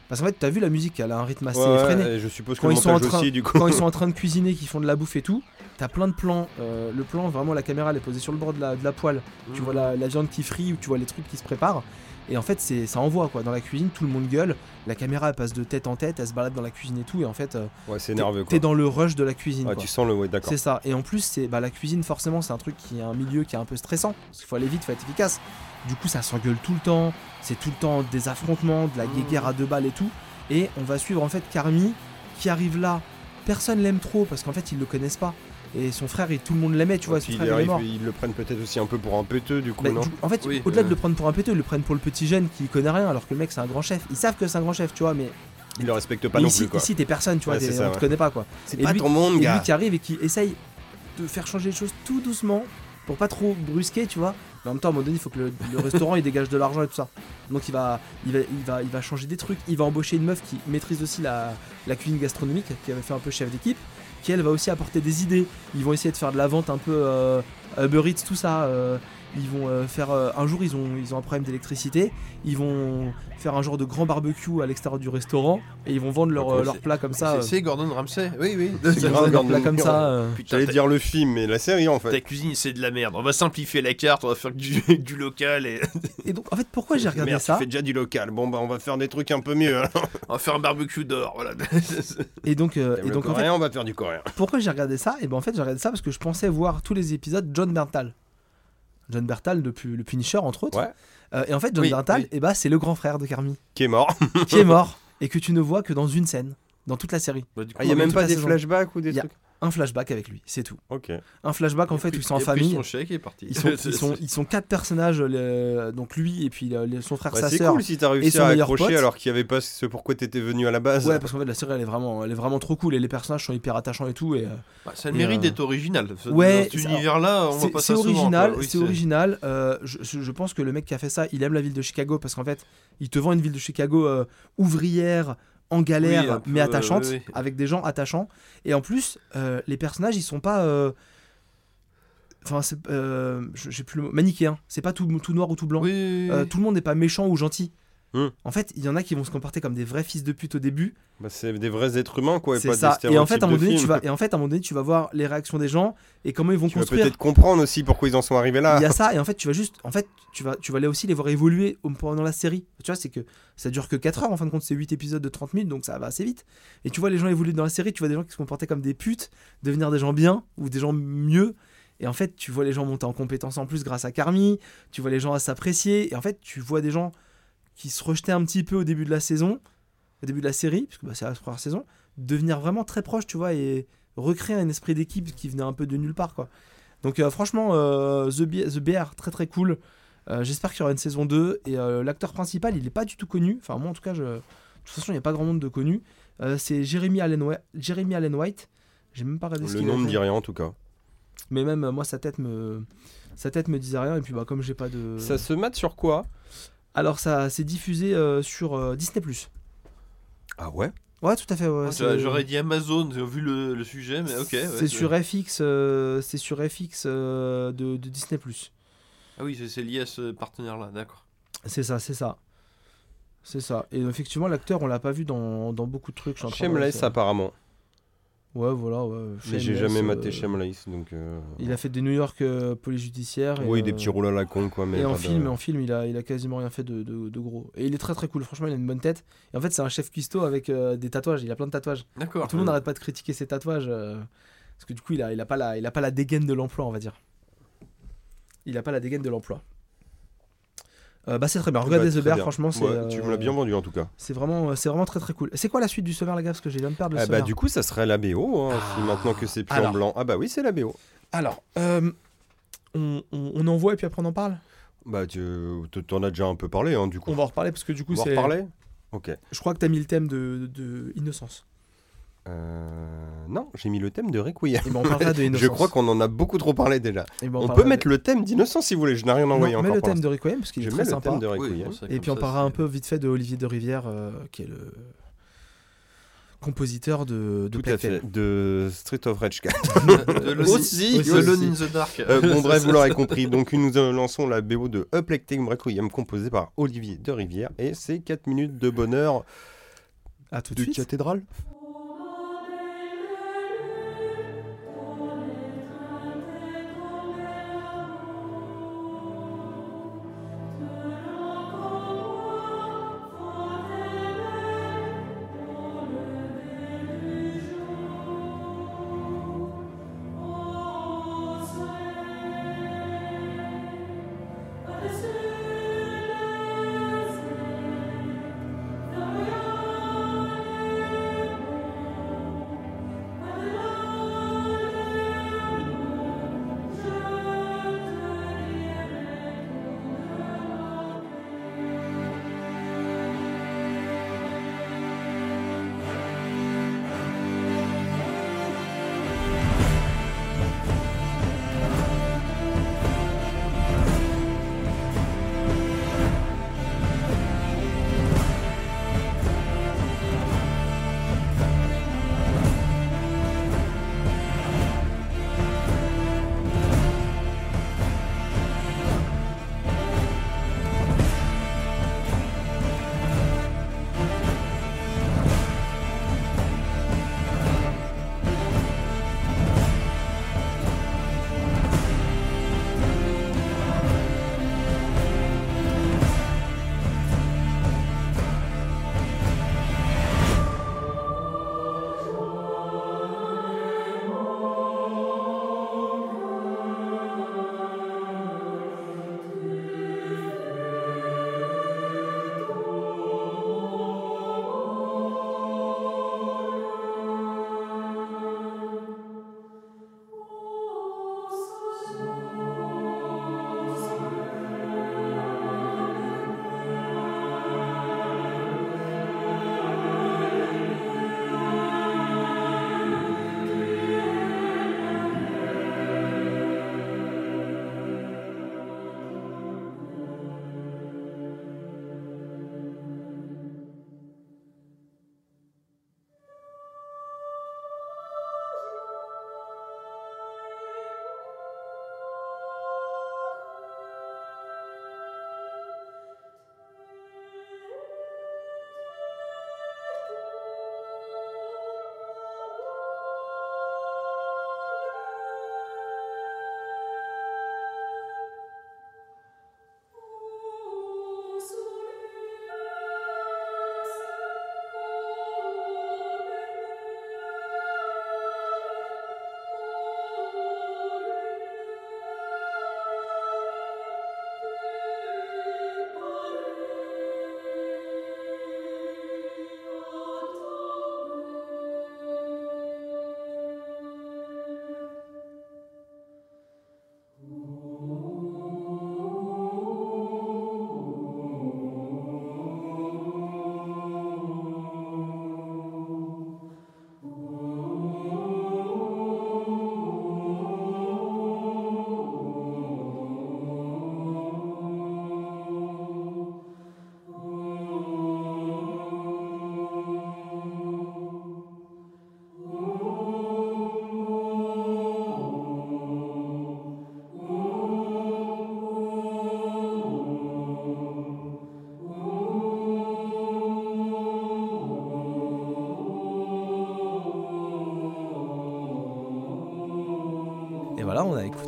parce qu'en fait t'as vu la musique elle a un rythme assez Ouais, effréné et je suppose que Quand ils sont en train- aussi du coup. quand ils sont en (laughs) train de cuisiner qu'ils font de la bouffe et tout t'as plein de plans euh, le plan vraiment la caméra elle est posée sur le bord de la, de la poêle tu vois la, la viande qui frit ou tu vois les trucs qui se préparent et en fait c'est ça envoie quoi dans la cuisine tout le monde gueule la caméra elle passe de tête en tête elle se balade dans la cuisine et tout et en fait euh, Ouais, c'est t'es- nerveux quoi. t'es dans le rush de la cuisine Ouais, quoi. tu sens le ouais, d'accord. C'est ça. Et en plus, c'est bah, la cuisine, forcément, c'est un truc qui est un milieu qui est un peu stressant. Parce qu'il faut aller vite, faut être efficace. Du coup, ça s'engueule tout le temps. C'est tout le temps des affrontements, de la Mmh. guéguerre à deux balles et tout. Et on va suivre en fait Carmi qui arrive là. Personne l'aime trop parce qu'en fait, ils le connaissent pas. Et son frère, et tout le monde l'aimait, tu vois. Son il frère, il est arrive, mort. ils le prennent peut-être aussi un peu pour un péteux du coup, Bah, non du- en fait, Oui, au-delà de euh. le prendre pour un péteux, ils le prennent pour le petit jeune qui connaît rien alors que le mec c'est un grand chef. Ils savent que c'est un grand chef, tu vois, mais, Ils le respectent pas mais non ici, plus quoi. ici t'es personne, tu vois, Ouais, t'es- ça, on ouais. te connaît pas quoi. C'est et pas lui- ton monde, Et gars. lui qui arrive et qui essaye de faire changer les choses tout doucement pour pas trop brusquer, tu vois. Mais en même temps, à un moment donné, il faut que le, restaurant il dégage de l'argent et tout ça. Donc il va, il va, il va, il va changer des trucs. Il va embaucher une meuf qui maîtrise aussi la, la cuisine gastronomique, qui avait fait un peu chef d'équipe, qui elle va aussi apporter des idées. Ils vont essayer de faire de la vente un peu euh, Uber Eats, tout ça. euh, ils vont euh, faire euh, un jour ils ont ils ont un problème d'électricité, ils vont faire un genre de grand barbecue à l'extérieur du restaurant et ils vont vendre leur, D'accord, euh, leur c'est- plat comme ça. euh, C'est- C'est Gordon Ramsay. Oui, oui. ils vont vendre leur plat comme ça. euh, Putain, J'allais ta- dire le film, mais la série en Ta fait. cuisine c'est de la merde. On va simplifier la carte, on va faire du, (laughs) du local et (laughs) Et donc en fait pourquoi j'ai regardé Merde, ça tu fais déjà du local. Bon bah on va faire des trucs un peu mieux. hein. (laughs) on va faire un barbecue d'or. Voilà. Et donc euh, et donc en fait on va faire du coréen. pourquoi j'ai regardé ça? Et ben en fait j'ai regardé ça parce que je pensais voir tous les épisodes John Berntal. John Berntal depuis le Punisher entre autres. Ouais. Euh, et en fait John Oui, Berntal oui. et bah c'est le grand frère de Carmi Qui est mort. qui est (laughs) mort et que tu ne vois que dans une scène dans toute la série. Bah, Ah, il y a même pas des saison. flashbacks ou des Il y a- trucs. Un flashback avec lui, c'est tout. Ok. Un flashback en fait où ils sont en il a pris famille. son chèque est parti. Ils sont, (laughs) ils, sont, ils sont quatre personnages, le- donc lui et puis le- le- son frère, Ouais, sa c'est cool si t'as et réussi à accrocher alors qu'il y avait pas ce pourquoi t'étais venu à la base. Ouais, parce qu'en fait la série elle est vraiment, elle est vraiment trop cool et les personnages sont hyper attachants et tout. Et, euh, Bah, ça Et, mérite euh, d'être original. Dans ouais, cet c'est- univers-là, on pas c'est original. Oui, c'est original. euh, je, je- je pense que le mec qui a fait ça, il aime la ville de Chicago parce qu'en fait, il te vend une ville de Chicago euh, ouvrière, en galère, Oui, un peu, mais attachante, oui, oui. avec des gens attachants. Et en plus, euh, les personnages, ils sont pas. euh, Enfin, c'est. euh, j'ai plus le mot. Manichéen. C'est pas tout, tout noir ou tout blanc. Euh, tout le monde n'est pas méchant ou gentil. Hmm. En fait, il y en a qui vont se comporter comme des vrais fils de pute au début. Bah, c'est des vrais êtres humains quoi, et c'est pas ça. des Et en fait, à un moment donné, tu vas, et en fait, à un moment donné, tu vas voir les réactions des gens et comment ils vont Tu vas construire. peut-être comprendre aussi pourquoi ils en sont arrivés là. Il y a ça et en fait, tu vas juste, en fait, tu vas, tu vas aller aussi les voir évoluer pendant la série. Tu vois, c'est que ça dure que 4 heures en fin de compte, c'est 8 épisodes de 30 minutes, donc ça va assez vite. Et tu vois les gens évoluer dans la série, tu vois des gens qui se comportaient comme des putes, devenir des gens bien ou des gens mieux. Et en fait, tu vois les gens monter en compétence en plus grâce à Carmi, tu vois les gens à s'apprécier, et en fait, tu vois des gens qui se rejetaient un petit peu au début de la saison, au début de la série, parce que bah, c'est la première saison, devenir vraiment très proche, tu vois, et recréer un esprit d'équipe qui venait un peu de nulle part, quoi. Donc euh, franchement, euh, The, Bear, très très cool. Euh, J'espère qu'il y aura une saison 2. Et euh, l'acteur principal, il n'est pas du tout connu. Enfin, moi en tout cas, je... de toute façon, il n'y a pas grand monde de connu. Euh, c'est Jeremy Allen, White. Jeremy Allen White. J'ai même pas regardé ce Le a nom me fait. dit rien en tout cas. Mais même euh, moi, sa tête me. Sa tête me disait rien. Et puis, bah, comme j'ai pas de. Ça se mate sur quoi? Alors, ça s'est diffusé euh, sur euh, Disney. Ah ouais? Ouais, tout à fait. ouais, Ah, c'est- J'aurais dit Amazon vu le, le sujet, mais ok. ouais, c'est sur FX, euh, c'est sur FX euh, de, de Disney+. Ah oui, c'est- c'est lié à ce partenaire-là, d'accord. C'est ça, c'est ça. C'est ça. Et effectivement, l'acteur, on l'a pas vu dans, dans beaucoup de trucs. je suis en train de Shameless apparemment. Ouais, voilà, ouais. Mais j'ai jamais euh, maté Shameless donc. euh, Il a fait des New York euh, police judiciaire. et, Oui, des euh, petits rôles à la con quoi. Mais Et en de- film, en film, il a, il a quasiment rien fait de, de- de gros. Et il est très très cool. Franchement, il a une bonne tête. Et en fait, c'est un chef cuistot avec euh, des tatouages. Il a plein de tatouages. D'accord. tout le monde n'arrête pas de critiquer ses tatouages. euh, parce que du coup, il a, il a pas la, il a pas la dégaine de l'emploi, on va dire. Il a pas la dégaine de l'emploi. Euh, bah c'est très bien. Regardez Bah, The Bear, bien. franchement, c'est. Ouais, Tu me l'as euh, bien vendu en tout cas. C'est vraiment, c'est vraiment très très cool. C'est quoi la suite du sommaire, la gars Parce que j'ai de perdre le Ah bah du coup ça serait la BO hein, si maintenant que c'est plus Alors. en blanc. Ah bah oui c'est la BO. Alors, euh, on, on, on envoie et puis après on en parle? Bah tu t'en as déjà un peu parlé hein du coup. On va en reparler parce que du coup, On va c'est. reparler? Ok. Je crois que t'as mis le thème de, de Innocence. Euh... Non, j'ai mis le thème de Requiem. Et ben on parlera de (laughs) Innocence. Je crois qu'on en a beaucoup trop parlé déjà. Eh ben, on peut mettre de... le thème d'Innocence si vous voulez, je n'ai rien Non, envoyé mets encore le pour thème de Requiem parce qu'il est Je très mets le sympa. thème de Requiem. Et puis on parlera un peu vite fait de Olivier de Rivière, euh, qui est le compositeur de, de Tout à Plague Tale. fait. De Street of Rage 4. (laughs) (laughs) De Lone- Aussi, de aussi. Lone in the Dark. Euh, bon bref, vous l'aurez compris. Donc nous euh, lançons la BO de Uplecting Requiem composée par Olivier de Rivière et c'est 4 minutes de bonheur À tout de de suite. cathédrale.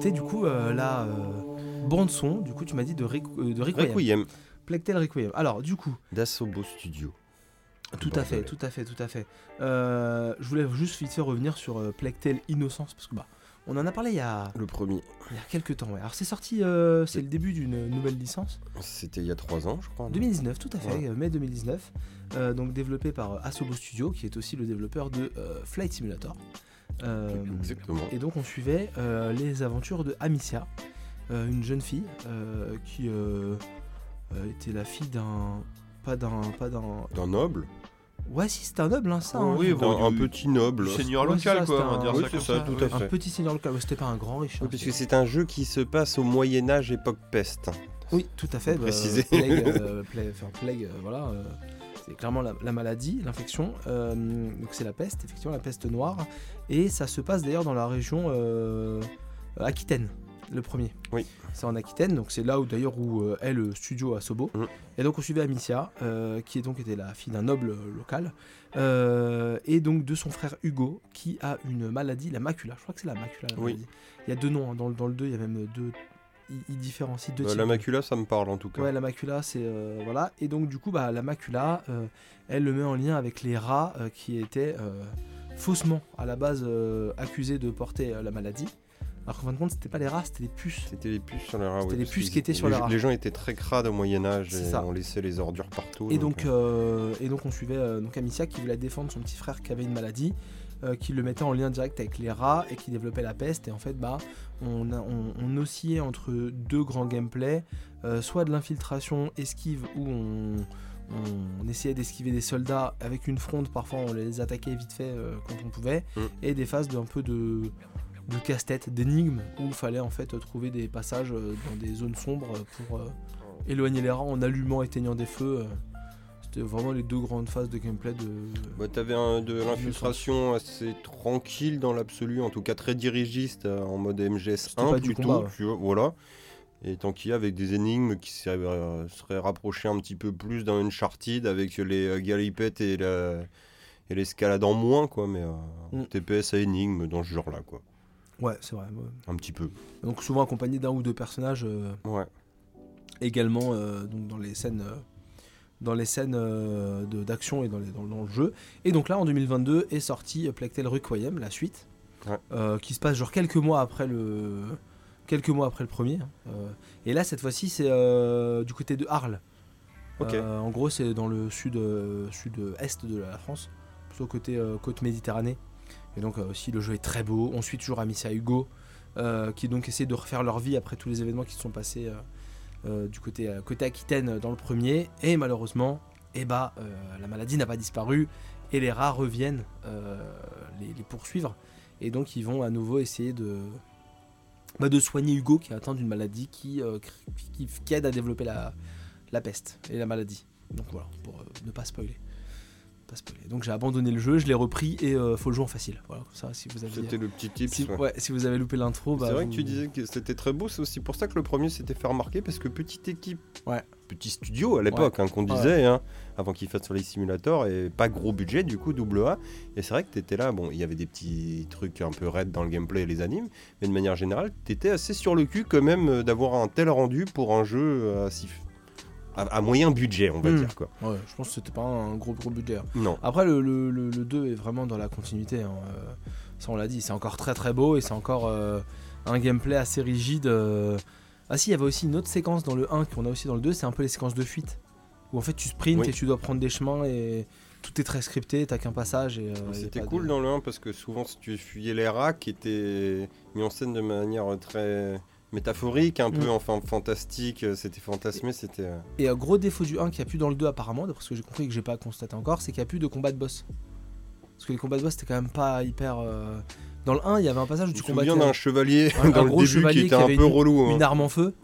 Écouté du coup euh, la euh, bande son, du coup tu m'as dit de, euh, de Requiem. Requiem Plectel Requiem. Alors du coup, d'Asobo Studio. tout à fait, tout à fait, tout à fait. Je voulais juste vite fait revenir sur Plectel Innocence parce que bah on en a parlé il y a, Le premier, il y a quelques temps. ouais. Alors c'est sorti, euh, c'est le début d'une nouvelle licence. c'était il y a 3 ans, je crois. non 2019, tout à fait, Ouais. mai 2019. euh, donc développé par Asobo Studio, qui est aussi le développeur de euh, Flight Simulator. Euh, Exactement. et donc on suivait euh, les aventures de Amicia, euh, une jeune fille euh, qui était la fille d'un, pas d'un, pas d'un. D'un noble Ouais, si c'était un noble, hein, ça. hein. Oui, bon, un du- petit noble. Seigneur Ouais, local, ça, quoi, c'était on va un- dire oui, ça c'est comme ça, ça. tout à fait. Un petit seigneur local, c'était pas un grand riche. hein, Oui, puisque c'est- c'est un jeu qui se passe au Moyen Âge, époque peste. Oui, tout à fait. Bah, préciser. plague, euh, (laughs) plague- enfin, plague, euh, voilà. euh, c'est clairement la, la maladie, l'infection. euh, donc c'est la peste, effectivement, la peste noire. Et ça se passe d'ailleurs dans la région euh, Aquitaine, le premier. Oui. C'est en Aquitaine, donc c'est là où d'ailleurs où euh, est le studio à Sobo. Mm. Et donc on suivait Amicia, qui est donc était la fille d'un noble local, et donc de son frère Hugo, qui a une maladie, la macula. Je crois que c'est la macula. la Oui. Il y a deux noms hein, dans, le- dans le 2, il y a même deux. Il, il différencie deux types. la macula, ça me parle en tout cas. Ouais, la macula, c'est euh, voilà. Et donc du coup, bah, la macula, euh, elle le met en lien avec les rats euh, qui étaient faussement à la base accusés de porter la maladie. Alors qu'en fin de compte, c'était pas les rats, c'était les puces. C'était les puces sur les rats. C'était les puces qui étaient sur les, les rats. Les gens étaient très crades au Moyen-Âge C'est et ça. on laissait les ordures partout. Et donc, euh, et donc on suivait euh, donc Amicia qui voulait défendre son petit frère qui avait une maladie, euh, qui le mettait en lien direct avec les rats et qui développait la peste. Et en fait, bah, on, a- on, on oscillait entre deux grands gameplays, euh, soit de l'infiltration esquive où on, on essayait d'esquiver des soldats avec une fronde, parfois on les attaquait vite fait euh, quand on pouvait, Mm. et des phases d'un peu de de casse-tête, d'énigmes, où il fallait en fait trouver des passages dans des zones sombres pour éloigner les rats en allumant, éteignant des feux. C'était vraiment les deux grandes phases de gameplay de. bah, t'avais un- de l'infiltration assez tranquille dans l'absolu, en tout cas très dirigiste euh, en mode MGS C'était 1 pas du plutôt, combat, ouais. tu vois, voilà. Et tant qu'il y a avec des énigmes qui seraient, euh, seraient rapprochées un petit peu plus d'un Uncharted avec les euh, galipettes et la- et l'escalade en moins, quoi, mais euh, Mm. TPS à énigmes dans ce genre-là, quoi. Ouais, c'est vrai. ouais. Un petit peu. Donc souvent accompagné d'un ou deux personnages euh, Ouais. également euh, donc dans les scènes. Dans les scènes euh, d'action et dans, les- dans- dans le jeu. Et donc là, en 2022, est sorti Plectel Requiem, la suite, Ouais. euh, qui se passe genre quelques mois après le, quelques mois après le premier. hein. Euh, et là, cette fois-ci, c'est du côté de Arles. En gros, c'est dans le sud, sud-est de la France, plutôt côté côte Méditerranée. Et donc euh, aussi, le jeu est très beau. On suit toujours Amicia Hugo, euh, qui donc essaie de refaire leur vie après tous les événements qui se sont passés euh, du côté, euh, côté Aquitaine euh, dans le premier. Et malheureusement, eh bah, euh, la maladie n'a pas disparu et les rats reviennent euh, les, poursuivre. Et donc, ils vont à nouveau essayer de, bah, soigner Hugo qui est atteint d'une maladie qui, euh, qui, aide à développer la, la peste et la maladie. Donc voilà, pour euh, ne pas spoiler. Pas spoiler. Donc j'ai abandonné le jeu, je l'ai repris et euh, faut le jouer en facile. Voilà, comme ça, si vous avez, C'était le petit tips. si, ouais. ouais, si vous avez loupé l'intro, bah, c'est vrai vous- que tu disais que c'était très beau, c'est aussi pour ça que le premier s'était fait remarquer, parce que petite équipe, Ouais. petit studio à l'époque, hein, qu'on disait, hein, avant qu'il fasse sur les simulateurs, et pas gros budget du coup, double A. Et c'est vrai que t'étais là, bon, il y avait des petits trucs un peu raides dans le gameplay et les animes, mais de manière générale, t'étais assez sur le cul quand même euh, d'avoir un tel rendu pour un jeu euh, à, si- à, à moyen budget, on va Hmm. dire quoi. Ouais, je pense que c'était pas un gros gros budget. hein. Non. Après, le, le, le- le 2 est vraiment dans la continuité. hein, euh, Ça, on l'a dit, c'est encore très très beau et c'est encore euh, un gameplay assez rigide. euh. Ah, si, il y avait aussi une autre séquence dans le 1 qu'on a aussi dans le 2, c'est un peu les séquences de fuite. Où en fait, tu sprints Oui. et tu dois prendre des chemins et tout est très scripté, t'as qu'un passage. et euh, C'était cool de- dans le 1 parce que souvent si tu fuyais les rats qui étaient mis en scène de manière très métaphorique, un Mm. peu enfin fantastique, euh, c'était fantasmé, c'était... euh, Et un gros défaut du 1 qu'il n'y a plus dans le 2 apparemment, d'après ce que j'ai compris et que j'ai pas constaté encore, c'est qu'il n'y a plus de combat de boss. Parce que les combats de boss c'était quand même pas hyper. euh, Dans le 1, il y avait un passage où Je tu me souviens combattais d'un chevalier un (laughs) dans le gros début chevalier qui était qui un peu relou. hein. une arme en feu.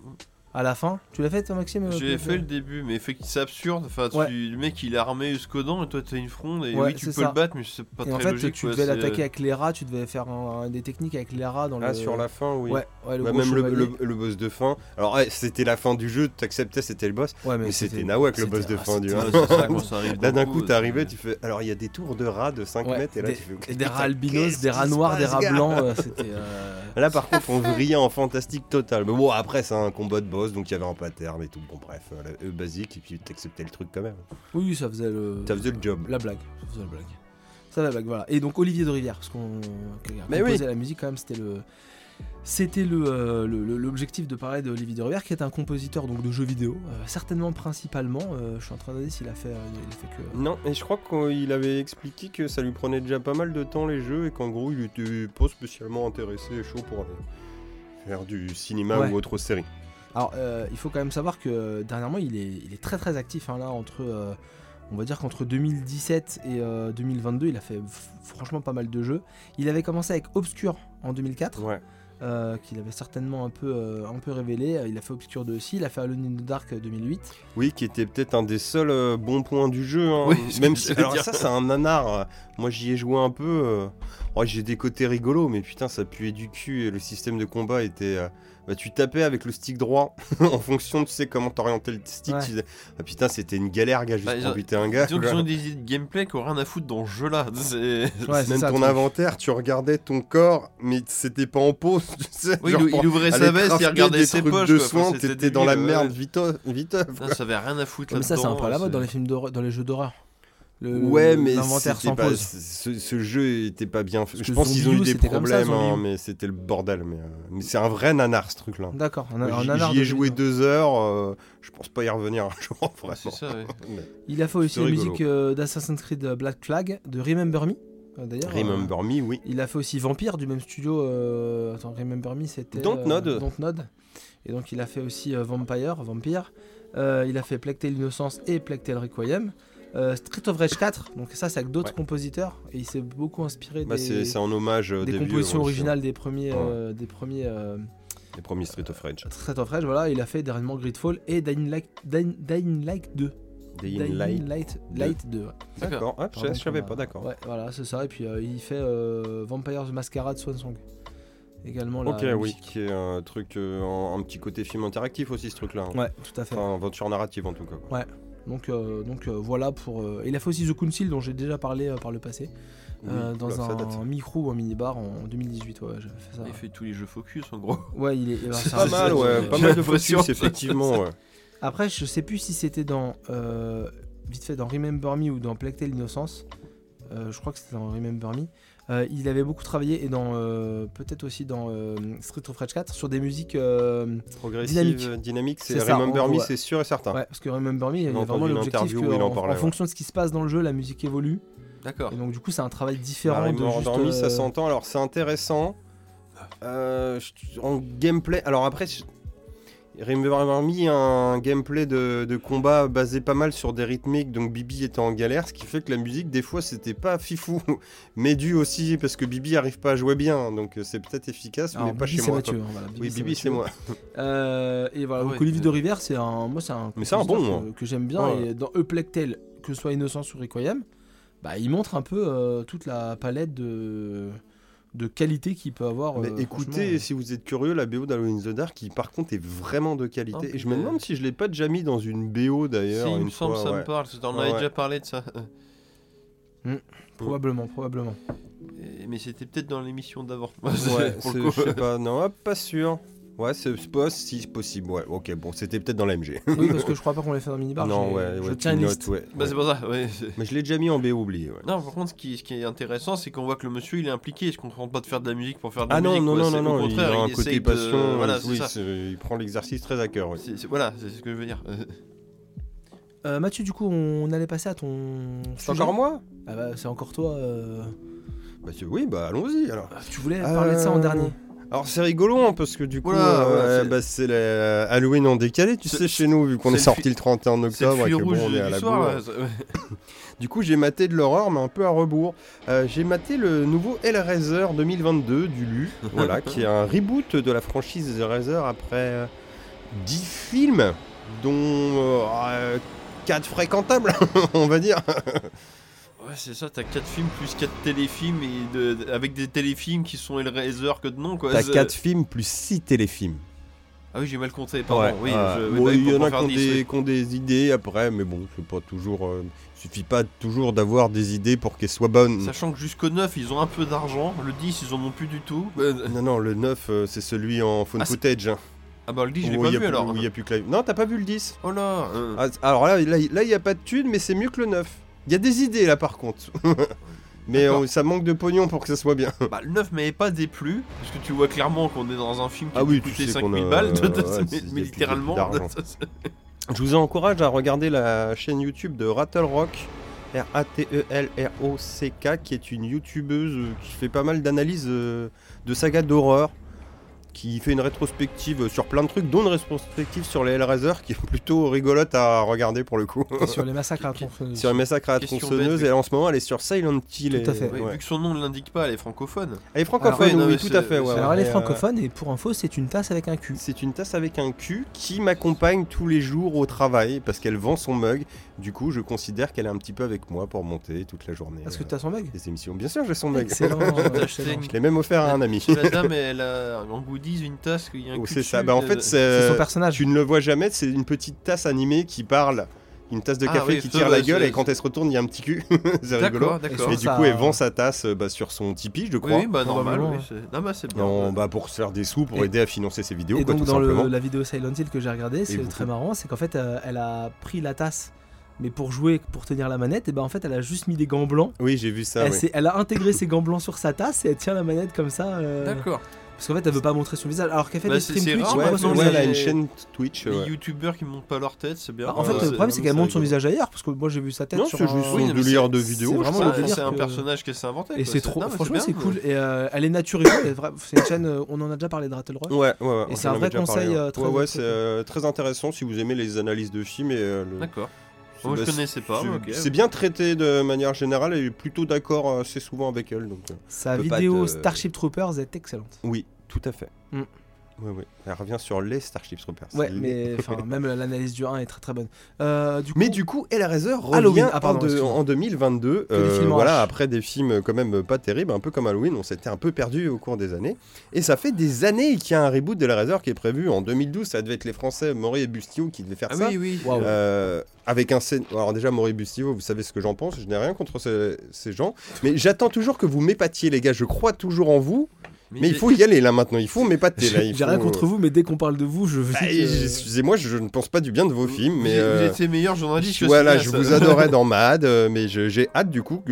À la fin. Tu l'as fait toi Maxime euh, J'ai fait le début, mais fait c'est absurde. Enfin, tu- Ouais. le mec il est armé jusqu'aux dents et toi t'as une fronde et Ouais, oui, tu peux ça. le battre, mais c'est pas Et en très fait, logique. tu quoi, devais l'attaquer avec les rats, tu devais faire un- un- des techniques avec les rats dans le. Ah, sur la fin, oui. Ouais, ouais, le Bah, même le, chevalier. le- le boss de fin. Alors, ouais, c'était la fin du jeu, t'acceptais, c'était le boss. Ouais, Mais c'était nawak le boss de ah, fin du c'était- Ouais, (laughs) 1. c'est ça, quand ça arrive Là, d'un coup, c'est- t'arrivais, tu fais. Alors, il y a des tours de rats de 5 Ouais, mètres, et là, tu fais. et des rats albinos, des rats noirs, des rats blancs, euh, c'était. euh, Là, par contre, on vrillait en fantastique total. Mais bon, après, c'est un combat de boss, donc il y avait un pattern et tout. Bon, bref, euh, euh, basique, et puis t'acceptais le truc quand même. Oui, ça faisait le. Ça faisait le job. La blague. Ça faisait la blague. Ça la blague, voilà. Et donc Olivier de Rivière, parce qu'on composé oui. la musique quand même, c'était le. C'était le, euh, le- le- l'objectif de parler de Olivier de Rivière, qui est un compositeur donc de jeux vidéo, euh, certainement principalement. euh, je suis en train de regarder s'il a fait, euh, il a fait que. Non, et je crois qu'il avait expliqué que ça lui prenait déjà pas mal de temps les jeux et qu'en gros il était pas spécialement intéressé et chaud pour faire du cinéma Ouais. ou autre série. Alors, euh, il faut quand même savoir que euh, dernièrement, il est, il est très très actif. hein, là, entre, euh, on va dire qu'entre 2017 et euh, 2022, il a fait franchement pas mal de jeux. Il avait commencé avec Obscure en 2004, Ouais. euh, qu'il avait certainement un peu, euh, un peu révélé. Il a fait Obscure 2 aussi. Il a fait Alone in the Dark euh, 2008. Oui, qui était peut-être un des seuls euh, bons points du jeu. hein. Oui, (laughs) Même si, alors dire. ça, c'est un nanar. Moi, j'y ai joué un peu. Oh, j'ai des côtés rigolos, mais putain, ça puait du cul et le système de combat était. Euh, Bah, tu tapais avec le stick droit (laughs) en fonction, tu sais comment t'orientais le stick. Ouais. tu faisais- Ah, putain, c'était une galère, gars, juste Bah, ils pour buter un gars. Qu'ils ont des idées de gameplay qui ont rien à foutre dans ce jeu-là. (laughs) Ouais, Même ça, ton truc. inventaire, tu regardais ton corps, mais c'était pas en pause. Tu sais, Oui, genre il, il ouvrait sa veste, il regardait des ses trucs poches. de soins, t'étais dans la merde viteuf. viteuf, quoi. Non, ça avait rien à foutre Mais ça, c'est un peu à la mode c'est- dans les films d'horreur, dans les jeux d'horreur. Le- Ouais, mais sans pas- pause. Ce, ce jeu était pas bien fait. Je pense qu'ils ont eu des ça, problèmes, hein, mais c'était le bordel. Mais, euh, mais c'est un vrai nanar ce truc-là. D'accord, J'y ai joué deux heures. euh, je pense pas y revenir (laughs) un jour. Vraiment. ça, ouais. Il a fait aussi la musique euh, d'Assassin's Creed Black Flag, de Remember Me. euh, D'ailleurs, euh, Remember Me, oui. Il a fait aussi Vampire du même studio. euh, Attends, Remember Me, c'était. Dontnod. euh, Dontnod. Et donc, il a fait aussi euh, Vampire. Vampire. Euh, il a fait Plague Tale Innocence et Plague Tale Requiem. Euh, Street of Rage 4. Donc, ça, c'est avec d'autres Ouais. compositeurs. Et il s'est beaucoup inspiré Bah, des, c'est c'est en hommage au des compositions originales des premiers. Ouais. euh, des premiers euh, Les premiers Street of Rage. Street of Rage. Voilà, il a fait dernièrement Gridfall et Dying Light, Dying, Dying Light 2. Dying Light. Light, deux. Light 2. ouais. D'accord. Ah, je je savais pas, d'accord. Ouais, voilà, c'est ça. Et puis euh, il fait euh, Vampires Masquerade Swan Song. Également la Ok, la oui, qui est un truc, euh, un petit côté film interactif aussi, ce truc-là. hein. Ouais, tout à fait. Enfin, aventure narrative en tout cas. quoi. Donc, euh, donc euh, voilà pour. euh, Il a fait aussi The Council dont j'ai déjà parlé euh, par le passé. euh, Oui, dans un micro ou un minibar en 2018. Ouais, j'avais fait ça. Il fait tous les jeux focus en gros. Ouais, il est. C'est c'est Pas un- mal, ouais, pas mal de focus, effectivement. (laughs) ouais. Après, je sais plus si c'était dans. euh, vite fait, dans Remember Me ou dans Plague Tale Innocence. Euh, je crois que c'était dans Remember Me. Euh, il avait beaucoup travaillé et dans. euh, Peut-être aussi dans euh, Street of Rage 4 sur des musiques. euh, Progressive, Dynamique. euh, dynamique, c'est Remember Me, c'est sûr et certain. Ouais, parce que Remember Me, il y a vraiment l'objectif que en en, parlait, en ouais. fonction de ce qui se passe dans le jeu, la musique évolue. D'accord. Et donc du coup, c'est un travail Bah, différent de Remember juste, Me, ça s'entend. Alors, c'est intéressant. Euh, en gameplay, alors après, Me a un gameplay de, de combat basé pas mal sur des rythmiques, donc Bibi était en galère, ce qui fait que la musique, des fois, c'était pas fifou, (laughs) mais dû aussi parce que Bibi arrive pas à jouer bien, donc c'est peut-être efficace, alors, mais pas Bibi, chez c'est moi. Mathieu, hein, voilà, Oui, Bibi, c'est moi. (laughs) Euh, et voilà, Ah ouais, Olivier euh. de Rivière, c'est un, moi c'est un Mais c'est un bon, que, que j'aime bien. Ouais. Et dans E Tale, que ce soit Innocence ou Requiem, bah, il montre un peu euh, toute la palette de, de qualité qu'il peut avoir. Mais euh, écoutez, franchement. si vous êtes curieux, la BO d'Halloween in the Dark, qui par contre est vraiment de qualité. Oh, et je me demande si je l'ai pas déjà mis dans une BO Si, d'ailleurs. il une me semble, ça ouais. me parle. On Ouais, avait ouais. déjà parlé de ça. probablement, probablement. Et- Mais c'était peut-être dans l'émission d'avant. (laughs) Ouais, je sais pas, non, ah, pas sûr. Ouais, c'est pas si possible. Ouais, ok, bon, c'était peut-être dans l'AMG. Oui, parce que je (laughs) crois pas qu'on l'ait fait dans minibar. non, ouais, je ouais, tiens tu une notes, liste. ouais, Bah, ouais. c'est pour ça, ouais. Mais je l'ai déjà mis en BO oublié. Ouais. Non, par contre, ce qui, ce qui est intéressant, c'est qu'on voit que le monsieur il est impliqué. Il se contente pas de faire de la musique pour faire de la Ah non, musique. non, quoi. non, C'est- non, au non, il contraire, a un il côté de- passion. Voilà, c'est oui, ça. c'est- il prend l'exercice très à cœur. Voilà, c'est ce que je veux dire. (laughs) Euh, Mathieu, du coup, on allait passer à ton. C'est encore moi? Ah bah, c'est encore toi. euh, bah, Oui, bah allons-y alors. Tu voulais parler de ça en Euh, dernier. Alors c'est rigolo hein, parce que du coup, Voilà, euh, bah, c'est la Halloween en décalé, tu sais, chez nous, vu qu'on est sorti le 31 C'est le octobre et que bon, on est à du la soir. ouais. (laughs) Du coup, j'ai maté de l'horreur, mais un peu à rebours. Euh, j'ai maté le nouveau Hellraiser 2022 du Lu, (laughs) voilà, qui est un reboot de la franchise Hellraiser après euh, 10 films, dont 4 fréquentables, (laughs) on va dire. Ouais, c'est ça, t'as 4 films plus 4 téléfilms et de, avec des téléfilms qui sont Hellraiser que de nom quoi. T'as C'est- 4 films plus 6 téléfilms. Ah oui, j'ai mal compté, pardon. Ouais, oui, je- oui, bon, bah, il y en a qui ont, 10, des, ont des idées après, mais bon, c'est pas toujours. euh, suffit pas toujours d'avoir des idées pour qu'elles soient bonnes. Sachant que jusqu'au 9, ils ont un peu d'argent. Le 10, ils en ont plus du tout. Bah, Non, non, le 9, euh, c'est celui en phone Ah, footage. hein, Ah bah le 10, je l'ai pas vu plus- alors. où y a plus que la- Non, t'as pas vu le 10 Oh là euh, Ah, Alors là, là, là, il y a pas de thunes, mais c'est mieux que le 9. Il y a des idées là par contre. (laughs) mais euh, ça manque de pognon pour que ça soit bien. (laughs) Bah, le 9 m'avait pas déplu, parce que tu vois clairement qu'on est dans un film qui Ah oui, pu tu coûter sais qu'on 5000 a- balles, de- de- ouais, mais- littéralement. (laughs) Je vous encourage à regarder la chaîne YouTube de Rattle Rock, R-A-T-E-L-R-O-C-K, qui est une youtubeuse euh, qui fait pas mal d'analyses euh, de sagas d'horreur, qui fait une rétrospective sur plein de trucs, dont une rétrospective sur les Hellraiser, qui est plutôt rigolote à regarder pour le coup. Et sur les massacres à tronçonneuse. sur les massacres à tronçonneuse, et en ce moment elle est sur Silent Hill. Tout à et- fait. Ouais, ouais. Vu que son nom ne l'indique pas, elle est francophone. Elle est francophone, Alors, non, oui, tout à fait. ouais, Alors elle est euh, francophone et pour info c'est une tasse avec un cul. C'est une tasse avec un cul qui m'accompagne tous les jours au travail parce qu'elle vend son mug. Du coup, je considère qu'elle est un petit peu avec moi pour monter toute la journée. Est-ce que euh, tu as son mug les émissions. Bien sûr, j'ai son mug. Excellent. (laughs) T'as acheté excellent. Je l'ai même offert à un ami. La dame, (laughs) elle a en goodies une tasse, il y a un Oh, c'est ça. Bah, en euh, fait, C'est c'est. son personnage. Tu ne le vois jamais, c'est une petite tasse animée qui parle. Une tasse de Ah café oui, qui tire la gueule et quand elle se retourne, il y a un petit cul. (laughs) c'est rigolo. Et du coup, elle vend sa tasse euh, bah, sur son Tipeee, je crois. oui, bah normal. Probablement, Oui, ouais. c'est- non, bah, c'est bien. Non, bah, pour se faire des sous, pour Et- aider à financer ses vidéos, Et quoi, donc tout dans le- la vidéo Silent Hill que j'ai regardé, c'est très marrant, c'est qu'en fait euh, elle a pris la tasse, mais pour jouer, pour tenir la manette, et ben en fait elle a juste mis des gants blancs. Oui, j'ai vu ça. elle, oui. s'est- elle a intégré ses gants blancs sur sa tasse et elle tient la manette comme ça. euh, D'accord. Parce qu'en fait elle veut pas montrer son visage. Alors qu'elle fait Bah, des streams c'est Twitch, rare, on Ouais, voit maintenant, son ouais, visage. elle a les- une chaîne Twitch. Les ouais. youtubeurs qui montent pas leur tête, c'est bien. Bah, en fait, Ouais, le problème, c'est qu'elle monte son visage ailleurs, parce que moi j'ai vu sa tête Non, sur c'est un- juste Oui, c'est- de vidéo. c'est vraiment je le crois. délire C'est un que- personnage qu'elle s'est inventé. Et c'est trop, non, franchement, c'est cool. Et euh, elle est naturelle. C'est une chaîne, euh, on en a déjà parlé de Rattle Rock. Ouais, ouais, ouais. Et on c'est un vrai conseil, ouais. très- Ouais, ouais, c'est très intéressant si vous aimez les analyses de films. D'accord. C'est- Moi, je bah, connaissais pas. c'est- bien traité de manière générale et plutôt d'accord euh, assez souvent avec elle. Donc, euh, Sa vidéo te- Starship Troopers est excellente. oui, tout à fait. Mm. Ouais, ouais. Elle revient sur les Starship Troopers. Ouais, mais (laughs) même l'analyse du 1 est très très bonne. Euh, du coup, Mais du coup, Hellraiser revient Halloween. Ah, pardon, en, de- excuse-moi. en 2022. Que des euh, voilà, après des films quand même pas terribles, un peu comme Halloween, on s'était un peu perdu au cours des années. Et ça fait des années qu'il y a un reboot d'Hellraiser qui est prévu en 2012. Ça devait être les Français Maury et Bustio qui devaient faire Ah ça. oui, oui. Euh, avec un scén- alors déjà Maury Bustio, vous savez ce que j'en pense, je n'ai rien contre ces gens, mais j'attends toujours que vous m'épatiez les gars, je crois toujours en vous, mais il faut y aller là maintenant, il faut m'épater là. il j'ai rien faut- contre vous, mais dès qu'on parle de vous, je Bah, Excusez-moi, je ne pense pas du bien de vos films, Vous- mais Vous, euh, étiez meilleur journaliste que voilà, je vous adorais dans (laughs) Mad, euh, mais j'ai hâte du coup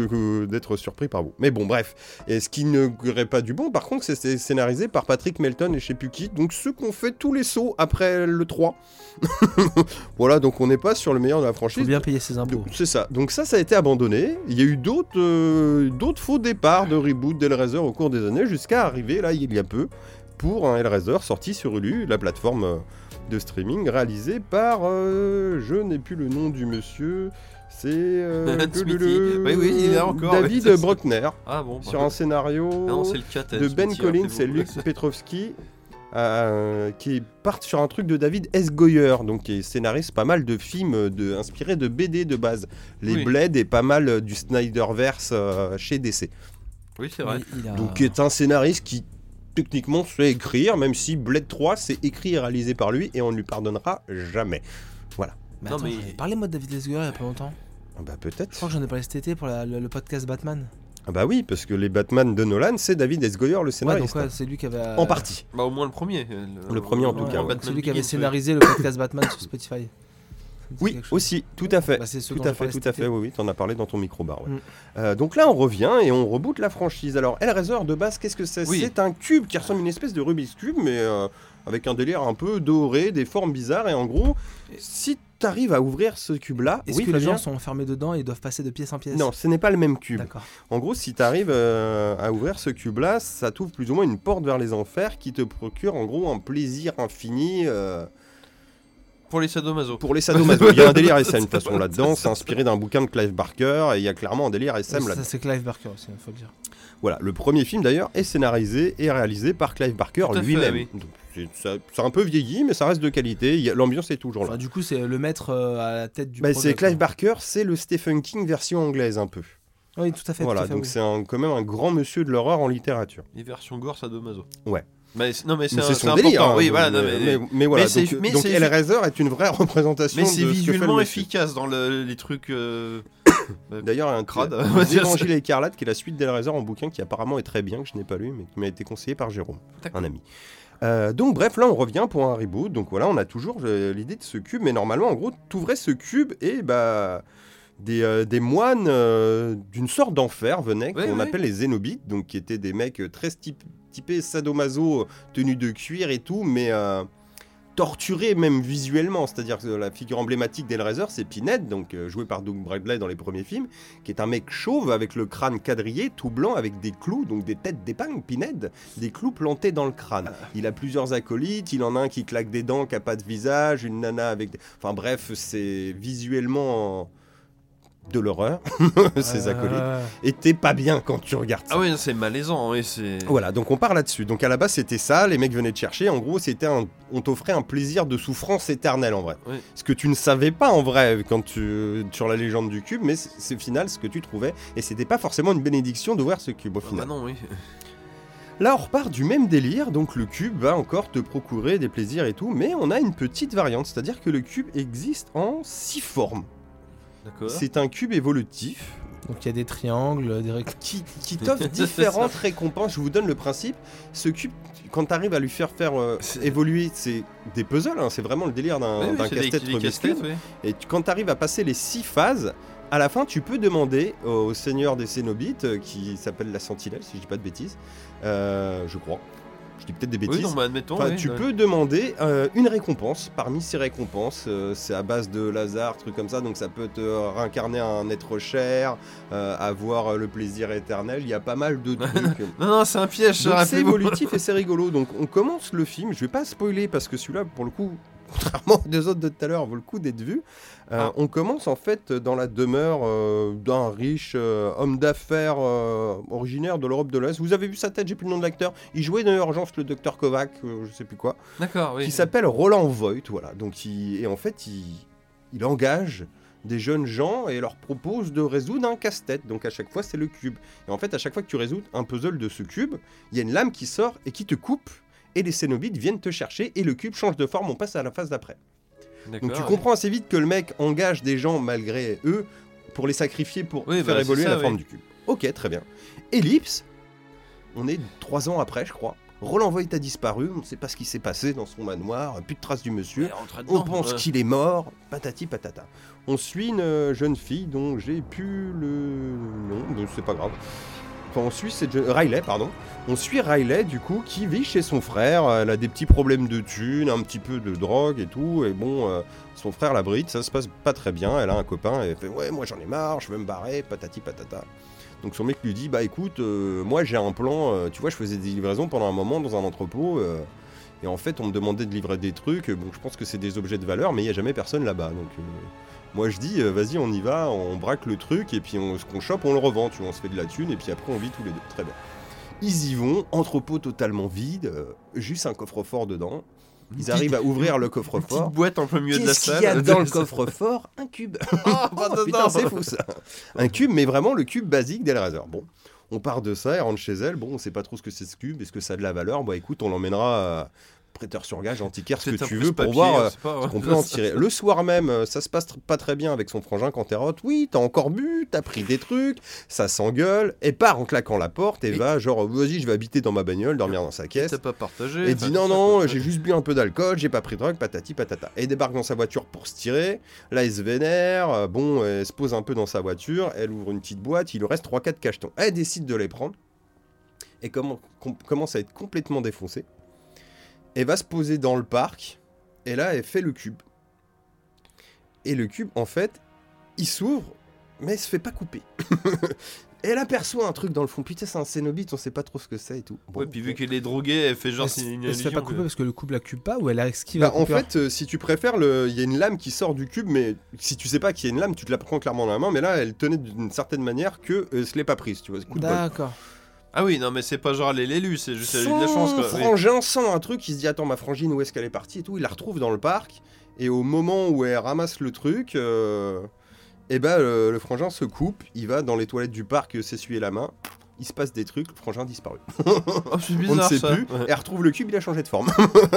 d'être surpris par vous. Mais bon, bref. Et ce qui ne guérait pas du bon, par contre, c'est- scénarisé par Patrick Melton et je sais plus qui, donc ceux qui ont fait tous les sauts après le 3. (laughs) voilà, donc on n'est pas sur le meilleur de la faut franchise. bien payer ses impôts. C'est ça. Donc ça, ça a été abandonné. Il y a eu d'autres euh, d'autres faux départs de reboot d'Hellraiser au cours des années, jusqu'à arriver là, il y a peu, pour un Hellraiser sorti sur Hulu, la plateforme euh, de streaming réalisée par... euh, je n'ai plus le nom du monsieur. C'est... euh, (laughs) Smithy. le- Oui, oui, il est là encore, David ça. Bruckner, Ah bon. bah, sur un scénario Ah non, c'est le 4. de Ben Collins et Luc Petrovski. euh, qui partent sur un truc de David S. Goyer, donc qui est scénariste pas mal de films de, inspirés de BD de base. Les Oui. Blade et pas mal du Snyderverse euh, chez DC. Oui, c'est vrai. Il- il a- Donc qui est un scénariste qui techniquement sait écrire, même si Blade 3 c'est écrit et réalisé par lui et on ne lui pardonnera jamais. Mais Non, attends, mais- j'en ai parlé moi de David Lesguer il y a pas longtemps. Ah bah Je peut-être. crois que j'en ai parlé cet été pour la- le, le podcast Batman. Ah bah oui, parce que les Batman de Nolan c'est David S. Goyer le Ouais, scénariste. donc ouais, c'est lui qui avait. En partie. Bah, au moins le premier. Le premier, en tout Ouais, cas, ouais. Batman C'est lui qui avait scénarisé le podcast (coughs) Batman sur Spotify. Oui, aussi, tout à fait. Bah, c'est ce Tout à fait, tout à fait, oui, oui, t'en as parlé dans ton micro-bar. ouais. Mm. Euh, donc là, on revient et on reboot la franchise. Alors, Hellraiser, de base, qu'est-ce que c'est? Oui. C'est un cube qui ressemble à une espèce de Rubik's Cube, mais euh, avec un délire un peu doré, des formes bizarres. Et en gros, si t'arrives à ouvrir ce cube-là, Est-ce oui, que les gens sont enfermés dedans et doivent passer de pièce en pièce? Non, ce n'est pas le même cube. En gros, si tu arrives à ouvrir ce cube-là, ça t'ouvre plus ou moins une porte vers les enfers qui te procure en gros un plaisir infini. euh, Pour les sadomaso. Pour les sadomaso, il y a un (laughs) délire SM de toute façon là-dedans, c'est inspiré d'un bouquin de Clive Barker et il y a clairement un délire SM là-dedans. Ça, c'est Clive Barker aussi, faut le dire. Voilà, le premier film d'ailleurs est scénarisé et réalisé par Clive Barker Tout à fait, lui-même. oui. C'est- ça, ça a un peu vieilli, mais ça reste de qualité. il y a- L'ambiance est toujours là. Enfin, du coup, c'est le maître euh, à la tête du Bah, c'est Clive. Barker, c'est le Stephen King version anglaise un peu. Oui, tout à fait. tout voilà, à fait, donc oui. c'est quand même un grand monsieur de l'horreur en littérature. Les versions gore sadomaso. Ouais. Mais non, mais c'est important. délire. hein, oui, voilà. non, mais, mais, mais- voilà, donc, mais donc Hellraiser est une vraie représentation mais c'est visuellement efficace dans le- les trucs. euh, (coughs) D'ailleurs, y a un Crade, on va (laughs) un dire. Évangile écarlate qui est la suite d'Hellraiser en bouquin qui apparemment est très bien, que je n'ai pas lu, mais qui m'a été conseillé par Jérôme, un ami. Euh, donc bref, là on revient pour un reboot. Donc voilà, on a toujours euh, l'idée de ce cube, mais normalement, en gros, t'ouvrais ce cube et bah des, euh, des moines euh, d'une sorte d'enfer venaient, qu'on appelle les Zénobites, donc qui étaient des mecs euh, très typ- typés sadomaso, tenus de cuir et tout, mais torturés même visuellement. C'est-à-dire que la figure emblématique d'Hellraiser, c'est Pinhead, donc euh, joué par Doug Bradley dans les premiers films, qui est un mec chauve avec le crâne quadrillé, tout blanc, avec des clous, donc des têtes d'épingle, Pinhead, des clous plantés dans le crâne. Il a plusieurs acolytes, il en a un qui claque des dents, qui a pas de visage, une nana avec des... Enfin bref, c'est visuellement de l'horreur, (laughs) ces Euh, acolytes. Et t'es pas bien quand tu regardes ça. Ah oui, c'est malaisant. Oui, c'est. Voilà, donc on part là-dessus. Donc à la base c'était ça, les mecs venaient te chercher. En gros, c'était un... on t'offrait un plaisir de souffrance éternelle en vrai. Oui. Ce que tu ne savais pas en vrai quand tu sur la légende du cube, mais c'est final ce que tu trouvais. Et c'était pas forcément une bénédiction d'ouvrir ce cube au Ah final. bah non, oui. Là, on repart du même délire, donc le cube va encore te procurer des plaisirs et tout, mais on a une petite variante, c'est-à-dire que le cube existe en six formes. D'accord. C'est un cube évolutif Donc il y a des triangles, des rectangles. qui, qui (laughs) t'offre différentes récompenses. Je vous donne le principe. Ce cube, quand tu arrives à lui faire faire euh, évoluer, c'est des puzzles, hein, c'est vraiment le délire d'un casse-tête. Et tu- quand tu arrives à passer les six phases, à la fin, tu peux demander au seigneur des Cénobites, euh, qui s'appelle la Sentinelle, si je dis pas de bêtises, euh, je crois. Je dis peut-être des bêtises. Oui, non, admettons. Enfin, oui, tu ouais. peux demander euh, une récompense. Parmi ces récompenses, euh, c'est à base de Lazare, trucs comme ça. Donc ça peut te réincarner un être cher, euh, avoir le plaisir éternel. Il y a pas mal de (laughs) trucs. Non, non, c'est un piège, c'est évolutif et (laughs) c'est rigolo. Donc on commence le film. Je vais pas spoiler parce que celui-là, pour le coup, (laughs) contrairement aux deux autres de tout à l'heure, vaut le coup d'être vu. Euh, Ah. On commence en fait dans la demeure euh, d'un riche euh, homme d'affaires originaire de l'Europe de l'Est. Vous avez vu sa tête, j'ai plus le nom de l'acteur. Il jouait dans Urgence le docteur Kovac, je sais plus quoi D'accord, oui. qui s'appelle Roland Voigt, voilà. Donc il, et en fait, il, il engage des jeunes gens et leur propose de résoudre un casse-tête. Donc à chaque fois, c'est le cube. Et en fait, à chaque fois que tu résous un puzzle de ce cube, il y a une lame qui sort et qui te coupe. Et les Cénobites viennent te chercher et le cube change de forme. On passe à la phase d'après. Donc tu comprends assez vite que le mec engage des gens malgré eux pour les sacrifier pour Oui, faire bah, évoluer ça, la forme du cube. Ok, très bien. Ellipse, on est trois ans après, je crois. Roland Voigt a disparu, on ne sait pas ce qui s'est passé dans son manoir, plus de traces du monsieur. On pense ouais. qu'il est mort, patati patata. On suit une euh, jeune fille dont j'ai plus le nom, donc c'est pas grave. On suit. Riley, du coup, qui vit chez son frère. Elle a des petits problèmes de thunes, un petit peu de drogue et tout. Et bon, euh, son frère la bride, ça se passe pas très bien. Elle a un copain et elle fait Ouais, moi j'en ai marre, je veux me barrer, patati patata. Donc son mec lui dit Bah écoute, euh, moi j'ai un plan. euh, tu vois, je faisais des livraisons pendant un moment dans un entrepôt. et en fait, on me demandait de livrer des trucs. Bon, je pense que c'est des objets de valeur, mais il n'y a jamais personne là-bas. Donc, moi, je dis, euh, vas-y, on y va, on braque le truc, et puis on, ce qu'on chope, on le revend. Tu vois, on se fait de la thune, et puis après, on vit tous les deux. Très bien. Ils y vont, entrepôt totalement vide, euh, juste un coffre-fort dedans. Ils arrivent à ouvrir le Une coffre-fort. petite boîte en plein milieu de la Qu'est-ce salle. qu'il y a dans le (laughs) coffre-fort? Un cube. Ah, (laughs) Oh, (laughs) bah, non, putain, c'est fou ça. Un cube, mais vraiment le cube basique d'Hellraiser. Bon, on part de ça, elle rentre chez elle. Bon, on sait pas trop ce que c'est ce cube, est-ce que ça a de la valeur? Bah écoute, on l'emmènera prêteur sur gage, antiquaire, ce que tu veux pour voir. on euh, sait pas, ouais. on peut en (laughs) tirer. Le soir même, euh, ça se passe pas très bien avec son frangin quand t'es rote. Oui, t'as encore bu, t'as pris des trucs, ça s'engueule, et part en claquant la porte et Et- va genre, vas-y, je vais habiter dans ma bagnole, dormir dans sa caisse. T'as pas partagé. Et dit non, non, j'ai juste bu un peu d'alcool, j'ai pas pris de drogue, patati patata. Et débarque dans sa voiture pour se tirer. Là, elle se vénère. euh, Bon, elle se pose un peu dans sa voiture. Elle ouvre une petite boîte. Il lui reste 3-4 cachetons. Elle décide de les prendre. Et commence à être complètement défoncée. Elle va se poser dans le parc. Et là, elle fait le cube. Et le cube, en fait, il s'ouvre, mais il se fait pas couper. (laughs) Elle aperçoit un truc dans le fond. Putain, c'est un Cénobite, on sait pas trop ce que c'est et tout. Bon, Ouais, puis vu qu'elle est droguée, elle fait genre Elle, elle se fait pas que- couper parce que le couple la cube pas ou elle a esquive Bah, la en fait, euh, si tu préfères, le- il y a une lame qui sort du cube, mais si tu sais pas qu'il y a une lame, tu te la prends clairement dans la main. Mais là, elle tenait d'une certaine manière que euh, ce l'est pas prise, tu vois. D'accord. Ah oui, non, mais c'est pas genre elle est l'élu, c'est juste elle a eu de la chance quoi. Frangin sent un truc, il se dit attends ma frangine où est-ce qu'elle est partie et tout, il la retrouve dans le parc et au moment où elle ramasse le truc, euh, et ben le, le frangin se coupe, il va dans les toilettes du parc s'essuyer la main, il se passe des trucs, le frangin disparu. (laughs) Oh, c'est on ne bizarre sait ça. plus, Ouais. et elle retrouve le cube, il a changé de forme.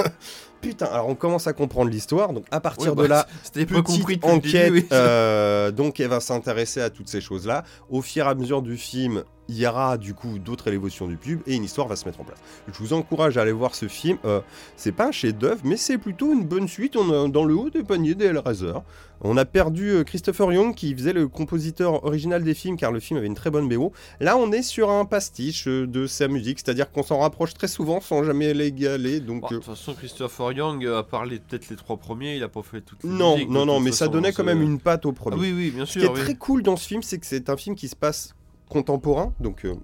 (laughs) Putain, alors on commence à comprendre l'histoire, donc à partir Ouais, de bah, là, (laughs) C'était pas petite compris enquête, début, oui. euh, donc elle va s'intéresser à toutes ces choses-là. Au fur et à mesure du film, il y aura du coup d'autres évolutions du pub et une histoire va se mettre en place. Je vous encourage à aller voir ce film. Euh, c'est pas un chef-d'œuvre, mais c'est plutôt une bonne suite. On est dans le haut des paniers des Hellraiser. On a perdu euh, Christopher Young qui faisait le compositeur original des films car le film avait une très bonne BO. Là, on est sur un pastiche euh, de sa musique, c'est-à-dire qu'on s'en rapproche très souvent sans jamais l'égaler. Donc Bon, De euh, toute façon, Christopher Young, part les- peut-être les trois premiers, il a pas fait toutes les non, musiques, non, non, mais ça donnait quand même une patte au Ah premier. oui, oui, bien Ce qui sûr. est oui. très cool dans ce film, c'est que c'est un film qui se passe contemporain, donc euh,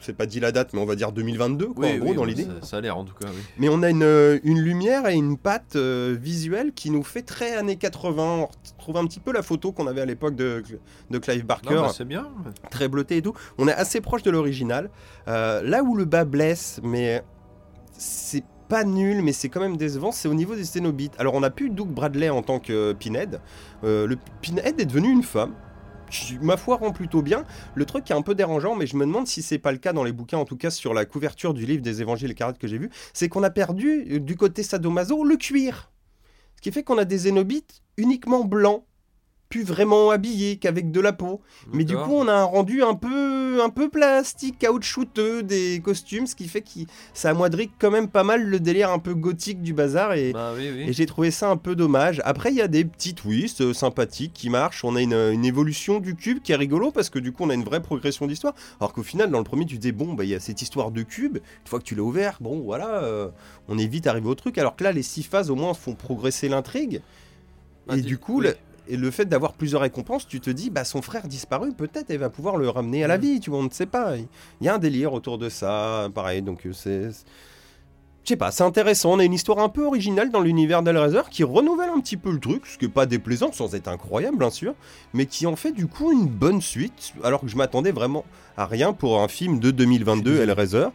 c'est pas dit la date, mais on va dire 2022, quoi, Oui, en gros, oui, dans l'idée. Ça, ça a l'air en tout cas, oui. Mais on a une, euh, une lumière et une patte euh, visuelle qui nous fait très années 80. On retrouve un petit peu la photo qu'on avait à l'époque de, de Clive Barker, bah, c'est bien. très bleuté et tout. On est assez proche de l'original. Euh, là où le bas blesse, mais c'est pas nul, mais c'est quand même décevant, c'est au niveau des Cénobites. Alors on a plus Doug Bradley en tant que Pinhead. Euh, le Pinhead est devenu une femme. Ma foi, rend plutôt bien. Le truc qui est un peu dérangeant, mais je me demande si c'est pas le cas dans les bouquins, en tout cas sur la couverture du livre des Évangiles et Carottes que j'ai vu, c'est qu'on a perdu euh, du côté sadomaso le cuir. Ce qui fait qu'on a des Zénobites uniquement blancs, plus vraiment habillés qu'avec de la peau. Mais du coup, on a un rendu un peu, un peu plastique, caoutchouteux des costumes, ce qui fait que ça amoindrit quand même pas mal le délire un peu gothique du bazar. Et, Bah oui, oui. et j'ai trouvé ça un peu dommage. Après, il y a des petits twists euh, sympathiques qui marchent. On a une, une évolution du cube qui est rigolo parce que du coup, on a une vraie progression d'histoire. Alors qu'au final, dans le premier, tu disais, bon, bah, il y a cette histoire de cube. Une fois que tu l'as ouvert, bon, voilà, euh, on est vite arrivé au truc. Alors que là, les six phases, au moins, font progresser l'intrigue. Et du coup, oui. le- et le fait d'avoir plusieurs récompenses, tu te dis, bah son frère disparu, peut-être elle va pouvoir le ramener à la Mm. vie, tu vois, on ne sait pas. Il y a un délire autour de ça, pareil, donc euh, c'est... Je sais pas, c'est intéressant, on a une histoire un peu originale dans l'univers d'Hellraiser qui renouvelle un petit peu le truc, ce qui est pas déplaisant sans être incroyable bien sûr, mais qui en fait du coup une bonne suite, alors que je m'attendais vraiment à rien pour un film de 2022 Hellraiser.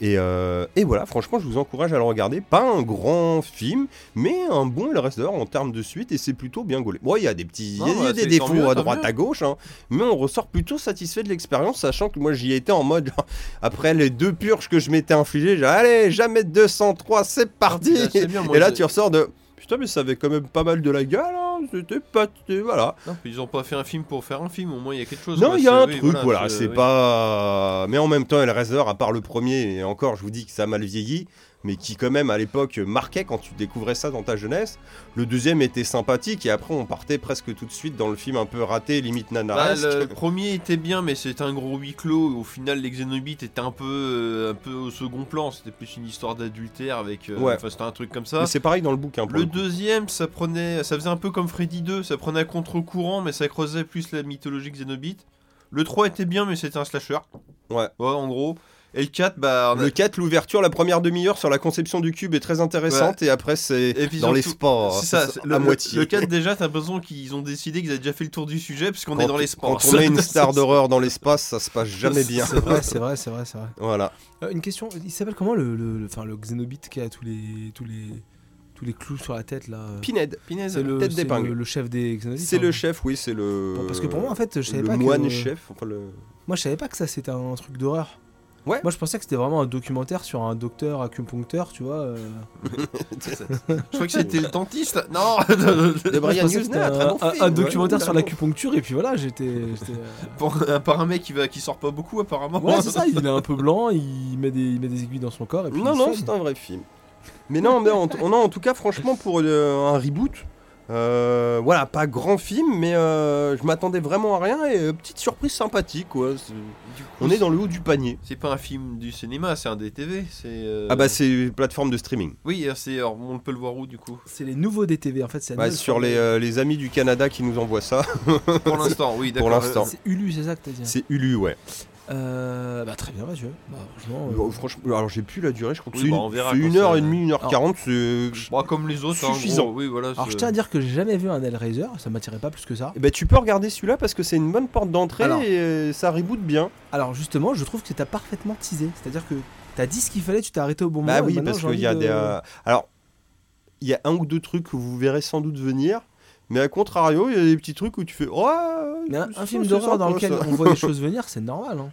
Et, euh, et voilà, franchement, je vous encourage à le regarder. Pas un grand film, mais un bon Hellraiser en termes de suite, et c'est plutôt bien gaulé. Bon, il y a des petits, il y a- Non, il y a bah, des défauts mieux, à droite à gauche, hein, mais on ressort plutôt satisfait de l'expérience, sachant que moi j'y étais en mode, (laughs) après les deux purges que je m'étais infligé, j'ai allez, jamais 203, c'est parti. Ah, bien, moi, et là, tu ressors de, putain, mais ça avait quand même pas mal de la gueule, hein, c'était pas, voilà. Non, ils ont pas fait un film pour faire un film, au moins il y a quelque chose. Non, il y a un oui, truc, voilà, c'est oui. pas. Mais en même temps, Hellraiser, à part le premier, et encore, je vous dis que ça a mal vieilli, mais qui, quand même, à l'époque, marquait quand tu découvrais ça dans ta jeunesse. Le deuxième était sympathique, et après, on partait presque tout de suite dans le film un peu raté, limite Bah, nanaresque. le (laughs) premier était bien, mais c'était un gros huis clos. Au final, les Xenobites étaient un peu, euh, un peu au second plan. C'était plus une histoire d'adultère avec. euh, Ouais. Enfin, c'était un truc comme ça. C'est pareil dans le bouquin. Le le deuxième, ça prenait, ça faisait un peu comme Freddy 2, ça prenait à contre-courant, mais ça creusait plus la mythologie Xenobite. Le 3 était bien, mais c'était un slasher. Ouais. en gros. Et le 4, bah. on a- Le 4, l'ouverture, la première demi-heure sur la conception du cube est très intéressante, et après, c'est dans les sports. C'est ça, à le, le- moitié. Le 4, déjà, t'as l'impression qu'ils ont décidé qu'ils avaient déjà fait le tour du sujet, puisqu'on est dans les sports. Quand on met une (laughs) star d'horreur dans l'espace, ça se passe jamais bien. C'est vrai, c'est vrai, c'est vrai. Voilà. Euh, une question, il s'appelle comment le, le, le- enfin, le Xenobite qui a tous les, tous les, tous les clous sur la tête là euh, Pinhead. C'est le, tête le, le chef des Xenobites. C'est hein. le chef, oui, c'est le. Parce que pour moi, en fait, je savais le pas moine que- chef. Enfin, le... Moi, je savais pas que ça c'était un truc d'horreur. Ouais. Moi, je pensais que c'était vraiment un documentaire sur un docteur acupuncteur, tu vois. euh. (laughs) Je crois que c'était le dentiste. Non (laughs) De je Brian pensais que c'était Usner, très bon un, un- film, un ouais, documentaire sur l'acupuncture, et puis voilà, j'étais. j'étais, euh, Pour un, par un mec qui, va, qui sort pas beaucoup, apparemment. Ouais, c'est ça, il est un peu blanc, il met des, il met des aiguilles dans son corps, et puis. Non, il non, c'est un vrai film. Mais non, mais en, on a en tout cas, franchement, pour euh, un reboot, euh, voilà, pas grand film, mais euh, je m'attendais vraiment à rien et euh, petite surprise sympathique, quoi. C'est- Du coup, On est dans le haut du panier. C'est pas un film du cinéma, c'est un DTV. C'est. euh, Ah bah, c'est une plateforme de streaming. Oui, c'est. alors, on peut le voir où du coup? C'est les nouveaux DTV, en fait, c'est la nouvelle sur les, euh, les amis du Canada qui nous envoient ça, Pour l'instant, oui, Pour d'accord. l'instant. C'est Ulu, c'est ça que t'as dit c'est Ulu, ouais. Euh, bah très bien Mathieu. Bah, franchement. euh, franchement, alors j'ai plus la durée, je crois que Oui, c'est bah, une, verra une ça- heure et demie, une heure Alors- quarante, c'est. Comme les autres, hein, Suffisant. gros, oui, voilà. Alors je tiens à dire que j'ai jamais vu un Hellraiser, ça m'attirait pas plus que ça. Eh ben, tu peux regarder celui-là parce que c'est une bonne porte d'entrée Alors. et euh, ça reboot bien. Alors justement, je trouve que t'as parfaitement teasé. C'est-à-dire que t'as dit ce qu'il fallait, tu t'es arrêté au bon moment. Bah et oui, parce qu'il y a de- des. euh, Alors, il y a un ou deux trucs que vous verrez sans doute venir, mais à contrario, il y a des petits trucs où tu fais. Oh, Mais un, un film d'horreur dans lequel on voit les (laughs) choses venir, c'est normal. Hein.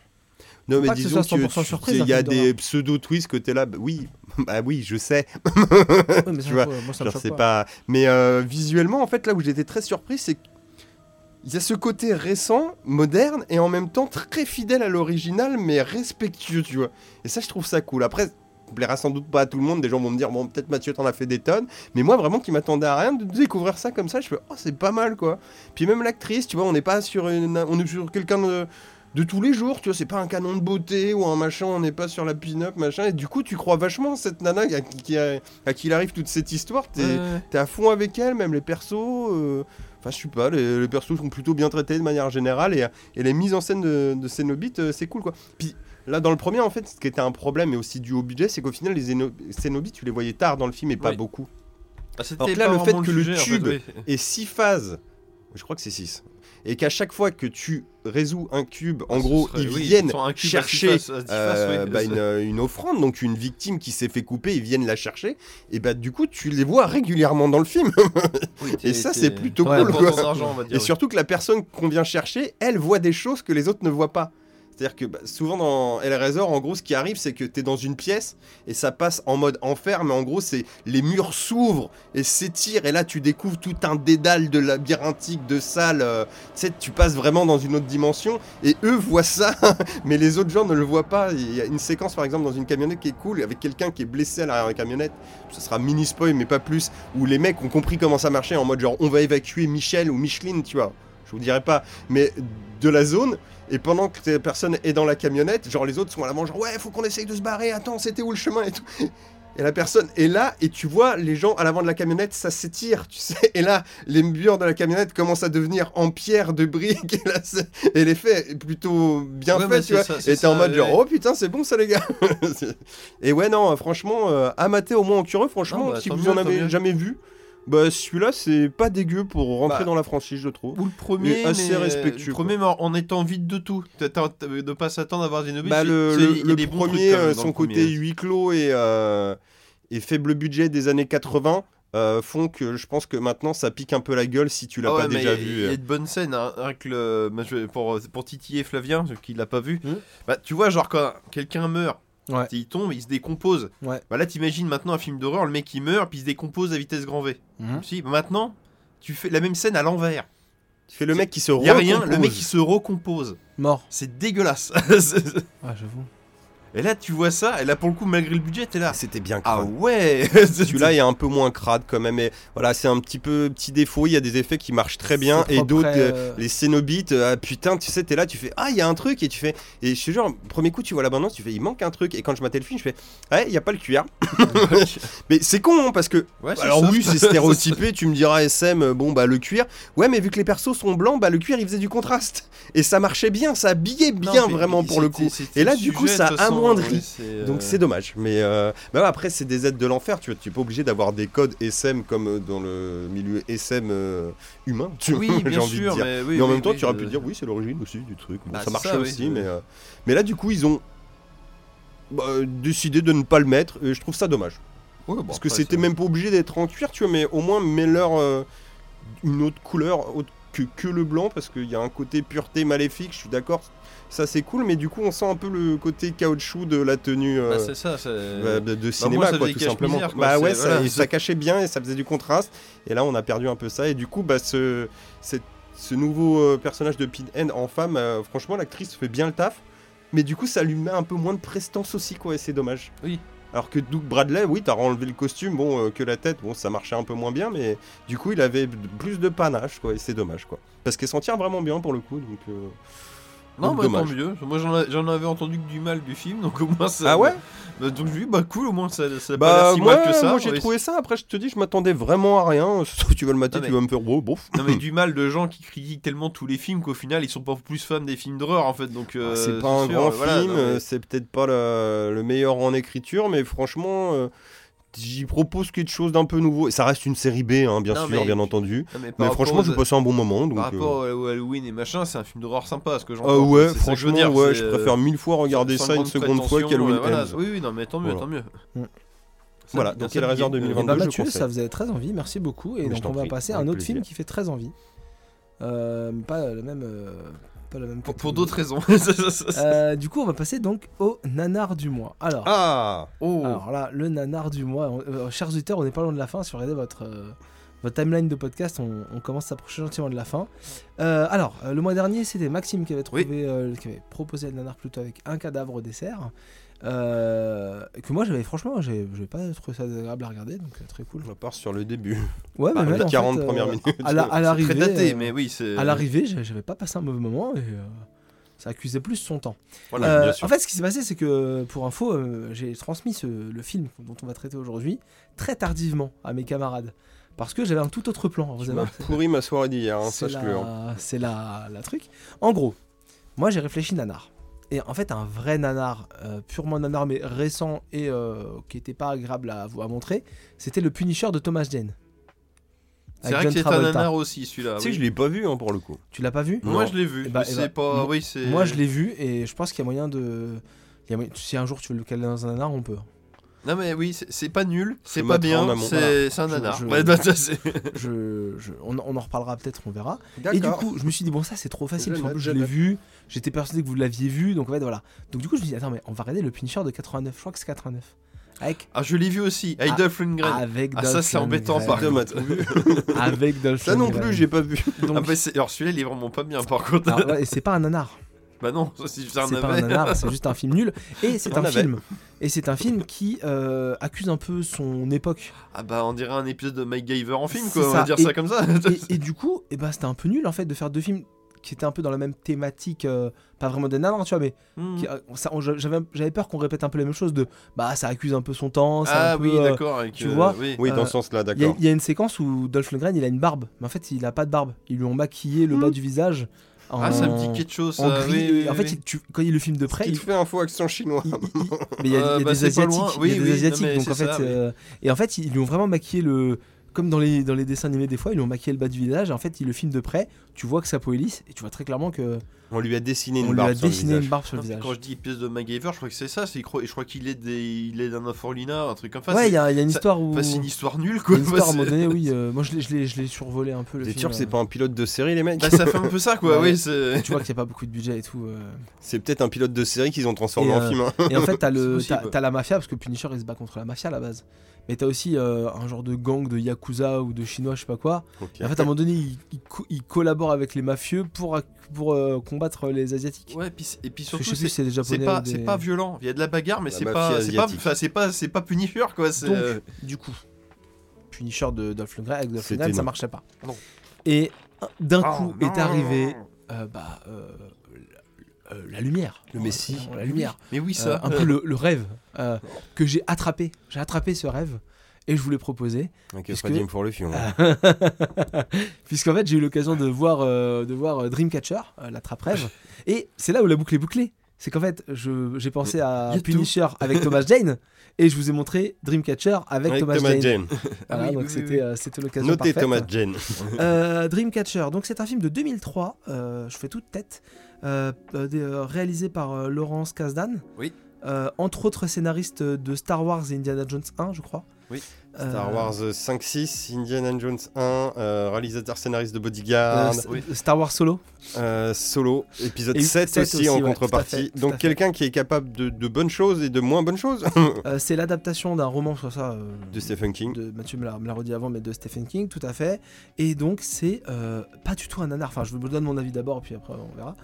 Non, mais disons soit que 100% tu- surprise, il y a des pseudo-twists que t'es là. bah oui, (laughs) bah oui, je sais. (laughs) Mais Tu vois, moi, ça me Genre, pas. pas. Mais euh, visuellement, en fait, là où j'étais très surpris, c'est qu'il y a ce côté récent, moderne, et en même temps très fidèle à l'original, mais respectueux, tu vois. Et ça, je trouve ça cool. Après, plaira sans doute pas à tout le monde. Des gens vont me dire, bon, peut-être Mathieu, t'en as fait des tonnes. Mais moi, vraiment, qui m'attendais à rien, de découvrir ça comme ça, je fais, oh, c'est pas mal, quoi. Puis même l'actrice, tu vois, on n'est pas sur une, on est sur quelqu'un de, de tous les jours, tu vois, c'est pas un canon de beauté ou un machin, on n'est pas sur la pin-up, machin. Et du coup, tu crois vachement cette nana à qui, à il arrive toute cette histoire. T'es, Ouais. À fond avec elle, même les persos. euh, Enfin, je sais pas, les, les persos sont plutôt bien traités de manière générale et, et les mises en scène de, de euh, c'est cool quoi. Puis là, dans le premier, en fait, ce qui était un problème et aussi dû au budget, c'est qu'au final, les Cénobites, tu les voyais tard dans le film et pas Oui. beaucoup. Ah, Alors là, le fait que le sujet, en fait, tube- oui. Et six phases, je crois que c'est six, et qu'à chaque fois que tu résous un cube, en Ah, gros, serait- ils oui, viennent chercher faces, faces, euh, oui. bah, une, euh, une offrande, donc une victime qui s'est fait couper, ils viennent la chercher, et bah du coup, tu les vois régulièrement dans le film. (laughs) Oui, Et ça, c'est plutôt Ouais, cool, quoi. argent, dire, Et surtout que la personne qu'on vient chercher, elle voit des choses que les autres ne voient pas. C'est-à-dire que bah, souvent dans Hellraiser, en gros, ce qui arrive, c'est que tu es dans une pièce et ça passe en mode enfer, mais en gros, les murs s'ouvrent et s'étirent et là, tu découvres tout un dédale de labyrinthique, de salles. euh, tu passes vraiment dans une autre dimension et eux voient ça, (laughs) mais les autres gens ne le voient pas. Il y a une séquence, par exemple, dans une camionnette qui est cool, avec quelqu'un qui est blessé à l'arrière de la camionnette. Ce sera mini spoil, mais pas plus. Où les mecs ont compris comment ça marchait en mode genre, on va évacuer Michel ou Micheline, tu vois. Je vous dirai pas, mais de la zone. Et pendant que cette personne est dans la camionnette, genre les autres sont à l'avant, genre ouais, faut qu'on essaye de se barrer, attends, c'était où le chemin et tout. Et la personne est là, et tu vois les gens à l'avant de la camionnette, ça s'étire, tu sais. Et là, les murs de la camionnette commencent à devenir en pierre de briques. (laughs) Et, là, et l'effet est plutôt bien Ouais, fait, tu vois. ça, et t'es en mode genre, oh putain, c'est bon ça, les gars. (laughs) et ouais, non, franchement, euh, à mater au moins en curieux, franchement, Non, bah, si vous en avez jamais vu, bah celui-là, c'est pas dégueu pour rentrer Bah, dans la franchise, je trouve. Ou le premier, Mais assez mais, euh, respectueux, Le premier, mais en étant vide de tout. T'as- t'as- t'as- De pas s'attendre à voir des novices. Bah, le, c'est- le- le trucs, premier, euh, son le côté huis clos et, euh, et faible budget des années 80 euh, font que je pense que maintenant ça pique un peu la gueule si tu l'as Ah ouais, pas déjà y vu. Il y euh. a de bonnes scènes. Hein, avec le, je vais- pour, pour titiller Flavien, qui l'a pas vu. Hmm. Bah, tu vois, genre quand quelqu'un meurt, Ouais. il tombe, il se décompose. Ouais. Bah, là, t'imagines maintenant un film d'horreur, le mec il meurt, puis il se décompose à vitesse grand V. Mhm. Si, bah, maintenant, tu fais la même scène à l'envers. Tu fais le mec qui se Il y a rien, le recompose. mec il se recompose. Mort. C'est dégueulasse. (laughs) Ah, j'avoue. Et là, tu vois ça, et là, pour le coup, malgré le budget, t'es là. Ah, C'était bien Ah crade. ouais (laughs) Celui-là est un peu moins crade quand même. Et voilà, c'est un petit peu petit défaut. Il y a des effets qui marchent très bien et d'autres. euh, euh, les Cénobites, euh, ah, putain, tu sais, t'es là, tu fais Ah, il y a un truc, et tu fais. Et je te jure, premier coup, tu vois l'abondance, tu fais Il manque un truc. Et quand je matais le film, je fais Ouais, il y a pas le cuir. (laughs) (laughs) Mais c'est con, hein, parce que Ouais, Alors ça. oui, c'est stéréotypé, tu me diras SM, bon bah le cuir. Ouais, mais vu que les persos sont blancs, bah le cuir il faisait du contraste. Et ça marchait bien, ça habillait bien Non, mais vraiment pour le coup. Et là, du coup, ça ouais, c'est, Donc euh, c'est dommage. Mais euh, bah après, c'est des aides de l'enfer, tu vois. Tu es pas obligé d'avoir des codes SM comme euh, dans le milieu SM euh, humain, tu Oui, (laughs) bien envie de sûr, dire. mais oui. mais en oui, même temps, tu aurais euh, pu dire oui, c'est l'origine aussi du truc. Bon, Bah, ça marchait ça, aussi, mais, euh, mais là, du coup, ils ont bah, décidé de ne pas le mettre. Et je trouve ça dommage. ouais, bon, Parce que c'était même pas obligé d'être en cuir, tu vois, mais au moins mets-leur euh, une autre couleur autre que, que le blanc, parce qu'il y a un côté pureté maléfique, je suis d'accord, ça c'est cool, mais du coup on sent un peu le côté caoutchouc de la tenue euh, Bah, c'est ça, c'est. euh, de, moi, cinéma, ça quoi, tout simplement. quoi, Bah ouais, ça, cachait bien et ça faisait du contraste, et là on a perdu un peu ça, et du coup, bah ce, cette- ce nouveau euh, personnage de Pinhead en femme, euh, franchement l'actrice fait bien le taf, mais du coup ça lui met un peu moins de prestance aussi, quoi, et c'est dommage. Oui. Alors que Doug Bradley, oui, t'as enlevé le costume, bon, euh, que la tête, bon, ça marchait un peu moins bien, mais du coup, il avait plus de panache, quoi, et c'est dommage, quoi. Parce qu'elle s'en tire vraiment bien pour le coup, donc. euh, Non, bah tant mieux. Moi j'en avais entendu que du mal du film, donc au moins ça. Ah ouais Bah, Donc je dis, bah cool, au moins ça, ça pas Bah l'air si mal que ça. moi j'ai trouvé ça. Après je te dis, je m'attendais vraiment à rien. (laughs) Que tu vas le mater, mais- tu vas me faire oh, bof. Non mais (laughs) du mal de gens qui critiquent tellement tous les films qu'au final ils sont pas plus fans des films d'horreur en fait donc euh, Ah, c'est pas un sûr, grand voilà, film, mais- euh, c'est peut-être pas la- le meilleur en écriture, mais franchement, euh, j'y propose quelque chose d'un peu nouveau. Et ça reste une série B, hein, bien Non, sûr, mais- bien entendu. non, mais franchement, aux- j'ai passé un bon moment. Donc, par euh, rapport au Halloween et machin c'est un film d'horreur sympa ce que j'entends ah ouais, je veux franchement, dire, ouais, je euh, préfère mille fois regarder ça une seconde fois qu'Halloween euh, voilà. Ends. oui oui non mais tant mieux Voilà. tant mieux Mm. Ça, Voilà, donc il réserve ça, 2022. Et bah, je Mathieu, ça faisait très envie, merci beaucoup. Et Mais je donc on va passer à un autre film qui fait très envie. Euh, pas le même. Pas le même pour, pour d'autres raisons. (laughs) Euh, du coup, on va passer donc au nanar du mois. Alors, Ah oh alors là, le nanar du mois. on- euh, chers auditeurs, on n'est pas loin de la fin. Si vous regardez votre, euh, votre timeline de podcast, on, on commence à s'approcher gentiment de la fin. Euh, alors, le mois dernier, c'était Maxime qui avait, trouvé, qui avait proposé le nanar plutôt avec un cadavre au dessert. Euh, que moi j'avais franchement j'ai pas trouvé ça agréable à regarder donc euh, très cool On part sur le début. ouais Bah, mais les même, en 40 fait, euh, premières minutes. à la- à l'arrivée daté euh, mais oui c'est à l'arrivée, j'avais pas passé un mauvais moment et ça accusait plus son temps. Voilà, bien sûr. en fait, ce qui s'est passé, c'est que pour info, j'ai transmis ce- le film dont on va traiter aujourd'hui très tardivement à mes camarades parce que j'avais un tout autre plan. Vous m'as pourri ma soirée d'hier, hein, c'est hein. la, c'est la, la truc. En gros, moi j'ai réfléchi nanar. Et en fait, un vrai nanar, euh, purement nanar, mais récent et euh, qui était pas agréable à, vous- à montrer, c'était le Punisher de Thomas Jane. c'est vrai que c'est un nanar aussi celui-là Tu sais oui. que je l'ai pas vu hein, pour le coup. Tu l'as pas vu? Moi Non. je l'ai vu Eh bah, mais eh c'est bah, pas moi- oui c'est Moi, je l'ai vu et je pense qu'il y a moyen de. il y a Si un jour tu veux le caler dans un nanar, on peut. Non mais oui c'est pas nul c'est pas bien c'est Voilà. un nanar je- Ouais, bah, (laughs) Je, je- on, on en reparlera peut-être, on verra. Et du coup, je me suis dit, bon, ça c'est trop facile. Je parce je l'ai vu. J'étais persuadé que vous l'aviez vu. Donc, en fait, voilà. Donc, du coup, je me suis dit, attends, mais on va regarder le Punisher de 89. Je crois que c'est 89. Avec. ah je l'ai vu aussi avec Ah, Dolph Lundgren Avec Ah, ça, c'est embêtant, par contre. (laughs) Avec Dolph Ça non plus, j'ai pas vu. Donc, Ah bah, c'est- alors celui-là il est vraiment pas bien par contre. et c'est pas un nanar. Bah non, (laughs) si c'est un C'est pas un nanar, c'est juste un film nul. Et (laughs) c'est Un film. Et c'est un film qui euh, accuse un peu son époque. Ah bah on dirait un épisode de MacGyver en film quoi, on va dire Et- ça comme ça. (laughs) et, et du coup, eh ben, c'était un peu nul en fait de faire deux films qui étaient un peu dans la même thématique, euh, pas vraiment des nanars, tu vois, mais Hmm. on- j'avais j'avais peur qu'on répète un peu les mêmes choses de bah ça accuse un peu son temps, Ah un peu, oui euh, d'accord. tu euh, vois, oui. Oui, dans ce sens-là, Il y, a- d'accord. il y a une séquence où Dolph Lundgren il a une barbe, mais en fait il a pas de barbe. Ils lui ont maquillé le bas du visage. En, Ah ça me dit quelque chose. en ça, gris. oui, oui, en fait, oui. il- tu- quand il le filme de près, Il fait un faux accent chinois. il- il- il- mais il y a, Euh, il y a bah, des asiatiques, loin. il y a Oui, des non, asiatiques, donc en fait, ça, oui. euh, et en fait ils lui ont vraiment maquillé le, comme dans les dans les dessins animés des fois, ils lui ont maquillé le bas du visage. Et en fait, il le filme de près, tu vois que sa peau est lisse et tu vois très clairement que On lui a dessiné on une lui a barbe sur le dessiné une visage. barbe sur le Non, mais visage. Quand je dis pièce de MacGyver, je crois que c'est ça. C'est, je crois, qu'il est des, il est d'un orphelinat, un truc comme ça. ouais, il y, a il y a une ça- histoire où. c'est une histoire nulle quoi. une histoire à un moment donné, (laughs) oui. euh, moi, je l'ai- je l'ai je l'ai survolé un peu le T'es sûr que c'est euh, pas un pilote de série, les mecs Bah, ça fait un peu ça quoi. (laughs) Ouais. Oui, c'est. Tu vois qu'il n'y a pas beaucoup de budget et tout. euh. C'est peut-être un pilote de série qu'ils ont transformé Et, en euh, film. hein. Et en fait, t'as le, (laughs) C'est t'as, possible. t'as la mafia parce que Punisher il se bat contre la mafia à la base. Mais t'as aussi euh, un genre de gang de yakuza ou de chinois, je sais pas quoi. En fait, à un moment donné, ils il, co- il collabore avec les mafieux pour, pour euh, combattre les asiatiques. Ouais, puis, et puis surtout c'est. si pas, ou des- c'est pas violent. Il y a de la bagarre, mais La c'est pas, c'est pas, c'est pas, c'est pas Punisher quoi. C'est. Donc, euh, du coup, Punisher de Dolph Lundgren avec Dolph Lundgren, ça marchait pas. Non. Et d'un Oh, coup non. est arrivé euh, bah, euh, la, la lumière. Le Messie. Euh, La lumière. Mais oui, Euh, ça. un peu le, le rêve euh, que j'ai attrapé. J'ai attrapé ce rêve et je vous l'ai proposé. Ok, puisque- Freddie pour le film. (laughs) Puisqu'en fait, j'ai eu l'occasion de voir, euh, de voir euh, Dreamcatcher, euh, la trappe rêve. (laughs) Et c'est là où la boucle est bouclée. C'est qu'en fait, je- j'ai pensé à tout. Punisher avec Thomas Jane et je vous ai montré Dreamcatcher avec, Avec Thomas, Thomas Jane. Jane. (laughs) Voilà, Ah oui, donc oui, c'était oui. euh, l'occasion Notez parfaite. Thomas Jane. Euh, Dreamcatcher, donc c'est un film de 2003, euh, je fais toute tête, euh, euh, euh, réalisé par euh, Laurence Kasdan. Oui. Euh, entre autres scénariste de Star Wars et Indiana Jones 1, je crois. Oui. Euh, Star Wars 5-6, Indiana Jones 1, euh, réalisateur scénariste de euh, Bodyguard, oui. Star Wars Solo. euh, Solo, épisode Et 7, 7 aussi, aussi, en ouais, contrepartie. fait, Donc quelqu'un qui est capable de, de bonnes choses et de moins bonnes choses Euh, c'est l'adaptation d'un roman, soit ça. euh, de Stephen King. de Mathieu me l'a me l'a redit avant, mais de Stephen King, tout à fait. Et donc, c'est euh, pas du tout un nanar. Enfin, je vous donne mon avis d'abord, puis après, on verra.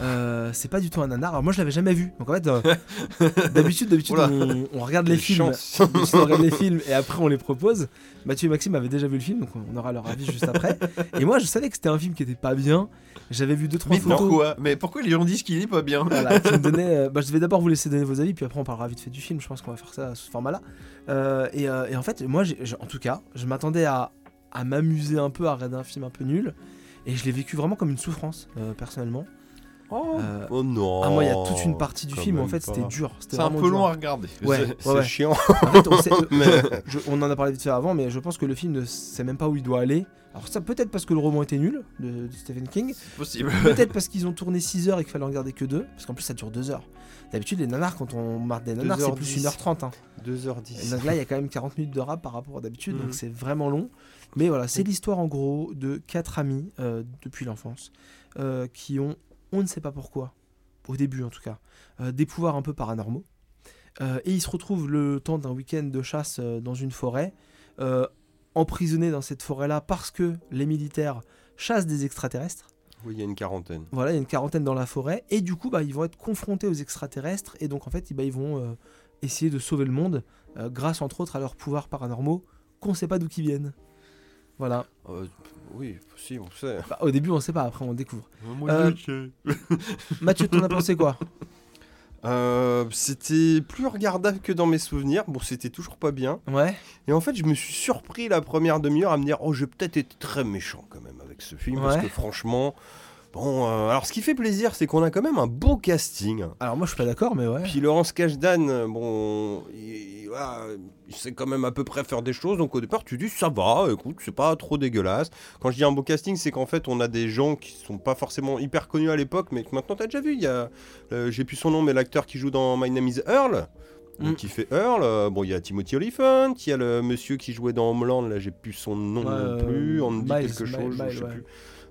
Euh, c'est pas du tout un nanar. Alors, moi, je l'avais jamais vu. Donc, en fait, euh, (laughs) d'habitude, d'habitude, on, on regarde les films. on regarde les films et après on les propose. Mathieu et Maxime avaient déjà vu le film, donc on aura leur avis juste après. (laughs) Et moi, je savais que c'était un film qui était pas bien. J'avais vu deux trois Mais photos. pourquoi? Mais pourquoi les gens disent qu'il est pas bien? Voilà, qui me donnait, euh, bah, je vais d'abord vous laisser donner vos avis, puis après on parlera vite fait du film. Je pense qu'on va faire ça sous ce format-là. Euh, et, euh, et en fait, moi, en tout cas, je m'attendais à, à m'amuser un peu, à regarder un film un peu nul. Et je l'ai vécu vraiment comme une souffrance, personnellement. Oh, Euh, oh non. ah, moi, il y a toute une partie du film, en fait, c'était dur. C'est un peu dur. long à regarder. Ouais, C'est ouais, chiant. En fait, on, sait- (laughs) Mais- je- on en a parlé vite fait avant, mais je pense que le film ne sait même pas où il doit aller. Alors ça peut-être parce que le roman était nul de, de Stephen King, possible. peut-être parce (laughs) qu'ils ont tourné 6 heures et qu'il fallait en regarder que 2, parce qu'en plus ça dure 2 heures. D'habitude les nanars quand on marque des nanars c'est plus 2h10. 1h30. Hein. 2h10. Donc là il y a quand même 40 minutes de rap par rapport à d'habitude, donc c'est vraiment long. Mais voilà, c'est l'histoire en gros de quatre amis euh, depuis l'enfance euh, qui ont, on ne sait pas pourquoi, au début en tout cas, euh, des pouvoirs un peu paranormaux. Euh, et ils se retrouvent le temps d'un week-end de chasse euh, dans une forêt, emprisonnés dans cette forêt-là parce que les militaires chassent des extraterrestres. Oui, il y a une quarantaine. Voilà, il y a une quarantaine dans la forêt, et du coup, bah, ils vont être confrontés aux extraterrestres, et donc en fait, bah, ils vont essayer de sauver le monde, grâce entre autres à leurs pouvoirs paranormaux, qu'on sait pas d'où qu'ils viennent. Voilà. Euh, oui, si, on sait. Bah, au début, on sait pas, après on découvre. Moi, Euh, je- (laughs) Mathieu, t'en as pensé quoi? Euh, c'était plus regardable que dans mes souvenirs. Bon, c'était toujours pas bien. Ouais. Et en fait, je me suis surpris la première demi-heure à me dire Oh, j'ai peut-être été très méchant quand même avec ce film. Parce que franchement. Bon, euh, alors ce qui fait plaisir, c'est qu'on a quand même un beau casting. Alors moi, je suis pas d'accord, mais ouais. Puis Laurence Cashdan, euh, bon, il, voilà, il sait quand même à peu près faire des choses. Donc au départ, tu dis ça va, écoute, c'est pas trop dégueulasse. Quand je dis un beau casting, c'est qu'en fait, on a des gens qui sont pas forcément hyper connus à l'époque, mais que maintenant t'as déjà vu. Il y a, euh, j'ai plus son nom, mais l'acteur qui joue dans My Name Is Earl. Mm. qui fait Earl, euh, bon il y a Timothy Olyphant, il y a le monsieur qui jouait dans Homeland, là j'ai plus son nom Ouais, non plus, on me dit quelque chose, je sais plus.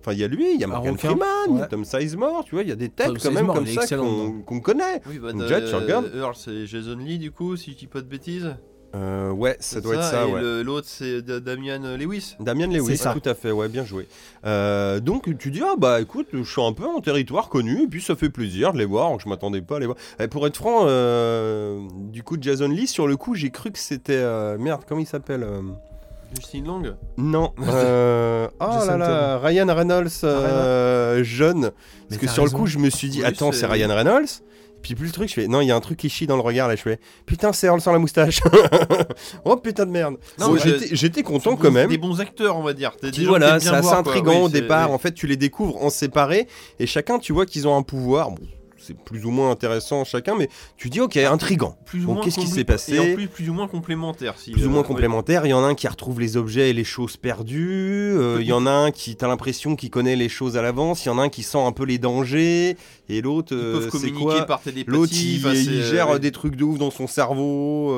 Enfin il y a lui, il y a Morgan Aaron Freeman, il y a. Tom Sizemore, tu vois, il y a des têtes Tom quand même Sizemore, comme il est ça excellent qu'on connaît. Oui, bah, Déjà, tu euh, regardes Earl, c'est Jason Lee, du coup, si je dis pas de bêtises. Euh, ouais, ça C'est doit être ça, et ouais. le- L'autre, c'est Da- Damian Lewis. Damien Lewis, C'est ça. tout à fait, ouais, bien joué. Euh, donc tu dis, ah bah écoute, je suis un peu en territoire connu, et puis ça fait plaisir de les voir, donc je m'attendais pas à les voir. Et pour être franc, euh, du coup, Jason Lee, sur le coup, j'ai cru que c'était... euh, merde, comment il s'appelle euh, Justine Long. Non, (laughs) euh, oh là là, Ryan Reynolds, euh, jeune. Mais Parce que sur le coup, je me suis dit, Oui, attends, c'est- Ryan Reynolds puis plus le truc, je fais non, il y a un truc qui chie dans le regard là. Je fais putain, c'est Earl sans la moustache. (laughs) oh putain de merde. Bon, j'étais- euh, J'étais content quand même. Des bons acteurs, on va dire. Des- gens voilà, c'est assez Oui, au départ. oui. En fait, tu les découvres en séparé et chacun, tu vois qu'ils ont un pouvoir. Bon, c'est plus ou moins intéressant chacun, mais tu dis ok, intrigant. Plus ou Bon, moins qu'est-ce qui s'est passé Et en plus, plus ou moins complémentaires. Si, Plus ou euh, moins ouais. complémentaires. Il y en a un qui retrouve les objets et les choses perdues. euh, il y en a un qui, t'as l'impression qu'il connaît les choses à l'avance. Il y en a un qui sent un peu les dangers. Et l'autre, euh, c'est quoi. L'autre, il, gère des trucs de ouf dans son cerveau.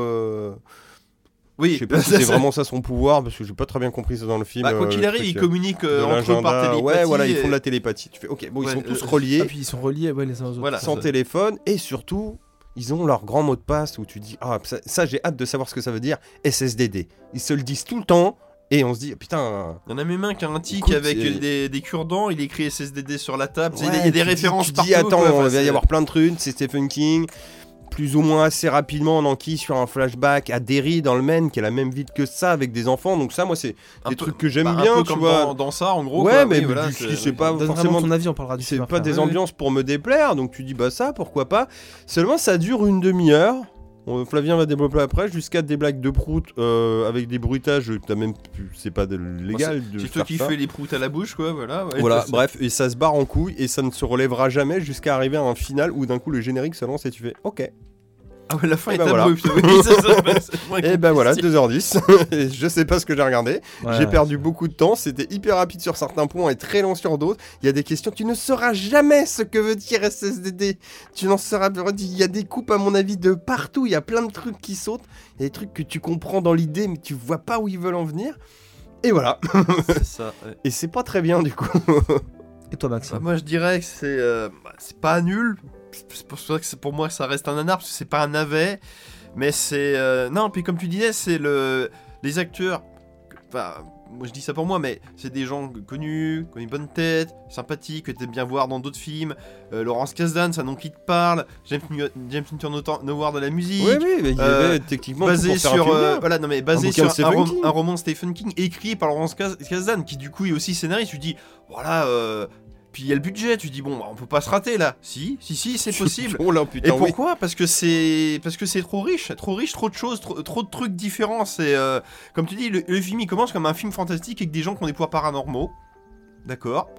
Euh, Oui, Je sais pas si c'est (laughs) vraiment ça son pouvoir, parce que j'ai pas très bien compris ça dans le film. Bah, quoi euh, qu'il le arrive, truc, ils euh, communiquent de euh, entre eux par télépathie. Ouais, voilà, ils et- font de la télépathie. Tu fais, ok, bon, ils sont tous euh, reliés, Ah, puis ils sont reliés ouais, les uns aux autres. Voilà. sans ça. téléphone, et surtout, ils ont leur grand mot de passe où tu dis, ah, ça, ça, j'ai hâte de savoir ce que ça veut dire, SSDD. Ils se le disent tout le temps, et on se dit, putain. Il y en a même un qui a un tic Écoute, avec euh, des, des cure-dents, il écrit SSDD sur la table. Ouais, il y a des tu dis- références tu partout. dis, attends, quoi. Enfin, il va y avoir plein de trucs, c'est Stephen King. Plus ou moins assez rapidement, on enquille sur un flashback à Derry dans le Maine, qui a la même vie que ça, avec des enfants. Donc ça, moi, c'est des peu- trucs que j'aime bah, bien, peu tu comme vois. Dans, dans ça, en gros. Ouais, quoi. mais Oui, voilà, du- c'est- pas forcément ton avis, on parlera du C'est pas des ambiances pour me déplaire, donc tu dis bah ça, pourquoi pas. Seulement ça dure une demi-heure. On- Flavien va développer après, jusqu'à des blagues de prout euh, avec des bruitages. T'as même, c'est pas de- légal de C'est toi qui fais les proutes à la bouche, quoi. Voilà. ouais, Voilà, bref, et ça se barre en couille et ça ne se relèvera jamais jusqu'à arriver à un final où d'un coup le générique se lance et tu fais OK. Ah ouais, la fin Et est bah voilà. abrupte. (laughs) oui, ça, Et ben voilà, compliqué. (laughs) 2h10. Et je sais pas ce que j'ai regardé. Ouais, J'ai ouais. perdu beaucoup de temps, c'était hyper rapide sur certains points et très lent sur d'autres. Il y a des questions, tu ne sauras jamais ce que veut dire SSDD. Tu n'en sauras Il y a des coupes à mon avis de partout, il y a plein de trucs qui sautent. Il y a des trucs que tu comprends dans l'idée mais tu vois pas où ils veulent en venir. Et voilà. C'est (laughs) ça. ouais. Et c'est pas très bien du coup. Et toi, Bah, Maxime moi, je dirais que c'est euh, bah, c'est pas nul. C'est pour ça que pour moi ça reste un nanar parce que c'est pas un navet, mais c'est euh, non. Puis comme tu disais, c'est le les acteurs Enfin, moi je dis ça pour moi, mais c'est des gens connus, qui ont une bonne tête, sympathiques, que t'aimes bien voir dans d'autres films. Euh, Laurence Kasdan, c'est un nom qui te parle. James, Newton- James Newton Howard de la musique. Oui, oui, mais il y Euh, avait techniquement basé pour faire un sur film euh, voilà non mais basé de sur un, rom- un roman Stephen King écrit par Laurence Kasdan qui du coup est aussi scénariste tu dis voilà puis il y a le budget tu dis bon bah, on peut pas se rater là si si si c'est (laughs) possible Oh là, et putain, oui. pourquoi? Parce que c'est parce que c'est trop riche, trop riche, trop de choses, trop, trop de trucs différents. C'est euh, comme tu dis, le, le film il commence comme un film fantastique avec des gens qui ont des pouvoirs paranormaux, d'accord?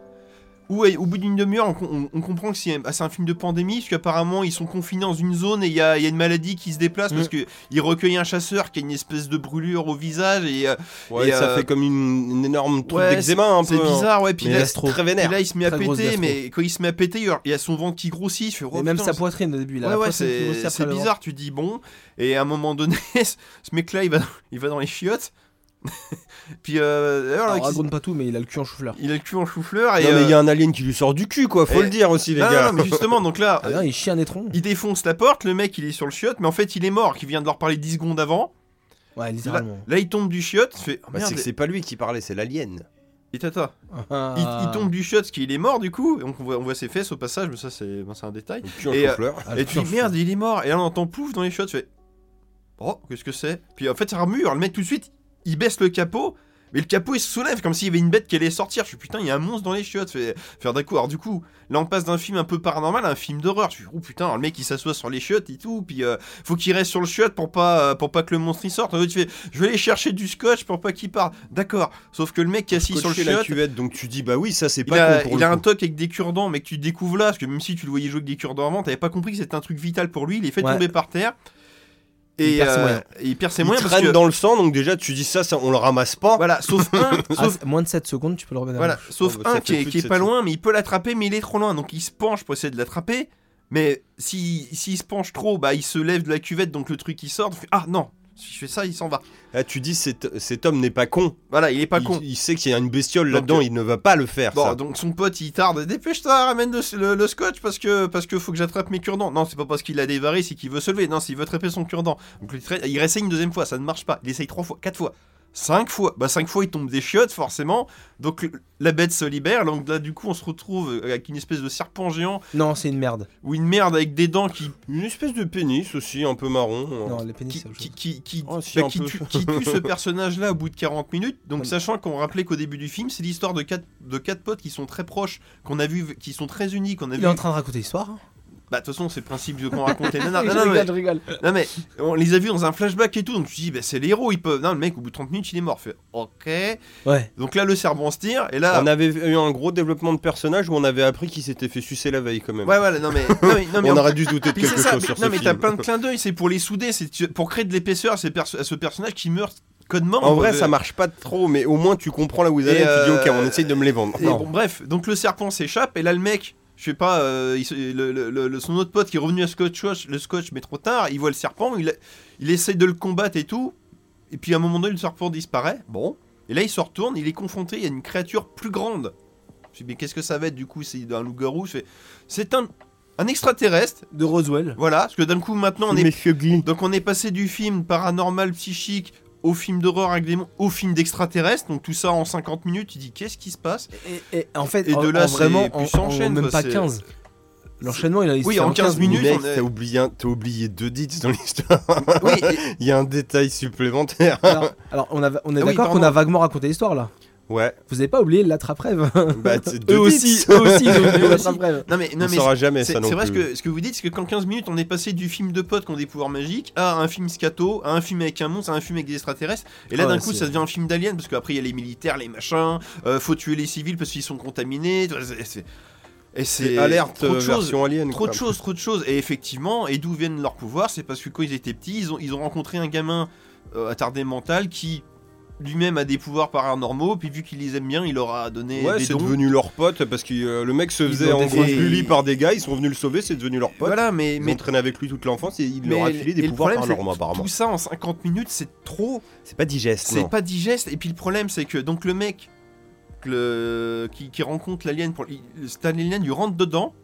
Ou au bout d'une demi-heure, on, on- on comprend que c'est ah, c'est un film de pandémie, parce qu'apparemment ils sont confinés dans une zone et il y a, il y a une maladie qui se déplace parce que il recueille un chasseur qui a une espèce de brûlure au visage et euh, Ouais, et, ça euh, fait comme une, une énorme truc ouais, d'eczéma un peu. c'est hein. bizarre, ouais. Puis Mais là, et là, il se met à péter, mais quand il se met à péter, il y a son ventre qui grossit. Je fais, oh, Et même putain, sa poitrine au début, là. Ouais, c'est bizarre, tu dis bon, et à un moment donné, (laughs) ce mec-là, il va, il va dans les chiottes, (laughs) puis euh, d'ailleurs, Alors, raconte pas tout, mais il a le cul en chou-fleur. il a le cul en chou-fleur, et... Non, mais il y euh, a un alien qui lui sort du cul, quoi, faut et- le dire aussi, les non, gars. non, mais justement, donc là, (laughs) Ah non, il chie un étron. il défonce la porte, le mec, il est sur le chiotte, mais en fait, il est mort, qui vient de leur parler 10 secondes avant, Ouais, là, littéralement. là, il tombe du chiotte, il fait, oh, Bah, merde, c'est que c'est pas lui qui parlait, c'est l'alien. et tata. Ah. Il, il tombe du chiotte, parce qu'il est mort, du coup, et donc on voit, on voit ses fesses au passage, mais ça, c'est un détail. Le cul en Et, euh, chou-fleur. Ah, le Et cul tu en dis chou- merde, il est mort. Et là on entend pouf dans les shots, tu fais Oh, qu'est-ce que c'est? Puis en fait, ça remue. Alors, le mec tout de suite, il baisse le capot. Mais le capot il se soulève comme s'il y avait une bête qui allait sortir. Je suis putain, il y a un monstre dans les chiottes. Fait, faire d'un coup. Alors, du coup, là on passe d'un film un peu paranormal à un film d'horreur. Je suis oh putain, le mec il s'assoit sur les chiottes et tout. Puis euh, faut qu'il reste sur le chiotte pour pas, euh, pour pas que le monstre y sorte. Tu fais je vais aller chercher du scotch pour pas qu'il parte. D'accord. Sauf que le mec qui est assis sur le chiotte. cuvette, donc tu dis, bah oui, ça c'est Il pas a, con pour il le a un toc avec des cure-dents, mais que tu découvres là, parce que même si tu le voyais jouer avec des cure-dents avant, t'avais pas compris que c'était un truc vital pour lui. Il est fait Ouais. tomber par terre. Il Et perd ses euh, moyens. il perd ses Il moyens parce traîne que. dans le sang, donc déjà tu dis ça, ça on le ramasse pas. Voilà, sauf (laughs) un, Ah, sauf, moins de 7 secondes, tu peux le remettre voilà, sauf Oh, bah, un qui est, qui pas sept loin, mais il peut l'attraper, mais il est trop loin. Donc il se penche pour essayer de l'attraper. Mais s'il s'il se penche trop, bah il se lève de la cuvette, donc le truc il sort. ah non, si je fais ça, il s'en va. Là tu dis, cet, cet homme n'est pas con. Voilà, il est pas il, con. il sait qu'il y a une bestiole là-dedans, euh, il ne va pas le faire. Bon, ça. donc son pote il tarde, dépêche-toi, ramène le, le- le scotch parce que parce que faut que j'attrape mes cure-dents. Non, c'est pas parce qu'il a des varices et qu'il veut se lever. Non, s'il veut attraper son cure-dent. Donc il, il réessaye une deuxième fois, ça ne marche pas. Il essaye trois fois, quatre fois, cinq fois. Bah cinq fois il tombe des chiottes forcément. Donc le- la bête se libère. Donc là du coup on se retrouve avec une espèce de serpent géant Non, c'est une merde. ou une merde avec des dents qui Une espèce de pénis aussi, un peu marron. Non, les pénis, qui, c'est autre qui, chose. qui, qui- Oh, si, bah, un qui peu. tue, qui tue ce (laughs) personnage-là au bout de 40 minutes. Donc, Ouais. sachant qu'on rappelait qu'au début du film, c'est l'histoire de quatre, de quatre potes qui sont très proches, qu'on a vu, qui sont très unis, qu'on a Il vu. est en train de raconter l'histoire. hein. Bah, de toute façon, c'est le principe de qu'on raconte les (laughs) nanas. je Non, non, mais, rigole, je rigole. non, mais on les a vus dans un flashback et tout. Donc, tu dis, bah, c'est les héros, ils peuvent. Non, le mec, au bout de 30 minutes, il est mort. Fait, ok. Ouais. Donc là, le serpent se tire. Et là. On avait eu un gros développement de personnage où on avait appris qu'il s'était fait sucer la veille quand même. Ouais, voilà, non, mais. Non, mais, non, (laughs) mais on aurait dû se douter de Puis quelque c'est ça, chose mais- sur non ce mais t'as plein de clins d'œil, c'est pour les souder, c'est pour créer de l'épaisseur à, ce personnage qui meurt codement. En vrai, de- ça marche pas trop, mais au moins tu comprends là où ils Et allaient. Tu dis, euh, ok, on essaye de me les vendre. Et bon, bref, donc le serpent s'échappe et là le mec, je sais pas, euh, il se- le, le- le- le- son autre pote qui est revenu à scotch, le scotch mais trop tard, il voit le serpent, il, il essaye de le combattre et tout, et puis à un moment donné le serpent disparaît, bon, et là il se retourne, il est confronté à une créature plus grande. Je dis mais qu'est-ce que ça va être du coup, c'est un loup-garou, c'est un, un extraterrestre, De Roswell. voilà, parce que d'un coup maintenant on est Monsieur donc on est passé du film paranormal psychique au film d'horreur avec des au film d'extraterrestre, donc tout ça en 50 minutes, tu dis qu'est-ce qui se passe Et, et en fait, Et en- de là, en vraiment, c'est- en, puis ça en enchaîne, même pas c'est- 15. L'enchaînement, il a Oui, fait en 15 minutes, on est- t'as oublié, un- t'as oublié deux dits dans l'histoire. Oui, et- (laughs) Il y a un détail supplémentaire. Alors, alors, on, a, on est Ah d'accord qu'on a vaguement raconté l'histoire là. Ouais, Vous avez pas oublié l'attrape-rêve (laughs) bah c'est deux Eux aussi, eux aussi, ils l'attrape-rêve. non mais On non mais saura jamais c'est ça non c'est vrai ce plus. que ce que vous dites, c'est que qu'en 15 minutes, on est passé du film de potes qui ont des pouvoirs magiques à un film scato, à un film avec un monstre, à un film avec des extraterrestres. Et là, Ah d'un coup, ça devient un film d'aliens parce qu'après il y a les militaires, les machins, euh, faut tuer les civils parce qu'ils sont contaminés. c'est- Et c'est alerte trop de euh, choses. version alien. Trop de choses, trop de choses. Et effectivement, et d'où viennent leurs pouvoirs C'est parce que quand ils étaient petits, ils ont, ils ont rencontré un gamin euh, attardé mental qui lui-même a des pouvoirs paranormaux. Puis vu qu'il les aime bien, il leur a donné Ouais, des c'est dons. devenu leur pote parce que euh, le mec se faisait envoyer des- bully par des gars, ils sont venus le sauver, c'est devenu leur pote. Voilà, mais, Ils mais ont traîné avec lui toute l'enfance et il mais leur a filé des pouvoirs problème, paranormaux apparemment. Tout ça en 50 minutes, c'est trop. C'est pas digeste, C'est pas digeste. Et puis le problème, c'est que donc le mec le- qui, qui rencontre l'alien, pour- cet alien lui rentre dedans.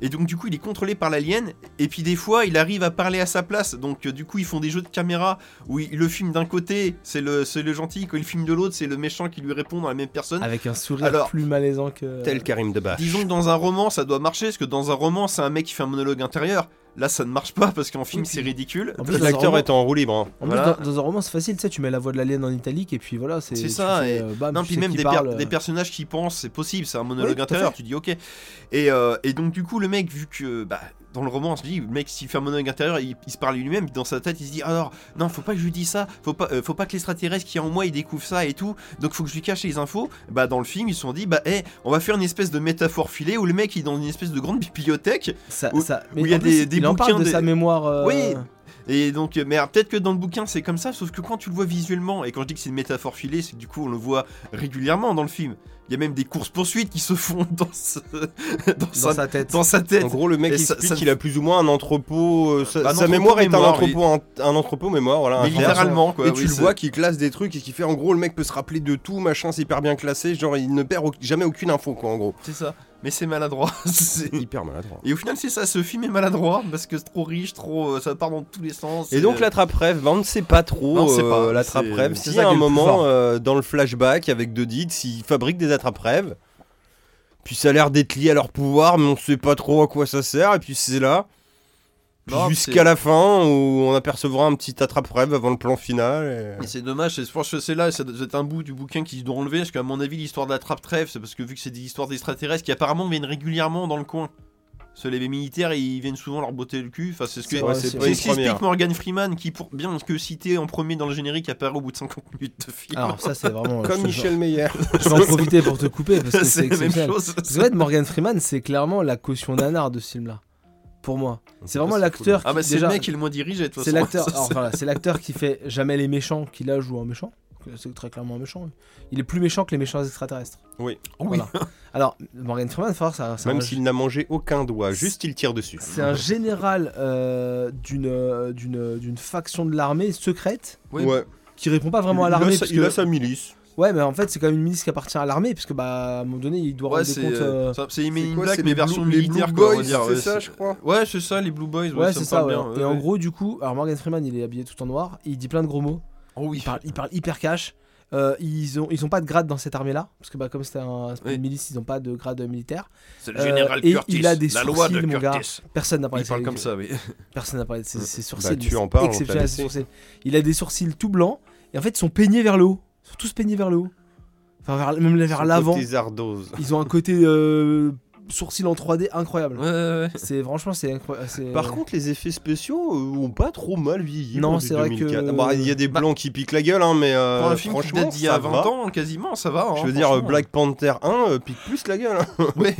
Et donc du coup il est contrôlé par l'alien et puis des fois il arrive à parler à sa place donc euh, du coup ils font des jeux de caméra où il, le film d'un côté c'est le, c'est le gentil quand il filme de l'autre c'est le méchant qui lui répond dans la même personne. Avec un sourire Alors, plus malaisant que. Tel Karim Debache. Disons que dans un roman ça doit marcher parce que dans un roman c'est un mec qui fait un monologue intérieur. Là ça ne marche pas parce qu'en film c'est ridicule. En plus, L'acteur roman- est en roue libre. hein. En Voilà. plus, dans, dans un roman, c'est facile, tu sais, tu mets la voix de l'alien en italique et puis voilà, c'est. C'est ça, fais, et- euh, bam, non, puis même des, per- parle, des euh. personnages qui pensent, c'est possible, c'est un monologue Oui, intérieur, tu dis ok. Et, euh, et donc du coup le mec, vu que bah, dans le roman on se dit, le mec s'il fait un monologue intérieur, il, il se parle lui-même, dans sa tête il se dit alors non faut pas que je lui dise ça, faut pas, euh, faut pas que l'extraterrestre qui est en moi il découvre ça et tout, donc faut que je lui cache les infos. Bah dans le film ils se sont dit bah hé, on va faire une espèce de métaphore filée où le mec il est dans une espèce de grande bibliothèque Ça, où- ça- où il y a plus, des- des il en parle bouquins de sa mémoire. euh, Oui. Et donc, euh, mais peut-être que dans le bouquin c'est comme ça, sauf que quand tu le vois visuellement, et quand je dis que c'est une métaphore filée, c'est que du coup on le voit régulièrement dans le film. Il y a même des courses poursuites qui se font (laughs) dans, ce- dans, dans sa, sa tête. dans sa tête. En gros, le mec Et explique ça- qu'il a plus ou moins un entrepôt. euh, sa, Bah, un sa entrepôt mémoire est un entrepôt, un, un entrepôt mémoire, voilà. mais littéralement quoi. et oui, tu le vois qui classe des trucs et qui fait en gros le mec peut se rappeler de tout machin c'est hyper bien classé genre il ne perd au- jamais aucune info quoi en gros C'est ça. Mais c'est maladroit. (laughs) C'est- hyper maladroit et au final c'est ça, ce film est maladroit parce que c'est trop riche, trop, euh, ça part dans tous les sens. et donc euh, l'attrape rêve bah, on ne sait pas trop Non, euh, pas, l'attrape c'est- rêve c'est si à un moment euh, dans le flashback avec Dids ils fabriquent des attrape rêves puis ça a l'air d'être lié à leur pouvoir mais on sait pas trop à quoi ça sert et puis c'est là jusqu'à c'est- la fin où on apercevra un petit attrape rêve avant le plan final et- Et c'est dommage, c'est- je pense que c'est là, ça doit être un bout du bouquin qu'ils doivent enlever, parce qu'à mon avis, l'histoire de la trappe trêve, c'est parce que vu que c'est des histoires d'extraterrestres qui apparemment viennent régulièrement dans le coin. Parce que les militaires, ils viennent souvent leur botter le cul. Enfin, c'est ce que C'est Ouais, c'est c'est c'est ce première. Morgan Freeman, qui, pour bien que cité en premier dans le générique, apparaît au bout de 50 minutes de film. Alors, ça, c'est vraiment. (laughs) comme je te- Michel Meyer (laughs) Je vais en profiter pour te couper parce (laughs) que c'est c'est la même chose. Parce Morgan Freeman, c'est clairement la caution nanar de ce film-là. Pour moi. C'est vraiment l'acteur Ah qui. bah c'est déjà, le mec qui est le moins dirigé, de toute C'est façon. l'acteur. (laughs) Alors, c'est- l'acteur qui fait jamais les méchants, qui là joue un méchant. C'est très clairement un méchant. Il est plus méchant que les méchants extraterrestres. Oui. Voilà. Alors, Morgan Freeman, faut voir, ça, même un- s'il n'a mangé aucun doigt juste il tire dessus c'est un général euh, d'une euh, d'une d'une faction de l'armée secrète Ouais. ouais qui répond pas vraiment à il, l'armée. il a sa milice Ouais, mais en fait, c'est quand même une milice qui appartient à l'armée, puisque bah, à un moment donné, il doit Ouais, rendre des c'est comptes. euh, euh, ça- c'est Men C'est in Black, mais les version Blue- les militaire, quoi, c'est ouais, ça, je crois Ouais, c'est ça, les Blue Boys. Ouais, Ouais, ça c'est ça. bien, Et ouais, en gros, du coup, alors Morgan Freeman, il est habillé tout en noir, il dit plein de gros mots. Oh oui. Il parle, il parle hyper cash. Euh, ils ont ils ont pas de grade dans cette armée là parce que bah comme c'était un, Oui. une milice ils ont pas de grade militaire C'est le général et Curtis, il a des la loi de sourcils, mon gars. Curtis. personne n'a parlé Il de parle ses- comme ça, oui. (laughs) personne n'a parlé de ses, ses sourcils Bah, tu en c'est parles, exceptionnel, sourcils. il a des sourcils tout blancs et en fait ils sont peignés vers le haut ils sont tous peignés vers le haut enfin vers, même vers l'avant ils ont un côté euh, sourcils en 3D incroyable Ouais, ouais, ouais. c'est franchement c'est incroyable Par contre, les effets spéciaux euh, ont pas trop mal vieilli. Non, c'est vrai que- 2004. Bon, il y a des Bah- blancs qui piquent la gueule, hein, mais euh, Pour un film qui franchement, date d'il y a ça 20 va. ans, quasiment, ça va. hein, Je veux dire. Black Panther 1 euh, pique plus la gueule. hein. (laughs) Ouais.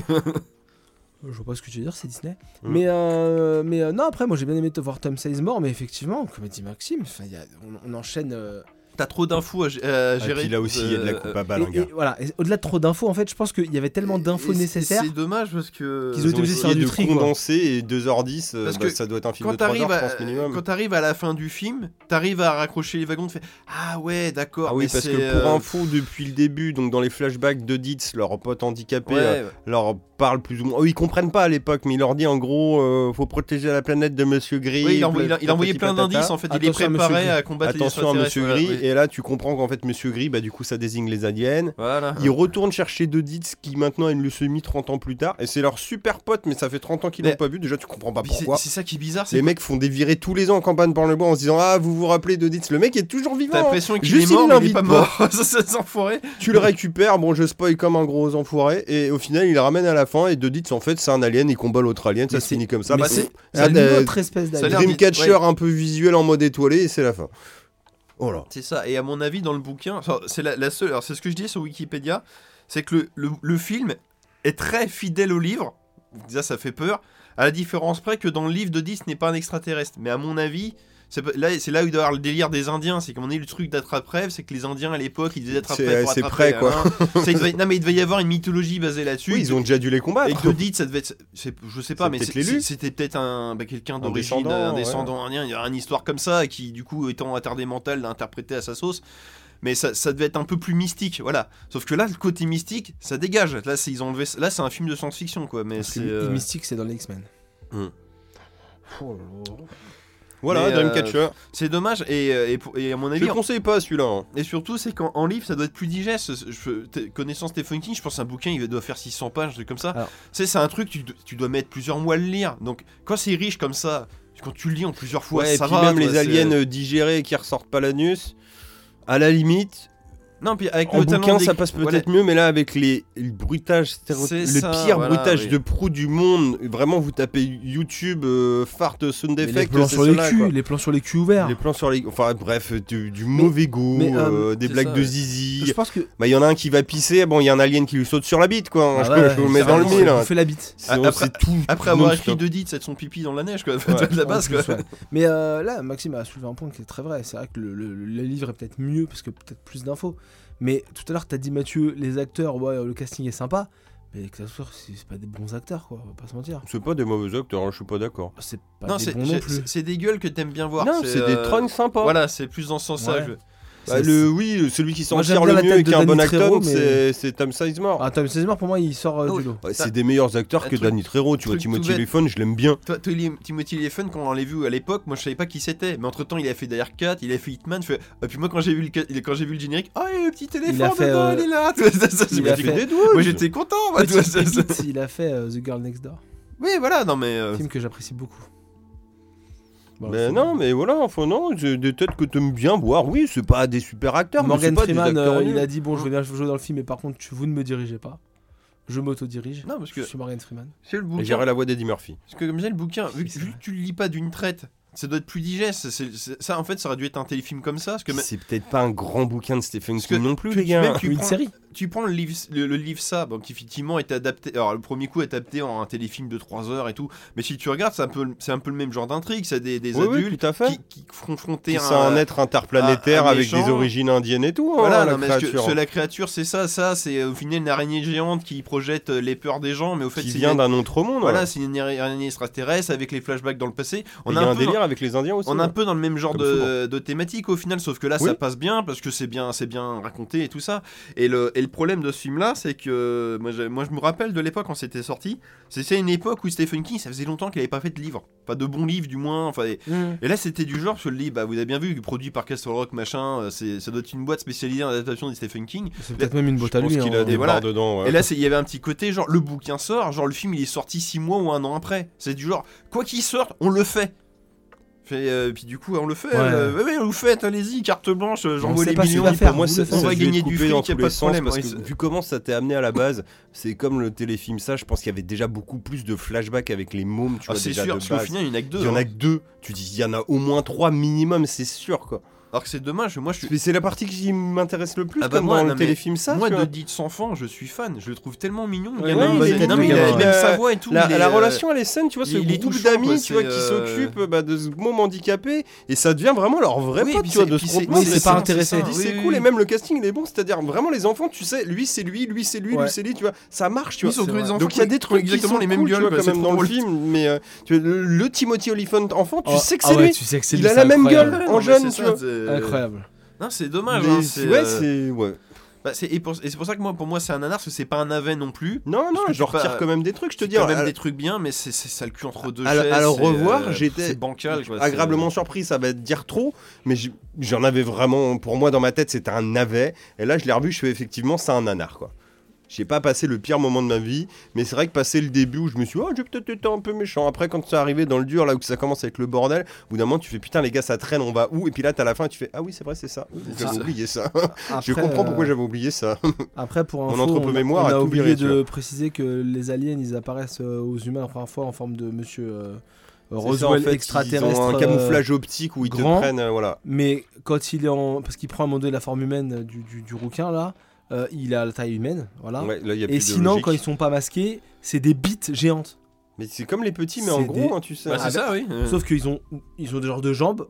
je vois pas ce que tu veux dire c'est Disney Mm. mais euh, mais euh, non après moi j'ai bien aimé te voir Tom Sizemore mais effectivement comme a dit Maxime y a- on, on enchaîne euh, T'as trop d'infos à, à Et gérer. puis là aussi, il y a de la Euh, coupe à Et- balle, et, gars. voilà, et au-delà de trop d'infos, en fait, je pense qu'il y avait tellement d'infos et nécessaires. C'est dommage parce que. Qu'ils ont été obligés de faire du tri, condenser et 2h10, euh, Parce bah, que ça doit être un film Quand de 3 t'arrives heures, je à, pense, minimum. quand t'arrives à la fin du film, t'arrives à raccrocher les wagons, tu fais Ah ouais, d'accord. Ah oui, mais parce c'est, que pour euh, info, depuis le début, donc dans les flashbacks de Ditz, leur pote handicapé euh, Ouais, leur parle plus ou moins. Oh, ils comprennent pas à l'époque, mais il leur dit en gros, euh, faut protéger la planète de Monsieur Gris. Oui, il, a envoyé, il a- il a envoyé patati plein d'indices en fait. Il est Attention à combattre Attention à les Monsieur Gris. Et là tu comprends qu'en fait Monsieur Gris, bah du coup ça désigne les aliens. Voilà. Il retourne chercher Doditz qui maintenant a une leucémie 30 ans plus tard, et c'est leur super pote, mais ça fait 30 ans qu'ils l'ont pas vu, déjà tu comprends pas pourquoi. C'est ça qui est bizarre, Les mecs font des virées tous les ans en campagne par le bois en se disant Ah, vous vous rappelez Doditz? Le mec est toujours t'as vivant hein. l'impression qu'il Juste, est mort, il mais il est pas mort. (laughs) Ça, c'est enfoiré. Tu le récupères, bon je spoil comme un gros enfoiré, et au final il le ramène à la fin, et Doditz en fait c'est un alien, il combat l'autre alien, ça se c'est- finit comme ça. c'est- une autre espèce d'alien. Dreamcatcher un peu visuel en mode étoilé, et c'est la fin. Oh. C'est ça. Et à mon avis, dans le bouquin, c'est la, seule. C'est ce que je dis sur Wikipédia, c'est que le, film est très fidèle au livre. Déjà, ça fait peur. À la différence près que dans le livre de 10 n'est pas un extraterrestre. Mais à mon avis, là, c'est là où il doit y avoir le délire des Indiens. C'est qu'on est le truc d'attrape-rêve, c'est que les Indiens à l'époque, ils disaient attrape-rêve. pour c'est prêt, quoi. hein. (laughs) C'est- il devait- non, mais il devait y avoir une mythologie basée là-dessus. Oui, ils ont déjà dû les combattre. Et que Dodit, ça devait être. Je sais pas, mais c'était peut-être un, bah, quelqu'un d'origine, descendant, un ouais. descendant indien. Il y a une histoire comme ça, qui, du coup, étant attardé mental, l'a interprété à sa sauce. mais ça, ça devait être un peu plus mystique, voilà. Sauf que là, le côté mystique, ça dégage. Là, c'est ils ont enlevé, là, c'est un film de science-fiction, quoi. Mais c'est. euh, Mystique, c'est dans les X-Men. Hmm. Oh. Voilà, Mais, euh, Dreamcatcher. C'est dommage et, euh, et, et à mon Je avis, le conseille pas celui-là. hein. Et surtout, c'est qu'en en livre, ça doit être plus digeste. Je, connaissant Stephen King, je pense un bouquin, il doit faire 600 pages, un truc comme ça. Alors. Tu sais, c'est un truc, tu, tu dois mettre plusieurs mois à le lire. Donc, quand c'est riche comme ça, quand tu le lis en plusieurs fois, Ouais, et ça puis va. même toi, les aliens euh, digérés qui ressortent pas l'anus. À la limite, Non, puis avec en le talent bouquin ça passe peut-être voilà. mieux, mais là avec les, le bruitage, stéréo- C'est le ça, pire voilà, bruitage oui. de proue du monde, vraiment vous tapez YouTube, euh, fart sound Mais les effect, plans sur les culs, quoi. les plans sur les culs ouverts. Les plans sur les. Enfin bref, du, du mauvais goût, mais, euh, euh, des blagues ça, de zizi. Je pense que. Bah, il y en a un qui va pisser, bon, il y a un alien qui lui saute sur la bite, quoi. hein, Ah je, ouais, je vous le mets ça dans le mille. hein. On fait la bite. Après- tout. Après avoir écrit deux dits, c'est de son pipi dans la neige, quoi. (laughs) De la base, quoi. Mais euh, là, Maxime a soulevé un point qui est très vrai. C'est vrai que le, le- le livre est peut-être mieux parce que peut-être plus d'infos. Mais tout à l'heure, t'as dit Mathieu, les acteurs, ouais, le casting est sympa. Mais les acteurs, c'est c'est pas des bons acteurs, quoi. On va pas se mentir. C'est pas des mauvais acteurs, hein, je suis pas d'accord. C'est pas Non, des c'est bons non plus. c'est- des gueules que t'aimes bien voir. non, c'est des euh, trunks sympas. Voilà, c'est plus dans ce sens-là. Ouais. Bah, le, oui, celui qui s'en tire le la mieux et qui est un bon acteur, c'est Tom Sizemore. Ah, Tom Sizemore, pour moi, il sort euh, Ah oui. du lot. Ouais, ça- c'est des meilleurs acteurs un que truc- Danny Trejo, tu vois, Timothy. Olyphant, je l'aime bien. Toi, Timothy Elephant, quand on l'avait vu à l'époque, moi je savais pas qui c'était. Mais entre temps, il a fait Dire 4, il a fait Hitman. Je fais... Et puis moi, quand j'ai vu le, quand j'ai vu le générique, ah, il y a le petit éléphant fait, dedans, euh, il est là. (laughs) Moi j'étais content. il a fait euh, The Girl Next Door. Oui, voilà, non mais. euh, Film que j'apprécie beaucoup. Bon, Mais non, mais voilà, enfin non, c'est des têtes que t'aimes bien voir. Oui, c'est pas des super acteurs, mais Morgan pas des Freeman, acteurs euh, il a dit bon, je veux bien jouer dans le film, mais par contre, vous ne me dirigez pas. Je m'auto-dirige. Non, parce que Je suis Morgan Freeman. c'est le Et bouquin. j'irai la voix d'Eddie Murphy. Parce que comme ça, le bouquin, vu, que tu le lis pas d'une traite, ça doit être plus digeste. ça, en fait, ça aurait dû être un téléfilm comme ça. Parce que, C'est peut-être pas un grand bouquin de Stephen King non plus, tu- les gars. même tu une prends- série. Tu prends le livre, le, le livre ça, bon, qui effectivement est adapté. Alors le premier coup est adapté en un téléfilm de 3 heures et tout, mais si tu regardes, c'est un peu, c'est un peu le même genre d'intrigue, c'est des, des Oui, oui, adultes tout à fait. qui, qui confrontés à c'est un être interplanétaire avec des origines indiennes et tout, hein, Voilà, la mais est-ce que- créature. c'est la créature, c'est ça, ça, c'est au final une araignée géante qui projette euh, les peurs des gens, mais au fait, qui c'est vient d'un autre monde. Voilà, ouais. c'est une araignée extraterrestre avec les flashbacks dans le passé. On Il y a a un un peu dans- délire avec les Indiens aussi. On est un ouais. peu dans le même genre de, de thématique au final, sauf que là ça passe bien parce que c'est bien, c'est bien raconté et tout ça. Et le, et le problème de ce film-là, c'est que moi je, moi je me rappelle de l'époque quand c'était sorti. C'était une époque où Stephen King, ça faisait longtemps qu'il avait pas fait de livre, pas de bons livres du moins. Enfin, et, et là c'était du genre sur le livre, bah, vous avez bien vu, produit par Castle Rock machin, euh, c'est, ça doit être une boîte spécialisée en adaptation de Stephen King. C'est peut-être même une botte Je à lui. qu'il hein. a des voilà. dedans. ouais. Et là, il y avait un petit côté, genre, le bouquin sort, genre, le film, il est sorti 6 mois ou un an après. C'est du genre, quoi qu'il sorte, on le fait. Fait, euh, puis du coup, on le fait. Ouais. euh, ouais, ouais, vous faites, allez-y, carte blanche, euh, j'envoie les millions. Oui, faire, pour moi, on va gagner du fric, y a pas de problème, Parce que vu comment ça t'est amené à la base, c'est comme le téléfilm ça. Je pense qu'il y avait déjà beaucoup plus de flashbacks avec les mômes, tu Ah, vois, c'est déjà sûr, de parce qu'au final, il n'y en a que deux. Il y en a hein. que deux. Tu dis, il y en a au moins trois minimum, c'est sûr quoi. Alors que c'est dommage, moi, je suis. Mais c'est la partie qui m'intéresse le plus, Ah bah comme moi, dans le téléfilm ça. moi, de. Dites enfant, je suis fan. Je le trouve tellement mignon. Ouais, Il y en a ouais, un, il il, est non, mais mignon, il a- il même a- sa voix et tout. La, il est, la euh, relation elle est saine, tu vois, il- ce il groupe d'amis, tu vois, qui euh, s'occupent bah, de ce môme handicapé, et ça devient vraiment leur vrai Oui, pote, tu vois, c'est- de puis se c'est- pas Oui, c'est cool, et même le casting il est bon, c'est-à-dire vraiment les enfants, tu sais, lui c'est lui, lui c'est lui, lui c'est lui, tu vois, ça marche, tu vois. Donc il y a des trucs exactement les mêmes gueules, quand même dans le film, mais euh, le, Timothy Oliphant enfant, tu Oh, sais que ah c'est ouais, lui. tu sais que c'est Il lui, a c'est la même gueule. En jeune, tu vois. C'est- Incroyable. Non, c'est dommage. Mais hein, c'est- ouais, euh, c'est ouais. bah, c'est- et pour, et c'est pour ça que moi, pour moi, c'est un nanar, parce que c'est pas un navet non plus. Non, non, je retire pas- quand même des trucs, je te dis. quand même des trucs bien, mais c'est c'est ça le cul entre deux chaises. à le revoir, euh, j'étais c'est bancal. quoi, c'est- agréablement surpris, ça va te dire trop, mais j'en avais vraiment, pour moi dans ma tête c'était un navet, et là je l'ai revu, je fais effectivement c'est un nanar quoi. J'ai pas passé le pire moment de ma vie, mais c'est vrai que passé le début où je me suis dit, oh j'ai peut-être été un peu méchant, après quand c'est arrivé dans le dur, là où ça commence avec le bordel, au bout d'un moment tu fais putain les gars ça traîne, on va où? Et puis là t'as la fin et tu fais, ah oui c'est vrai c'est ça, C'est (laughs) j'avais oublié ça. je comprends euh, pourquoi j'avais oublié ça. Après, pour Mon info, entrepôt-mémoire on, a oublié viré, de préciser que les aliens, ils apparaissent euh, aux humains la première fois en forme de monsieur euh, Roswell en fait, extraterrestre. Ils ont un euh, camouflage optique où ils grand. te prennent, euh, voilà. mais quand il est en. Parce qu'il prend à un moment donné la forme humaine euh, du, du, du rouquin, là, euh, il a la taille humaine, voilà. Ouais, là, il y a plus Et de sinon, logique. quand ils sont pas masqués, c'est des bites géantes. Mais c'est comme les petits, mais en C'est gros, des- hein, tu sais. Bah, c'est ça, oui. euh. Sauf qu'ils ont, ils ont des genres de jambes.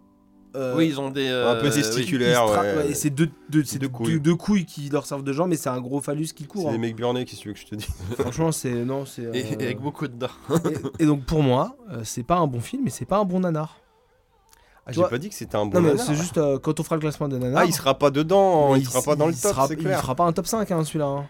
euh, Oui, ils ont des. un peu euh, testiculaires. ils se tra- ouais. ouais, et c'est deux, deux, c'est Deux deux- couilles. deux couilles qui leur servent de jambes, mais c'est un gros phallus qui C'est court. des hein. mecs burnés, qu'est-ce que tu veux que je te dise? (laughs) Franchement, c'est. Non, c'est. Et, euh, et avec beaucoup de dents. et, et donc pour moi, euh, c'est pas un bon film, mais c'est pas un bon nanar. Ah, j'ai pas dit que c'était un bon Non, mais c'est juste euh, quand on fera le classement des nanars. Ah, il sera pas dedans, il sera pas dans le top, sera- Il fera pas un top 5 hein, celui-là. hein.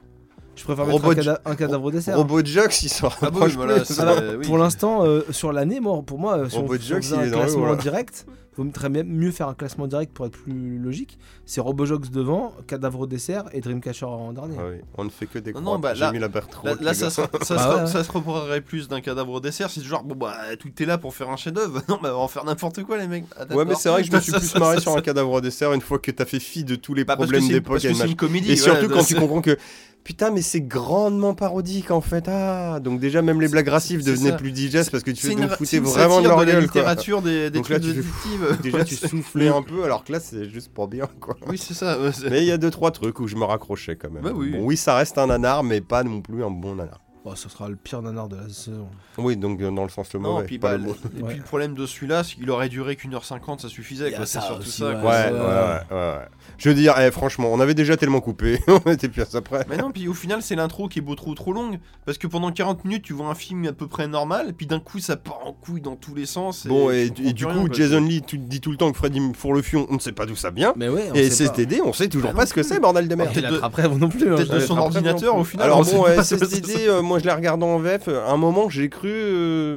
Je préfère mettre Robot un, cada- un cadavre au dessert. Robot Jux, il s'en Ah rapproche voilà, Alors, Euh, oui. pour l'instant, euh, sur l'année, moi, pour moi, euh, si Robot si on Jux, faisait il un est dans le haut, classement direct, vaut très bien mieux faire un classement direct pour être plus logique. C'est Robojox devant, Cadavre au dessert et Dreamcatcher en dernier. Ah oui, on ne fait que des Non, bah, J'ai là- mis la. Là, là, ça, (laughs) Ah ouais, ça se reproduirait plus d'un cadavre au dessert. C'est genre, bon, bah, tout est là pour faire un chef-d'œuvre. (laughs) Non, mais on va en faire n'importe quoi, les mecs. Ah, Ouais, mais c'est vrai que je me suis Ça, plus ça, marré ça, sur ça- un cadavre au dessert une fois que t'as fait fi de tous les Bah, problèmes c'est- d'époque et c'est une comédie. Et surtout quand tu c'est- comprends que putain mais c'est grandement parodique en fait ah donc déjà même les blagues racistes c'est devenaient plus digestes parce que tu C'est ra- c'est foutais vraiment de leur de la gueule quoi. littérature des, des Donc là, trucs de fais- détective. (laughs) Déjà tu soufflais un peu alors que là c'est juste pour bien quoi. Oui, c'est ça. Mais il y a deux trois trucs où je me raccrochais quand même. Bah oui. Bon, oui ça reste un nanar mais pas non plus un bon nanar. Bon, ce sera le pire nanar de la saison. Oui donc euh, dans le sens le Non, mauvais. puis, pas bah, le bon. et Ouais. puis le problème de celui-là, c'est qu'il aurait duré qu'une heure cinquante, ça suffisait. Quoi, C'est ça surtout ça. ouais. quoi. Ouais, ouais, ouais, ouais, ouais. Je veux dire, eh, franchement, on avait déjà tellement coupé, (laughs) on était plus après. Mais non, puis au final, c'est l'intro qui est beau trop trop longue. Parce que pendant 40 minutes, tu vois un film à peu près normal, et puis d'un coup, ça part en couille dans tous les sens. Bon, et, comprends et du coup. Jason Lee tu dis tout le temps que Freddy Fourlefion, on ne sait pas d'où ça vient. Mais ouais, on Et. SSTD, on sait toujours Ah pas ce que c'est, bordel de merde. Peut-être de- après, moi non plus. hein. son ordinateur au final. Alors on sait bon, pas. SSTD, euh, moi je l'ai regardé en VF. À un moment, j'ai cru euh,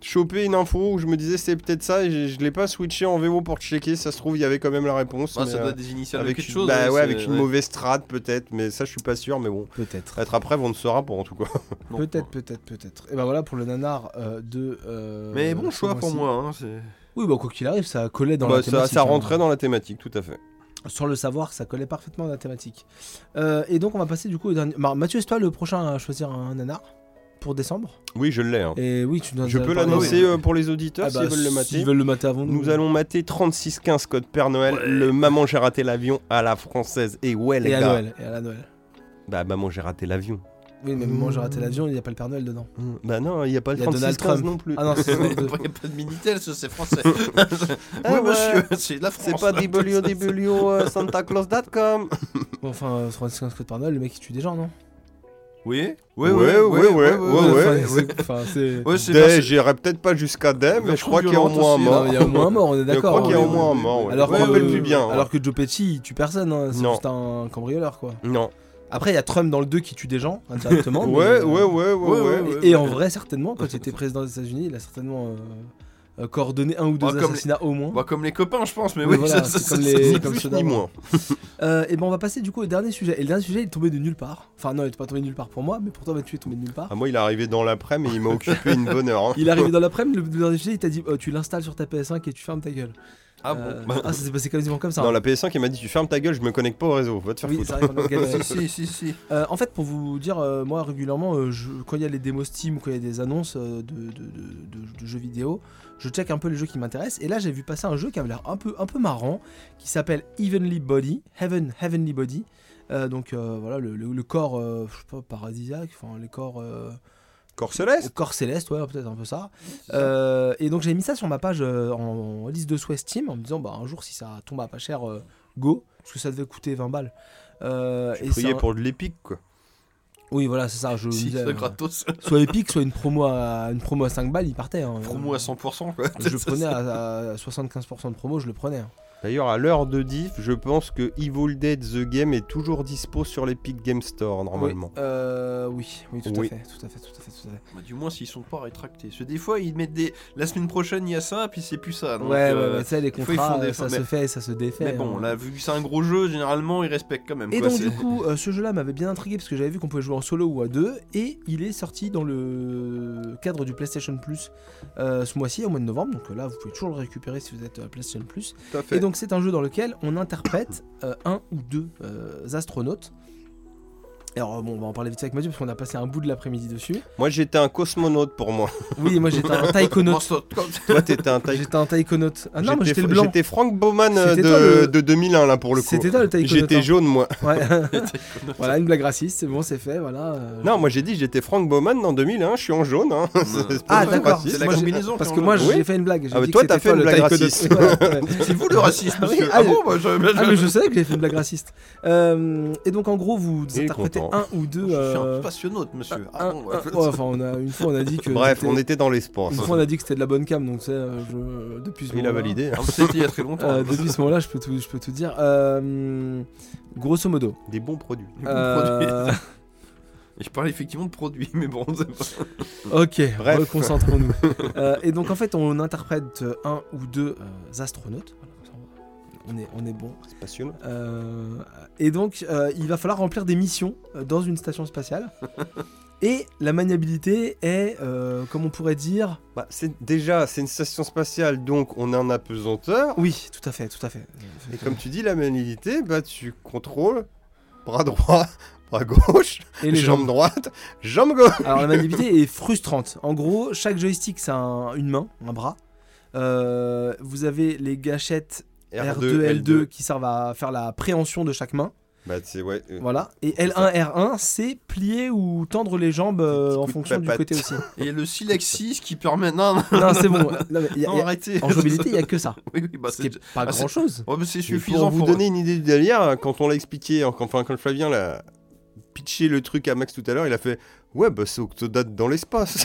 choper une info où je me disais c'est peut-être ça et je, l'ai pas switché en VO pour checker. Ça se trouve, il y avait quand même la réponse. Ah, mais, ça doit euh, des initiales de avec quelque une- chose. bah ouais, c'est- avec une mauvaise strat peut-être, mais ça je suis pas sûr. Mais bon, Peut-être. être après, on ne saura pas en tout cas. Peut-être, peut-être, peut-être. Et ben voilà pour le nanar euh, de. euh, Mais bon choix pour moi. hein, c'est- Oui, bah quoi qu'il arrive, ça collait dans Bah, la ça, thématique. ça hein. rentrait dans la thématique, tout à fait. Sans le savoir, ça collait parfaitement dans la thématique. Euh, et donc on va passer du coup au dernier. Bah, Mathieu, c'est toi le prochain à choisir un nanar pour décembre? Oui, je l'ai. hein. Et oui, tu Je peux l'annoncer euh, pour les auditeurs Ah bah, s'ils veulent le S'ils mater. veulent le mater avant nous. Nous allons mater 3615 code Père Noël, Ouais. le Maman j'ai raté l'avion à la française. Et ouais les Et à gars. Noël. Et à la Noël. Bah Maman j'ai raté l'avion. Oui, mais moi j'ai raté l'avion, il n'y a pas le Père Noël dedans. Bah non, il y a pas le Il y a Donald 3615 Trump. non plus. Ah non, c'est (laughs) Il n'y a pas de Minitel, c'est français. (laughs) Ah oui, ouais. monsieur, c'est la France. C'est pas www.santaclaus.com. (laughs) Bon, enfin, euh, sur 35 code Père Noël, le mec il tue des gens, non? Oui, c'est- Enfin, c'est. Ouais, c'est Des, merci. j'irai peut-être pas jusqu'à Des, mais je crois qu'il y a au moins un mort. il y a au moins un mort, on est Je d'accord. crois qu'il y a oui, au moins un oui. mort. Alors je rappelle plus bien. alors que Joe Pesci il tue personne, hein, c'est juste un cambrioleur quoi. Non. Après il y a Trump dans le 2 qui tue des gens indirectement. (laughs) Ouais, euh, ouais, ouais, ouais, ouais, ouais. Et, et en vrai certainement quand il était président des États-Unis il a certainement euh, euh, coordonné un ou deux Bah, comme assassinats au moins. Bah, comme les copains, je pense, mais Oui, voilà, (laughs) ça- c'est ça- comme ça- les- Ni comme ceux moins. (laughs) Euh, et ben on va passer du coup au dernier sujet. Et le dernier sujet il est tombé de nulle part. Enfin non il est pas tombé de nulle part pour moi mais pour toi Mathieu il est tombé de nulle part. Ah, moi, il est arrivé dans l'après, mais il m'a occupé une bonne heure. hein. Il est arrivé (laughs) dans l'après-midi, le, le dernier sujet il t'a dit oh, tu l'installes sur ta PS5 et tu fermes ta gueule. Ah Euh, bon ah ça s'est passé quasiment comme ça. Dans hein. la PS5, il m'a dit Tu fermes ta gueule, je me connecte pas au réseau. Va te faire Oui, foutre. vrai galéré. Si, si, si, si. Euh, en fait, pour vous dire, euh, moi régulièrement, euh, je- quand il y a les démos Steam, quand il y a des annonces euh, de, de- de- de- de jeux vidéo, je check un peu les jeux qui m'intéressent. Et là, j'ai vu passer un jeu qui avait l'air un peu, un peu marrant, qui s'appelle Heavenly Body, Heaven, Heavenly Body. Euh, donc euh, voilà, le, le- le corps, euh, je sais pas, paradisiaque, enfin les corps, Corps le céleste corps céleste, ouais, peut-être un peu ça. Et donc j'ai mis ça sur ma page en, en liste de souhait Steam en me disant, bah un jour si ça tombe à pas cher, go, parce que ça devait coûter 20 balles. Euh, et priais un- pour de l'épique, quoi. Oui, voilà, c'est ça. Je Si, disais, euh, gratos. (laughs) soit Epic, soit une promo à, une promo à 5 balles, il partait. hein. Promo à 100%, quoi. Je le (laughs) prenais à, à 75% de promo, je le prenais. hein. D'ailleurs, à l'heure de diff, je pense que Evil Dead The Game est toujours dispo sur l'Epic Game Store, normalement. Oui, euh, oui, oui, tout Oui. à fait, tout à fait, tout à fait, tout à fait. Bah, du moins, s'ils sont pas rétractés. Parce que des fois, ils mettent des. La semaine prochaine, il y a ça, puis c'est plus ça. Donc, ouais, euh, ouais, ouais, tu sais, les fois, contrats, des- ça mais- se fait, ça se défait. Mais bon, hein. là, vu que c'est un gros jeu, généralement, ils respectent quand même. Et quoi, donc du coup, euh, ce jeu-là m'avait bien intrigué parce que j'avais vu qu'on pouvait jouer en solo ou à deux, et il est sorti dans le cadre du PlayStation Plus euh, ce mois-ci, au mois de novembre. Donc euh, là, vous pouvez toujours le récupérer si vous êtes euh, PlayStation Plus. Tout à fait. Et donc c'est un jeu dans lequel on interprète euh, un ou deux euh, astronautes. Alors bon, on va en parler vite fait avec Mathieu parce qu'on a passé un bout de l'après-midi dessus. Moi, j'étais un cosmonaute pour moi. Oui, moi j'étais un taïkonaute. (laughs) Toi, t'étais un taï- J'étais un taïkonaute. Ah non, moi j'étais le blanc. J'étais Frank Bowman euh, C'était toi, de, le- de 2001, là, pour le coup. C'était toi le taïkonaute. J'étais hein. jaune, moi. Ouais. (laughs) (laughs) voilà, une blague raciste, c'est bon, c'est fait, voilà. euh, Non, moi, j'ai dit j'étais Frank Bowman dans 2001, je suis en jaune. Hein. Ah d'accord. C'est la combinaison parce que en moi j'ai Oui. fait une blague. Ah, toi, t'as fait une blague taïkonaute. raciste. C'est vous le raciste, Ah bon, je- savais que j'ai fait une blague raciste. Et donc en gros vous interprétez. Un ou deux. Je suis euh, un passionnaute, monsieur. un- Ah bon, ouais. un- ouais, enfin, on a, une fois, on a dit que. (laughs) Bref, c'était- on était dans l'espace. Une fois, on a dit que c'était de la bonne cam, donc tu sais, euh, je... depuis ce Il a validé. hein. C'était il y a très longtemps. Euh, depuis ce moment-là, je peux tout, je peux tout dire. Euh, grosso modo. Des bons produits. Des bons euh, produits. (laughs) Je parlais effectivement de produits, mais bon, c'est pas- ok, Bref. reconcentrons-nous. Euh, et donc en fait, on interprète un ou deux euh, astronautes. Voilà, on- est, on est bon. C'est passionnant. Euh, et donc, euh, il va falloir remplir des missions euh, dans une station spatiale. (laughs) et la maniabilité est, euh, comme on pourrait dire, Bah, c'est déjà, c'est une station spatiale, donc on a un apesanteur. oui, tout à fait, tout à fait. Et comme tu dis, la maniabilité, bah tu contrôles bras droit, (laughs) bras gauche, Et les jambe jambes. droite, jambe gauche. Alors la maniabilité (laughs) est frustrante. En gros, chaque joystick c'est un- une main, un bras. Euh, vous avez les gâchettes R2, L2, qui servent à faire la préhension de chaque main. Bah ouais. euh, Voilà. Et C'est L1, R1, c'est plier ou tendre les jambes euh, en fonction du côté aussi. Euh, Et le Silex 6 qui permet. Non, non, Non, c'est bon. Non, mais il y a- non, il y a- arrêtez. en jouabilité, il n'y a que ça. (laughs) Oui, oui, bah c'est. est pas bah, c'est- grand chose. Ouais, mais c'est mais suffisant pour vous pour. donner une idée du délire, quand on l'a expliqué, quand, enfin quand Flavien l'a pitché le truc à Max tout à l'heure, il a fait ouais bah c'est Octodad dans l'espace.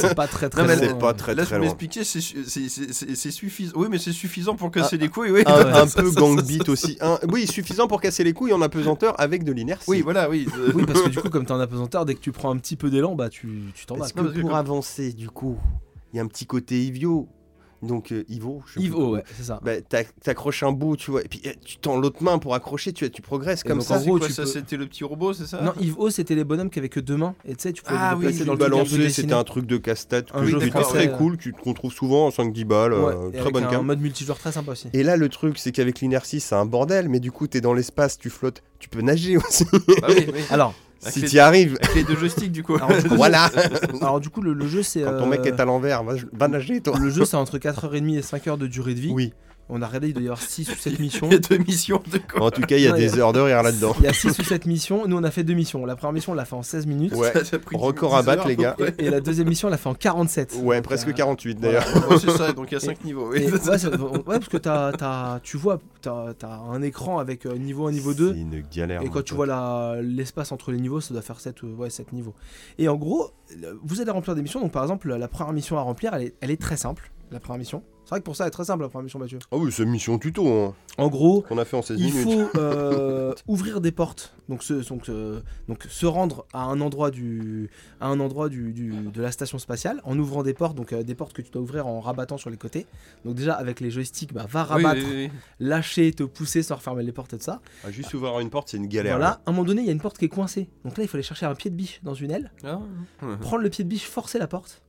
C'est pas très très Non, loin. c'est pas très Laisse très loin. m'expliquer, c'est su- c'est- c'est- c'est c'est suffisant. Oui, mais c'est suffisant pour casser les couilles, oui. Un, ouais. un Ça, peu ça, gang beat aussi. Un- oui, suffisant pour casser les couilles en apesanteur avec de l'inertie. Oui, voilà, oui. euh, (laughs) Oui, parce que du coup, comme t'es en apesanteur, dès que tu prends un petit peu d'élan, bah tu tu t'en vas. Parce quoi. que pour avancer, du coup, il y a un petit côté Ivio. Donc euh, Ivo, je sais plus Yves O, comment. ouais, c'est ça. Bah, t'ac- t'accroches un bout, tu vois, et puis eh, tu tends l'autre main pour accrocher, tu, tu progresses comme donc, ça. en c'est gros, quoi, tu ça, peux- c'était le petit robot, c'est ça? Non, Yves O, c'était les bonhommes qui avaient que deux mains. Et tu sais, tu pouvais Ah les oui, dans le un dessiné. c'était un truc de casse-tête Un était d'accord. très Ouais. cool, que tu te retrouves souvent en 5-10 balles, Ouais, euh, très bonne un cam. mode multijoueur très sympa aussi. Et là, le truc, c'est qu'avec l'inertie, c'est un bordel, mais du coup, t'es dans l'espace, tu flottes, tu peux nager (laughs) aussi. Ah oui, oui. Alors, si t'y arrives. Avec les deux joysticks, du coup. Alors, du coup, voilà. (laughs) alors du coup, le, le jeu c'est. Quand ton euh, mec est à l'envers, va, va nager, toi. Le jeu c'est entre 4h30 et 5h de durée de vie. Oui. On a regardé, il doit y avoir 6 ou 7 (laughs) missions. Il y a deux missions de quoi En tout cas, il y a Non, il y des a- heures de rire là-dedans. Il y a 6 ou 7 missions. Nous on a fait deux missions. La première mission on l'a fait en 16 minutes. Ouais. Ça a pris Record 10 à battre, les gars. Et la deuxième mission on l'a fait en 47. Ouais, Donc, presque euh, 48 d'ailleurs. Ouais, c'est ça, donc il y a 5 niveaux. oui. et- ouais, ça- ouais, parce que t'as, t'as- tu vois, t'as, t'as un écran avec euh, niveau 1, niveau 2. C'est une galère. Et quand tu vois la- l'espace entre les niveaux, ça doit faire 7, ouais, 7 niveaux. Et en gros, vous allez remplir des missions. Donc par exemple, la première mission à remplir, elle est, elle est très simple. La première mission. C'est vrai que pour ça, elle est très simple, la première mission, Mathieu. Ah oui, c'est mission tuto hein, En gros, qu'on a fait en 16 il minutes. faut euh, (laughs) ouvrir des portes. Donc se, donc, euh, donc se rendre à un endroit, du, à un endroit du, du- de la station spatiale en ouvrant des portes. Donc euh, des portes que tu dois ouvrir en rabattant sur les côtés. Donc déjà, avec les joysticks, bah, va rabattre, oui, oui. lâcher, te pousser sans refermer les portes et tout ça. Ah, juste ouvrir une porte, c'est une galère. Voilà, à un moment donné, il y a une porte qui est coincée. Donc là, il faut aller chercher un pied de biche dans une aile. Ah, prendre le pied de biche, forcer la porte.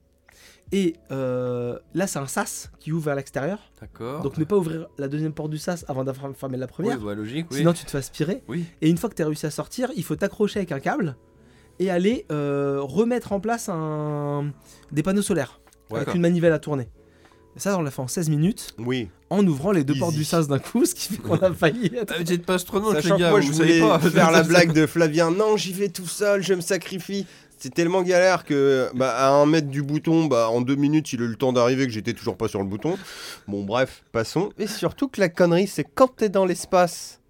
Et euh, là, c'est un sas qui ouvre vers l'extérieur. D'accord. Donc ne pas ouvrir la deuxième porte du sas avant d'avoir fermé la première. Oui, bah, logique, oui. Sinon, tu te fais aspirer. Oui. Et une fois que tu as réussi à sortir, il faut t'accrocher avec un câble et aller euh, remettre en place un... des panneaux solaires avec une manivelle à tourner. Et ça, on l'a fait en 16 minutes Oui. en ouvrant les deux Easy. portes du sas d'un coup, ce qui fait qu'on a failli (laughs) être. Ah, Vous pas astronaute, Sachant les gars, que moi, vous je savez voulais pas. faire la (laughs) blague de Flavien. Non, j'y vais tout seul, je me sacrifie. C'est tellement galère que bah, à un mètre du bouton, bah, en deux minutes, il a eu le temps d'arriver que j'étais toujours pas sur le bouton. Bon, bref, passons. Et surtout que la connerie, c'est quand t'es dans l'espace,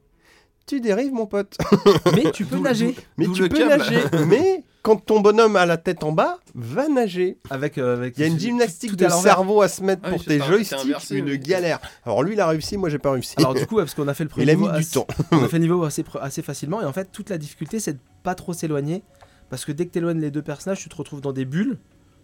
tu dérives, mon pote. (laughs) Mais tu peux nager Mais tu peux câble. nager. (laughs) Mais quand ton bonhomme a la tête en bas, va nager. avec. euh, avec Il y a une gymnastique de cerveau à se mettre Ah pour tes joysticks, inversé, une oui. galère. Alors lui, il a réussi, moi, j'ai pas réussi. Alors du coup, parce qu'on a fait le premier il a niveau mis du assez- temps. (laughs) On a fait le niveau assez facilement et en fait toute la difficulté c'est de pas trop s'éloigner parce que dès que t'éloignes les deux personnages tu te retrouves dans des bulles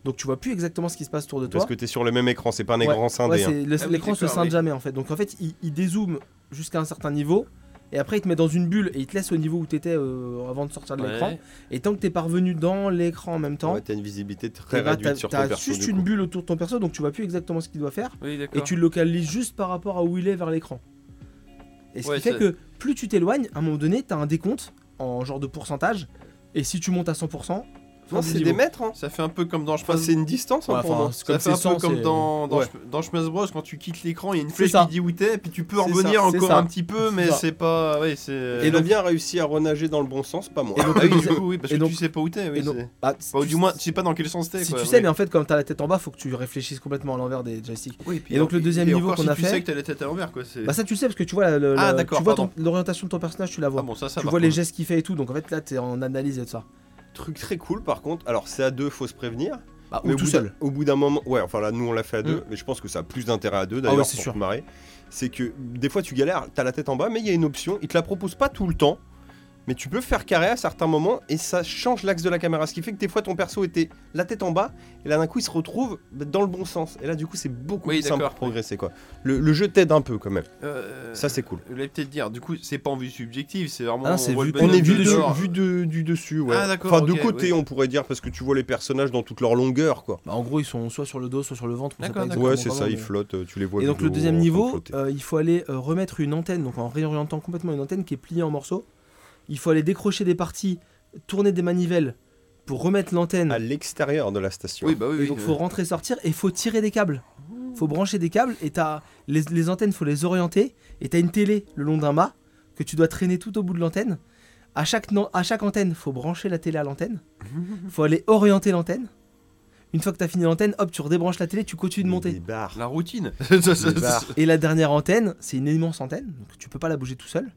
donc tu vois plus exactement ce qui se passe autour de toi. Parce que t'es sur le même écran, c'est pas un Ouais, écran scindé. Ouais, hein. c'est- le- Ah oui, l'écran se d'accord, scinde jamais en fait donc en fait il, il dézoome jusqu'à un certain niveau et après il te met dans une bulle et il te laisse au niveau où t'étais euh, avant de sortir de l'écran Ouais. et tant que t'es parvenu dans l'écran en même temps Ouais, t'as une visibilité très réduite t'as sur ton t'as perso. juste une bulle autour de ton perso donc tu vois plus exactement ce qu'il doit faire Oui, et tu le localises juste par rapport à où il est vers l'écran. Et ce Ouais, qui fait que plus tu t'éloignes, à un moment donné, tu as un décompte en genre de pourcentage. Et si tu montes à 100%, Non, c'est des mètres. Hein. Ça fait un peu comme dans Enfin, Smash c'est une distance hein, pour enfin, moi. c'est Ça comme fait un peu 100, comme dans, dans, Ouais. dans Smash Bros quand tu quittes l'écran, il y a une flèche qui dit où t'es, puis tu peux C'est revenir encore un petit peu, mais C'est pas. Ouais, c'est. Et Et donc bien réussi à renager dans le bon sens, pas moi. Et donc, Ah oui, du coup, oui, parce et que donc- tu sais pas où t'es, oui. et bah, Enfin, tu- du moins, tu sais pas dans quel sens t'es. Si quoi, tu sais, mais en fait, comme t'as la tête en bas, faut que tu réfléchisses complètement à l'envers des joysticks. Oui, puis Et donc, le deuxième et niveau qu'on a si Tu fait- sais que t'as la tête à l'envers, quoi. c'est- Bah ça tu le sais parce que tu vois Ah, l'orientation de ton personnage, tu la vois. Ah bon, ça, ça tu vois les gestes qu'il fait et tout, donc en fait là t'es en analyse et tout ça. Truc très cool par contre, alors c'est à deux, faut se prévenir. Bah, Mais ou tout seul. Au bout d'un moment, ouais, enfin là nous on l'a fait à deux, Mm. mais je pense que ça a plus d'intérêt à deux Ah d'ailleurs ouais, c'est pour sûr. marrer. C'est que des fois tu galères, t'as la tête en bas, mais il y a une option, il te la propose pas tout le temps, mais tu peux faire carré à certains moments et ça change l'axe de la caméra, ce qui fait que des fois ton perso était la tête en bas et là d'un coup il se retrouve dans le bon sens. Et là du coup c'est beaucoup Oui, plus simple pour progresser quoi. Le, le jeu t'aide un peu quand même, Euh, ça c'est cool. Je voulais peut-être dire, du coup, c'est pas en vue subjective, c'est vraiment. Ah, c'est voit le vu- On est vu, de vu du dessus, ouais. Ah, Enfin de côté oui. on pourrait dire parce que tu vois les personnages dans toute leur longueur quoi. Bah, en gros ils sont soit sur le dos, soit sur le ventre. on sait pas. Ouais c'est ça, ils mais- flottent, euh, tu les vois. Et donc le deuxième niveau, euh, il faut aller remettre une antenne, donc en réorientant complètement une antenne qui est pliée en morceaux. Il faut aller décrocher des parties, tourner des manivelles pour remettre l'antenne. à l'extérieur de la station. Oui, bah oui. Et oui, donc euh, faut rentrer, sortir et faut tirer des câbles. Faut brancher des câbles et t'as les, les antennes, faut les orienter et t'as une télé le long d'un mât que tu dois traîner tout au bout de l'antenne. À chaque, non- à chaque antenne, faut brancher la télé à l'antenne. (laughs) Faut aller orienter l'antenne. Une fois que t'as fini l'antenne, hop, tu redébranches la télé, tu continues de monter. Des barres. La routine. (laughs) Et la dernière antenne, c'est une immense antenne, donc tu peux pas la bouger tout seul.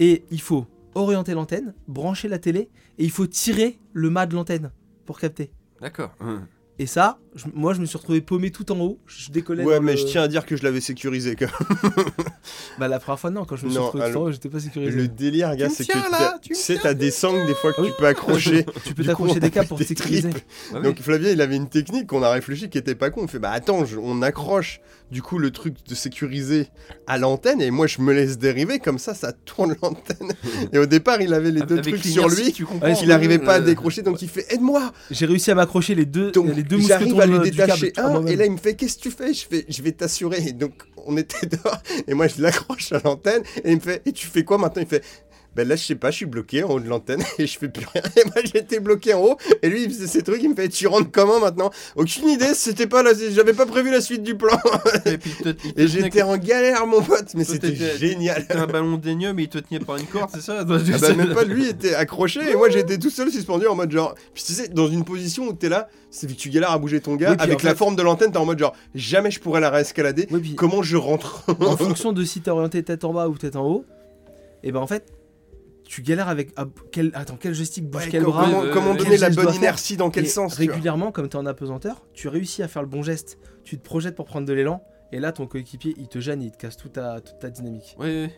Et il faut orienter l'antenne, brancher la télé, et il faut tirer le mât de l'antenne pour capter. D'accord. Et ça, je- moi je me suis retrouvé paumé tout en haut, je décollais. Ouais, mais le- je tiens à dire que je l'avais sécurisé quand même. (laughs) Bah la première fois non, quand je me suis Non, retrouvé tout en haut, j'étais pas sécurisé. Le délire, gars, c'est que là, tu sais, t'as des sangles des fois que Oui. (laughs) tu peux accrocher. Tu peux t'accrocher on des câbles pour des sécuriser. Ah oui. Donc Flavien, il avait une technique qu'on a réfléchi qui était pas con. Il fait bah attends, je- on accroche du coup le truc de sécuriser à l'antenne et moi je me laisse dériver comme ça, ça tourne (laughs) l'antenne. (laughs) et au départ, il avait les deux Avec trucs sur lui. tu comprends, Ouais, qu'il n'arrivait pas à euh, décrocher, donc il fait aide-moi. J'ai réussi à m'accrocher les deux, Donc les deux j'arrive à lui détacher un, et là il me fait qu'est-ce que tu fais? Je fais je vais t'assurer. Et donc on était (laughs) dehors, et moi je l'accroche à l'antenne, et il me fait et tu fais quoi maintenant? Il fait ben là je sais pas, je suis bloqué en haut de l'antenne (laughs) et je fais plus rien. Et moi j'étais bloqué en haut, et lui il faisait ses trucs, il me fait tu rentres comment maintenant? Aucune idée, c'était pas là, j'avais pas prévu la suite du plan. Et puis te- te Et j'étais en galère mon pote, mais c'était génial. T'as un ballon d'aigneux, mais il te tenait par une corde, c'est ça? Ah bah même pas lui était accroché et moi j'étais tout seul suspendu en mode genre puis tu sais dans une position où t'es là c'est vu que tu galères à bouger ton gars Oui, avec en la forme de l'antenne t'es en mode genre jamais je pourrais la réescalader Oui, puis comment je rentre? en fonction de si t'es orienté tête en bas ou tête en haut, et ben en fait, tu galères avec. ah, quel, attends, quel joystick bouge Ouais, quel bras comment, euh, comment donner la bonne faire inertie dans quel Et sens Régulièrement, comme tu es en apesanteur, tu réussis à faire le bon geste, tu te projettes pour prendre de l'élan, et là ton coéquipier il te gêne, il te casse toute ta, toute ta dynamique. Ouais, ouais.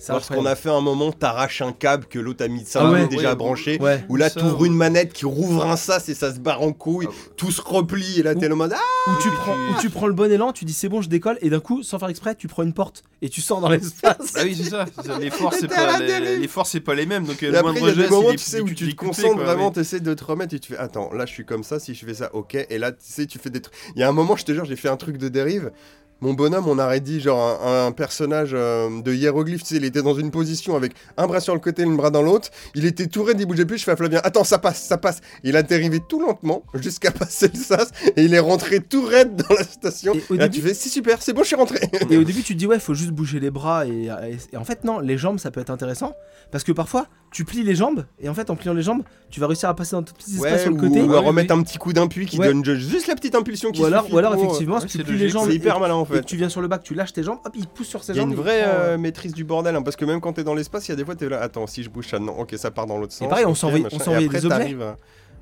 C'est Lorsqu'on a fait un moment t'arraches un câble que l'autre a mis 5 Ah ouais, déjà ouais, à brancher Ouais. ou là Ça, t'ouvres une manette qui rouvre un sas et ça se barre en couille Ah ouais. tout se replie et là t'es le mode ah Où tu, prends, tu- où tu prends le bon élan, tu dis c'est bon, je décolle, et d'un coup, sans faire exprès, tu prends une porte et tu sors dans l'espace. Bah oui, c'est ça. ça. Les forces, c'est pas les, dérive. les forces, c'est pas les mêmes. Donc euh, Et le après, il y a des moments, tu sais, où tu te concentres vraiment, oui. tu essaies de te remettre et tu fais Attends, là je suis comme ça, si je fais ça, ok. Et là, tu sais, tu fais des trucs. Il y a un moment, je te jure, j'ai fait un truc de dérive. Mon bonhomme, on aurait dit genre un, un personnage euh, de hiéroglyphe, tu sais, il était dans une position avec un bras sur le côté, un bras dans l'autre. Il était tout raide, il bougeait plus. Je fais à Flavien, attends, ça passe, ça passe. Il a dérivé tout lentement jusqu'à (laughs) passer le sas et il est rentré tout raide dans la station. Et au Et là, début- tu fais, c'est super, c'est bon, je suis rentré. Et au début, tu te dis, ouais, faut juste bouger les bras. Et, et- et en fait, non, les jambes, ça peut être intéressant. Parce que parfois, tu plies les jambes. Et en fait, en pliant les jambes, tu vas réussir à passer dans tout petit espace Ouais, sur le côté. ou à remettre un petit coup d'appui qui Ouais. donne ju- juste la petite impulsion qui Ou alors, suffit ou alors pour, euh, effectivement, ouais, si tu plies les jambes C'est et, hyper malin en et fait. que tu viens sur le bac, tu lâches tes jambes, hop, il pousse sur ses Il y a jambes. une vraie prend, euh, euh, maîtrise du bordel, hein, parce que même quand t'es dans l'espace, il y a des fois t'es là, attends, si je bouge ça, non, ok, ça part dans l'autre sens. pareil, on s'envoie- et après, des objets.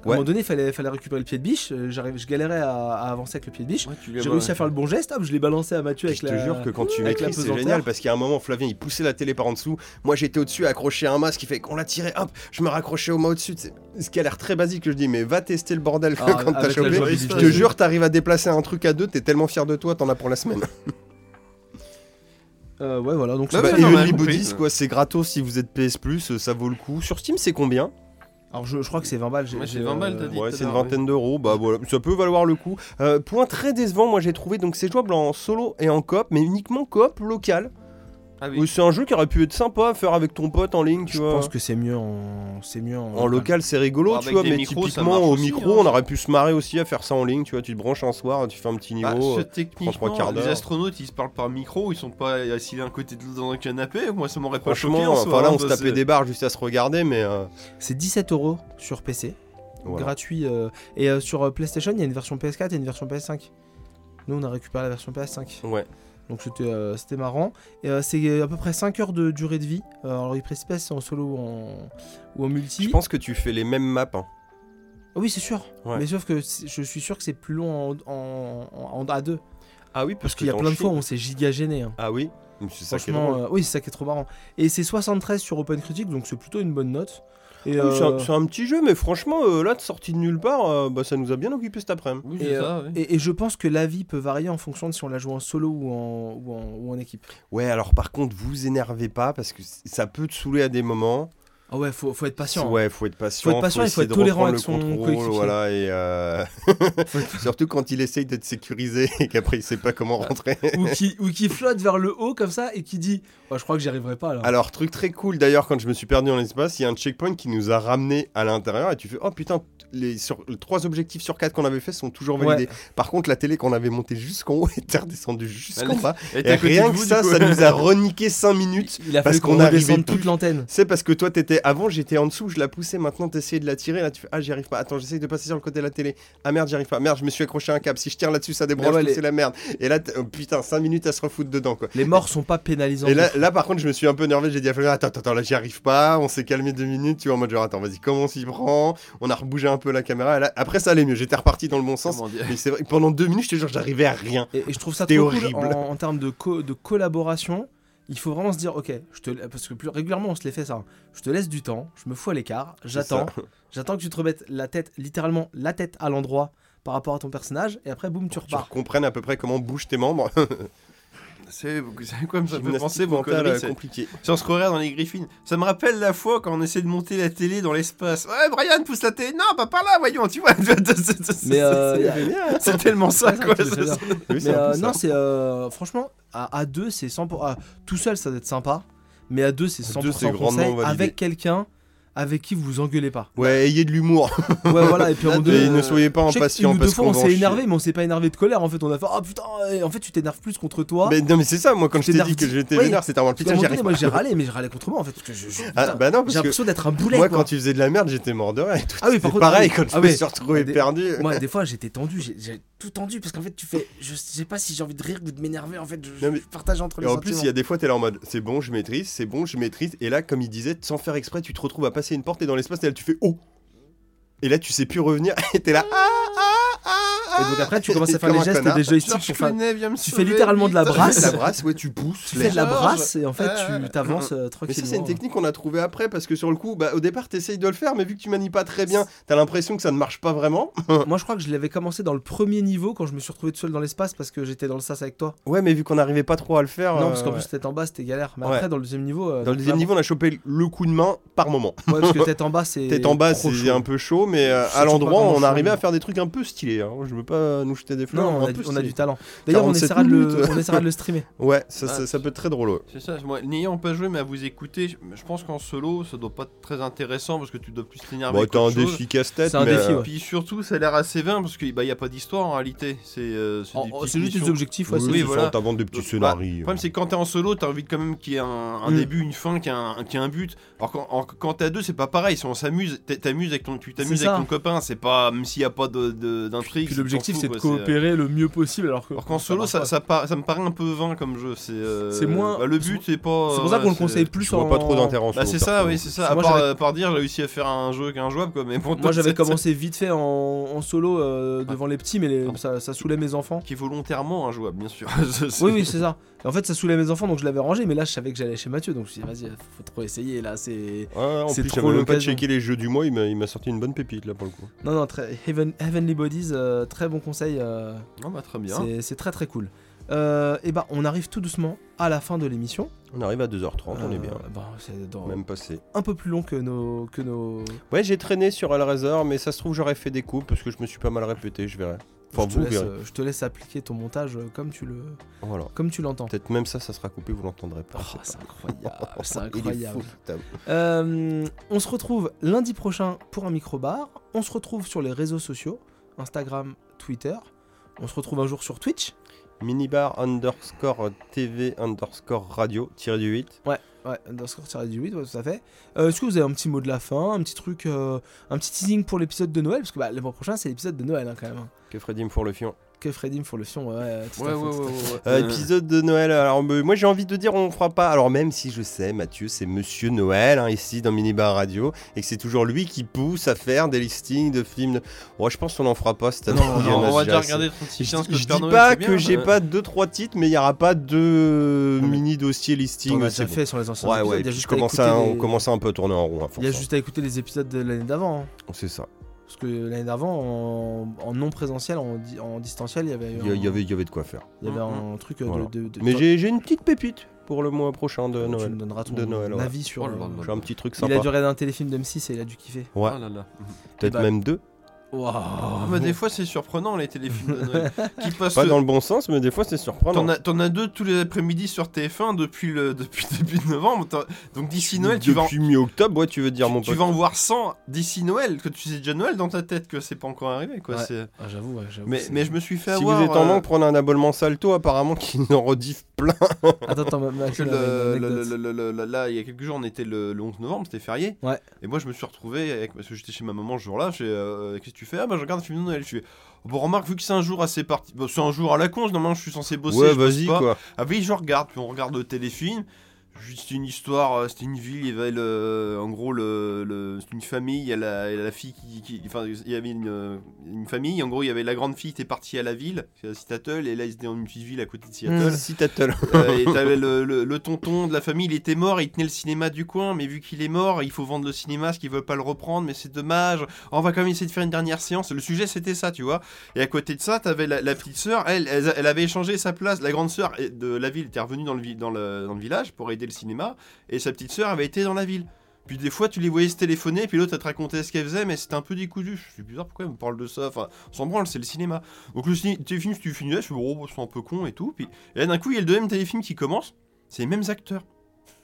À- un moment donné, il fallait, fallait récupérer le pied de biche. euh, j'arrive- je galérais à, à avancer avec le pied de biche. Ouais, J'ai réussi à faire le bon geste, hop, je l'ai balancé à Mathieu avec Je te la. jure que quand tu la maîtrises, c'est génial parce qu'il y a un moment, Flavien il poussait la télé par en dessous. Moi j'étais au-dessus, accroché à un masque qui fait qu'on l'a tiré, hop, je me raccrochais au mât au-dessus. Ce qui a l'air très basique que je dis, mais va tester le bordel Ah, (laughs) quand t'as la chopé. Je te jure, t'arrives à déplacer un truc à deux, t'es tellement fier de toi, t'en as pour la semaine. (laughs) Euh, ouais, voilà, donc Bah, c'est bah, Et quoi, c'est gratos si vous êtes PS Plus, ça vaut le coup. Sur Steam, c'est combien? Alors, je, je crois que c'est 20 balles. j'ai- Ouais, c'est j'ai, 20 balles, euh, t'as dit. Ouais, c'est une vingtaine d'euros. Bah voilà, ça peut valoir le coup. Euh, point très décevant, moi j'ai trouvé, donc c'est jouable en solo et en coop, mais uniquement coop local. Ah Oui, c'est un jeu qui aurait pu être sympa à faire avec ton pote en ligne, tu Je vois. pense que c'est mieux en, c'est mieux en, En local, c'est rigolo, Bon, tu vois, mais micros, typiquement au aussi, micro, hein. on aurait pu se marrer aussi à faire ça en ligne, tu vois. Tu te branches un soir, tu fais un petit Bah, niveau. ce- euh, techniquement, trois quarts les astronautes ils se parlent par micro, ils sont pas assis l'un côté de l'autre dans un canapé. Moi ça m'aurait pas choqué. Franchement, enfin là, hein, on se tapait des barres juste à se regarder, mais. euh, C'est 17 euros sur PC, voilà. gratuit. euh, et euh, sur PlayStation, il y a une version PS4 et une version PS5. Nous, on a récupéré la version PS5. Ouais. Donc c'était euh, c'était marrant. Et euh, c'est à peu près 5 heures de durée de vie. Euh, alors il précise pas si c'est en solo ou en, ou en multi. Je pense que tu fais les mêmes maps. hein. Ah oui, c'est sûr. Ouais. Mais sauf que je suis sûr que c'est plus long en, en, en- en A2. Ah oui, Parce que qu'il y a plein de fois où on s'est giga gêné. hein. Ah oui C'est ça qui est Franchement, drôle. oui, c'est ça qui est trop marrant. Et c'est 73 sur OpenCritic, donc c'est plutôt une bonne note. Et, Oui, c'est un- euh, C'est un, petit jeu, mais franchement, euh, là, de sortie de nulle part, euh, bah, ça nous a bien occupé cet après-midi. Oui, Et, c'est euh, ça, oui. et, et je pense que l'avis peut varier en fonction de si on la joue en solo ou en, ou en, ou en équipe. Ouais, alors par contre, vous énervez pas parce que ça peut te saouler à des moments. Ah ouais, faut, faut être patient. Ouais, faut être patient. Faut être patient, il faut essayer être de tolérant avec son le contrôle. Voilà, et euh, (laughs) surtout quand il essaye d'être sécurisé (laughs) et qu'après il sait pas comment rentrer. ou, qui, ou qui flotte vers le haut comme ça et qui dit Oh, Je crois que j'y arriverai pas là. Alors, truc très cool d'ailleurs, quand je me suis perdu dans l'espace, il y a un checkpoint qui nous a ramené à l'intérieur et tu fais Oh putain, les, sur, les trois objectifs sur quatre qu'on avait fait sont toujours validés. Par contre, la télé qu'on avait montée jusqu'en haut (laughs) était redescendue jusqu'en bas. Et rien que vous, ça, ça nous a reniqué 5 minutes. il a parce qu'on qu'on arrivait toute l'antenne. C'est parce que toi, t'étais avant, j'étais en dessous, je la poussais, maintenant t'essayais de la tirer, là tu fais Ah, j'y arrive pas, attends, j'essaye de passer sur le côté de la télé. Ah merde, j'y arrive pas, merde, je me suis accroché à un câble, si je tire là-dessus, ça débranche, ouais, tout, les- c'est la merde. Et là, oh, putain, 5 minutes à se refoutre dedans quoi. Les morts sont pas pénalisants. Et là, là, par contre, je me suis un peu énervé. J'ai dit à Flavien, attends, attends, là, j'y arrive pas. On s'est calmé deux minutes. Tu vois, en mode genre, attends, vas-y, comment on s'y prend On a rebougé un peu la caméra. Et là, après, ça allait mieux. J'étais reparti dans le bon sens. Mais c'est vrai, que pendant deux minutes, je te jure, j'arrivais à rien. Et, et je trouve ça cool horrible. en, en termes de, co- de collaboration. Il faut vraiment se dire, ok, je te, parce que plus régulièrement on se les fait ça. hein. Je te laisse du temps, je me fous à l'écart, j'attends, (laughs) j'attends que tu te remettes la tête, littéralement la tête à l'endroit par rapport à ton personnage, et après boum tu Tu repars. comprennes à peu près comment bougent tes membres. (laughs) C'est c'est comme ça peut Gymnastique penser euh, c'est- compliqué. Si on se croirait dans les Griffins. Ça me rappelle la fois quand on essaie de monter la télé dans l'espace. Ouais, Brian, pousse la télé. Non, pas par là, voyons, tu vois. (laughs) Mais euh, c'est tellement ça, Ouais, ça, quoi. (laughs) Mais euh, non, c'est euh, franchement à, à deux c'est 100 pour- ah, tout seul ça doit être sympa, mais à deux c'est À 100% deux, conseil avec quelqu'un avec qui vous vous engueulez pas. Ouais, ayez de l'humour. Ouais voilà et puis (laughs) moment donné, Et ne soyez pas impatient ou deux parce fois qu'on on s'est énervé mais on s'est pas énervé de colère en fait on a fait ah putain et en fait tu t'énerves plus contre toi. Mais non, mais c'est ça, moi, quand je t'ai dit que j'étais vénère, c'était vraiment putain, un j'y moment arrive donné, moi j'ai râlé mais je râlais contre moi en fait Ah, bah non, j'ai l'impression d'être un boulet moi, quand tu faisais de la merde, j'étais mort de rire. et. Ah oui, par contre, pareil, ah quand je Ah me suis retrouvé perdu. Moi des fois j'étais tendu, j'ai- tout tendu parce qu'en fait tu fais je sais pas si j'ai envie de rire ou de m'énerver en fait je, partage entre Et les en plus, il y a des fois, t'es là en mode c'est bon, je maîtrise, c'est bon, je maîtrise. Et là, comme il disait, sans faire exprès, tu te retrouves à passer une porte et dans l'espace, et tu fais oh. Et là, tu sais plus revenir. (laughs) Et t'es là ah ah ah. Et donc après tu commences à faire un gestes connard. des joysticks pour faire tu sauver, fais littéralement de la brasse. La brasse, ouais, tu pousses. tu fais de la brasse et en fait Euh, tu t'avances euh, Mais tranquillement. ça, c'est une technique qu'on a trouvée après parce que sur le coup, bah, au départ, t'essayes de le faire, mais vu que tu manies pas très bien, t'as l'impression que ça ne marche pas vraiment. (laughs) Moi je crois que je l'avais commencé dans le premier niveau quand je me suis retrouvé tout seul dans l'espace parce que j'étais dans le sas avec toi. Ouais, mais vu qu'on n'arrivait pas trop à le faire. non euh, parce qu'en plus tête en bas c'était galère. Mais Ouais. après dans le deuxième niveau. euh, Dans le deuxième vraiment- niveau, on a chopé le coup de main par moment. Ouais parce que (laughs) tête en bas c'est. Tête en bas, c'est un peu chaud, mais euh, à l'endroit, on arrivait à faire des trucs un peu stylés. hein. Je veux pas nous jeter des fleurs. Non, on un a, peu du, on a du talent. D'ailleurs, on 47 essaiera, de le, minutes. on essaiera de le streamer. (laughs) Ouais, ça, Ah, ça, ça peut être très drôle. ouais. C'est ça, moi, n'ayant pas joué mais à vous écouter, je je pense qu'en solo ça doit pas être très intéressant parce que tu dois plus t'énerver. Bon, t'as un chose. défi casse-tête. C'est un mais, défi, euh, ouais. Puis surtout, ça a l'air assez vain parce qu'il bah, y a pas d'histoire en réalité. C'est euh, juste des objectifs. ouais, Oui, voilà. des petits Bah, scénarios. Le problème, c'est quand t'es en solo, t'as envie de quand même qu'il y ait un, Mm. début, une fin, qu'il y ait un, but. Alors quand, t'es à deux, c'est pas pareil. Si on s'amuse, t'amuses avec ton, tu t'amuses Avec ça. ton copain, c'est pas même s'il y a pas de- de- d'intrigue. Puis l'objectif c'est de euh, coopérer le mieux possible alors que. Alors qu'en solo, ça, ça, par- ça me paraît un peu vain comme jeu. C'est euh, C'est moins- bah, le but, c'est pas. C'est pour ça qu'on le conseille plus en. pas trop d'intérêt en Bah solo, c'est ça, oui, c'est ça. À Moi, part, part dire, j'ai réussi à faire un jeu qui est injouable, quoi. Mais Moi j'avais commencé vite fait en, solo euh, devant les petits, mais Pardon. ça, saulait mes enfants. Qui est volontairement injouable, bien sûr. Oui, oui, c'est ça. (laughs) Et en fait, ça saoulait mes enfants, donc je l'avais rangé, mais là je savais que j'allais chez Mathieu, donc je me suis dit, vas-y, faut trop essayer là. C'est. Ouais, en plus, j'avais même pas checké les jeux du mois, il m'a sorti une bonne pépite là pour le coup. Non, non, très... Heaven- Heavenly Bodies, euh, très bon conseil. euh, Ah bah très bien. c'est- très très cool. Euh, et bah, on arrive tout doucement à la fin de l'émission. On arrive à 2h30, on est bien. Euh, bah, c'est dans- Même passé. un peu plus long que nos, que nos. Ouais, j'ai traîné sur Hellraiser, mais ça se trouve, j'aurais fait des coupes parce que je me suis pas mal répété, je verrai. Enfin, je, te vous laisse, verrez. euh, je te laisse appliquer ton montage euh, comme tu le, Voilà. comme tu l'entends. Peut-être même ça, ça sera coupé, vous l'entendrez pas. Oh, c'est incroyable, c'est (laughs) fou. Euh, on se retrouve lundi prochain pour un microbar. On se retrouve sur les réseaux sociaux, Instagram, Twitter. On se retrouve un jour sur Twitch. Minibar underscore TV underscore radio tiré du 8. Ouais, underscore tiré du 8, ouais, tout à fait. Euh, Est-ce que vous avez un petit mot de la fin, un petit truc, euh, un petit teasing pour l'épisode de Noël? Parce que bah, le prochain, c'est l'épisode de Noël hein, quand même. hein. Que Freddy me pour le fion. Que Freddy me pour le fion, ouais, ouais, tout Ouais, à ouais, fait, ouais, tout à fait. ouais, ouais. Euh, épisode de Noël. Alors, moi, j'ai envie de dire, on fera pas. Alors, même si je sais, Mathieu, c'est Monsieur Noël hein, ici dans Minibar Radio, et que c'est toujours lui qui pousse à faire des listings de films. de- Oh, je pense qu'on en fera pas cette année. Non, Il y en on a va déjà regarder Je, 36 je 15 que dis Noël pas que j'ai pas deux trois titres, mais il y aura pas de Non, mais- mini dossier listing. On a déjà fait sur les anciens Ouais, épisodes. ouais. il y a juste je commence à on les- commence un peu à tourner en rond. à Il y a juste à écouter les épisodes de l'année d'avant. hein. hein. C'est ça. Parce que l'année d'avant, en, en non présentiel, en, en distanciel, il y avait, Il y, un- il y avait, il y avait de quoi faire. il y avait Mhm. un truc euh, Voilà. de, de- de- Mais j'ai j'ai une petite pépite pour le mois prochain de tu Noël. me donneras ton de Noël, ouais. avis sur. Oh là là. J'ai un petit truc il sympa. a duré d'un téléfilm d'M6 et il a dû kiffer. Ouais, Oh peut-être bah- même deux. Ah, bah, des fois, c'est surprenant les téléfilms de Noël. (laughs) qui passent Pas dans le bon sens, mais des fois c'est surprenant. T'en as, t'en as deux tous les après-midi sur TF1 depuis le (laughs) depuis début de novembre. Donc d'ici Noël, tu vas, en, Depuis mi-octobre, ouais, tu veux dire tu, mon tu vas en voir 100 d'ici Noël, que tu sais déjà Noël dans ta tête que c'est pas encore arrivé quoi. Ouais. c'est- Ah, j'avoue, ouais. Mais, je me suis fait Si avoir. vous êtes en euh, manque, prenez un abonnement Salto, apparemment qui (laughs) en rediff plein. (laughs) Attends, attends, que Maxime, le- le- le- le- le- le- là, il y a quelques jours, on était le, le 11 novembre, c'était férié. Ouais. Et moi, je me suis retrouvé, avec, parce que j'étais chez ma maman ce jour-là, je fais, euh, qu'est-ce que tu fais? Ah, bah, je regarde un film de Noël. Je fais, bon, remarque, vu que c'est un jour assez parti. Bon, c'est un jour à la con, normalement, je suis censé bosser. ouais, je bosse vas-y pas. quoi. Ah oui, je regarde, puis on regarde le téléfilm. Juste une histoire, euh, c'était une ville, il y avait le, en gros, le, une famille, il y a la, fille qui, qui- enfin, il y avait une, euh, une famille, en gros, il y avait la grande fille qui était partie à la ville, c'est à Seattle, et là, ils étaient dans une petite ville à côté de Seattle. Si Tattle. Euh, et (laughs) t'avais le, le- le tonton de la famille, il était mort, il tenait le cinéma du coin, mais vu qu'il est mort, il faut vendre le cinéma, parce qu'ils veulent pas le reprendre, mais c'est dommage. On va quand même essayer de faire une dernière séance. Le sujet c'était ça, tu vois. Et à côté de ça, t'avais la, la petite sœur, elle, elle, elle avait échangé sa place. La grande sœur de la ville était revenue dans le, vi- dans le, dans le village pour aider le cinéma, et sa petite sœur avait été dans la ville. Puis des fois, tu les voyais se téléphoner, puis l'autre, elle te racontait ce qu'elle faisait, mais c'était un peu décousu. C'est bizarre, pourquoi elle me parle de ça? Enfin, s'en branle, c'est le cinéma. Donc le ciné- téléfilm, si tu finis là, je oh, c'est un peu con et tout. Puis et là, d'un coup, il y a le deuxième téléfilm qui commence, c'est les mêmes acteurs.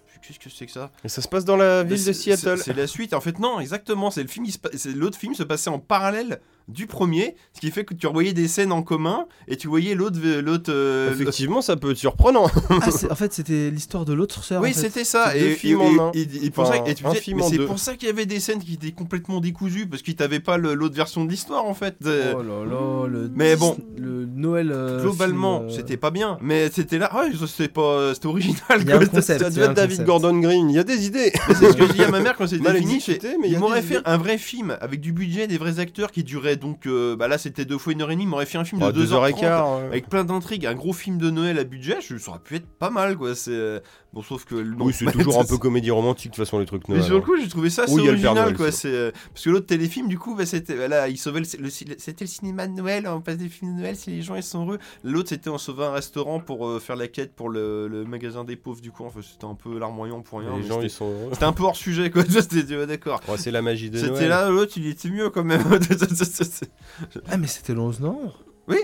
Je Qu'est-ce que c'est que ça? Et ça se passe dans la ville de Seattle. C'est la suite. En fait, non, exactement. C'est le film. il se l'autre film se passait en parallèle du premier, ce qui fait que tu revoyais des scènes en commun et tu voyais l'autre, l'autre. euh, Effectivement, ça peut être surprenant. Ah, en fait, c'était l'histoire de l'autre sœur. Oui, en fait. c'était ça. Et, et- et- et- et pour Enfin, ça, c'est pour ça qu'il y avait des scènes qui étaient complètement décousues parce qu'ils t'avaient pas l'autre version de l'histoire en fait. Euh, Oh là là, le Mais bon. le Noël. euh, Globalement, euh, c'était pas bien, mais c'était là, ouais, c'était pas, c'était original. Il y a un concept. (laughs) Ça devait être David concept. Gordon Green. Il y a des idées. Mais C'est ce que je dis à ma mère quand c'était (laughs) fini. mais il m'aurait fait un vrai film avec du budget, des vrais acteurs qui duraient donc, euh, bah là c'était deux fois une heure et demie. M'aurait fait un film de deux, deux heures et 2h30 quart. euh. avec plein d'intrigues, un gros film de Noël à budget. Je, ça aurait pu être pas mal quoi. C'est euh, bon, sauf que le- Oui, c'est non, toujours un peu comédie romantique de toute façon les trucs Mais Noël. sur le hein. coup, j'ai trouvé ça assez Oui, original, Noël, quoi. C'est parce que l'autre téléfilm, du coup, bah, c'était voilà, il sauvait le, le- c'était le cinéma de Noël. On passe des films de Noël si les gens ils sont heureux. L'autre, c'était on sauvait un restaurant pour euh, faire la quête pour le, le magasin des pauvres. Du coup, enfin, c'était un peu larmoyant pour rien. Les mais gens c'était- ils sont. C'était un peu hors sujet, quoi. (laughs) C'était d'accord. C'est la magie de C'était Noël. là, l'autre, il était mieux quand même. (laughs) (laughs) Ah, mais c'était le 11 novembre. oui.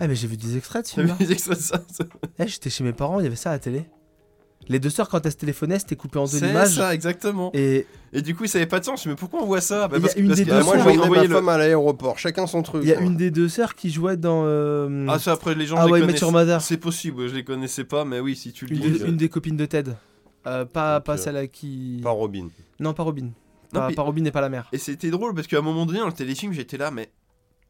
Ah, mais j'ai vu des extraits de ce des extraits de ça. Eh, j'étais chez mes parents, il y avait ça à la télé. Les deux sœurs, quand elles se téléphonaient, c'était coupé en deux C'est images. ça, exactement. Et Et du coup, ça avait pas de sens. Je me dis, mais pourquoi on voit ça? Bah, parce que- une parce des que- deux moi, j'ai envoyé ma le. femme à l'aéroport. Chacun son truc. il y a une des deux sœurs qui jouait dans. euh, Ah, ça, après, les gens. Ah je les ouais. C'est possible, je les connaissais pas, mais oui, si tu le une, dis. des, euh, une des copines de Ted. Euh, pas, pas celle à qui. Pas Robin. Non, pas Robin. Non, Pas, puis- pas Robin et pas la mère. Et c'était drôle parce qu'à un moment donné, dans le téléfilm, j'étais là, mais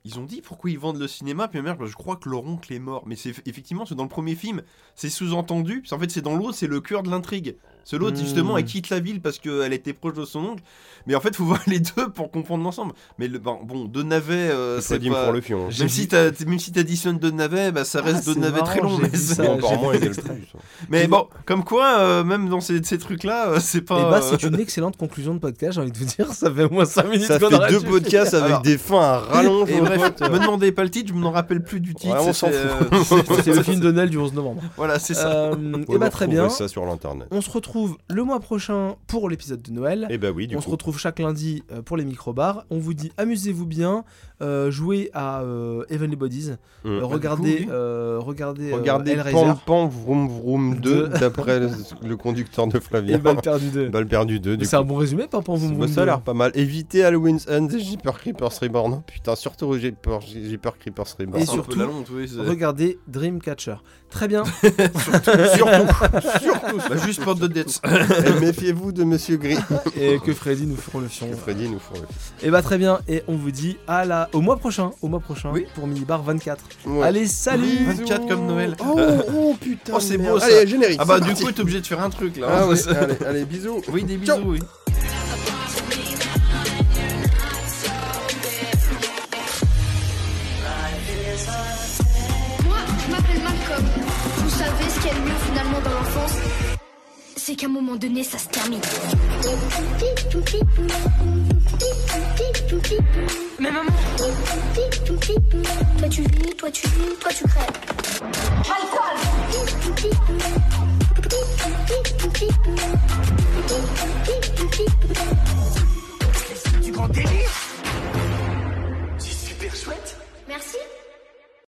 ils ont dit pourquoi ils vendent le cinéma. Puis ma mère, bah, je crois que leur oncle est mort. Mais c'est effectivement, c'est dans le premier film, c'est sous-entendu. Qu'en fait, c'est dans l'autre, c'est le cœur de l'intrigue. Ce l'autre, Hmm. justement, elle quitte la ville parce qu'elle était proche de son oncle. Mais en fait, faut (laughs) voir les deux pour comprendre l'ensemble. Mais le, bon, bon, deux navets, euh, c'est pas. pour le fion. hein. Même si, même si t'additionnes deux navets, bah, ça Ah, reste navets très marrant, j'ai mais ça. Bon. Mais comme quoi, euh, même dans ces, ces trucs-là, euh, c'est pas. Et bah, euh, c'est une excellente conclusion de podcast, j'ai envie de vous dire. Ça fait au moins 5 minutes Ça fait deux podcasts avec Alors- des fins à rallonge. Et bref, me demandez pas le titre, je me n'en rappelle plus du titre. Ouais, on s'en c'est, fout. euh, c'est- le film de Noël du 11 novembre. Voilà, c'est ça. Euh, et bah vous très retrouverez bien. ça sur l'internet. On se retrouve retrouve le mois prochain pour l'épisode de Noël. Et bah oui, du on se retrouve chaque lundi euh, pour les microbars. On vous dit amusez-vous bien, euh, jouez à euh, Heavenly Bodies, Mm. euh, regardez, oui. euh, regardez, euh, Regardez Hellraiser Pan Pan Vroom Vroom 2 Deux. (laughs) d'après le, le conducteur de Flavien. et Balle perdue 2. Balle perdue 2 du C'est un bon résumé, pas pour vous. Bah, ça a l'air pas mal. Évitez Halloween's End et Jeepers Creepers Reborn. Putain, surtout Jeepers Creepers Reborn. Et surtout, oui, Regardez Dreamcatcher. Très bien. (laughs) (laughs) surtout, surtout. Bah, juste pour de dettes. Et méfiez-vous de Monsieur Gris. et que Freddy nous feront le fion. Que Freddy nous fourre. Et bah très bien. Et on vous dit à la au mois prochain, au mois prochain Oui. pour Minibar 24. Ouais. Allez, salut. Oui. 24 comme Noël. Oh, oh (laughs) putain. Oh, c'est beau, ça. Allez, générique. Ah bah du parti. coup t'es obligé de faire un truc là. Ah hein. ouais, (laughs) allez, allez, bisous. Oui des Ciao. bisous oui. Moi, je m'appelle Malcolm. Vous savez ce qu'il y a de mieux finalement dans l'enfance? C'est qu'à un moment donné, ça se termine. Mais maman. Toi tu vis, toi tu vis, toi tu crèves. C'est du grand délire. C'est super chouette. Merci.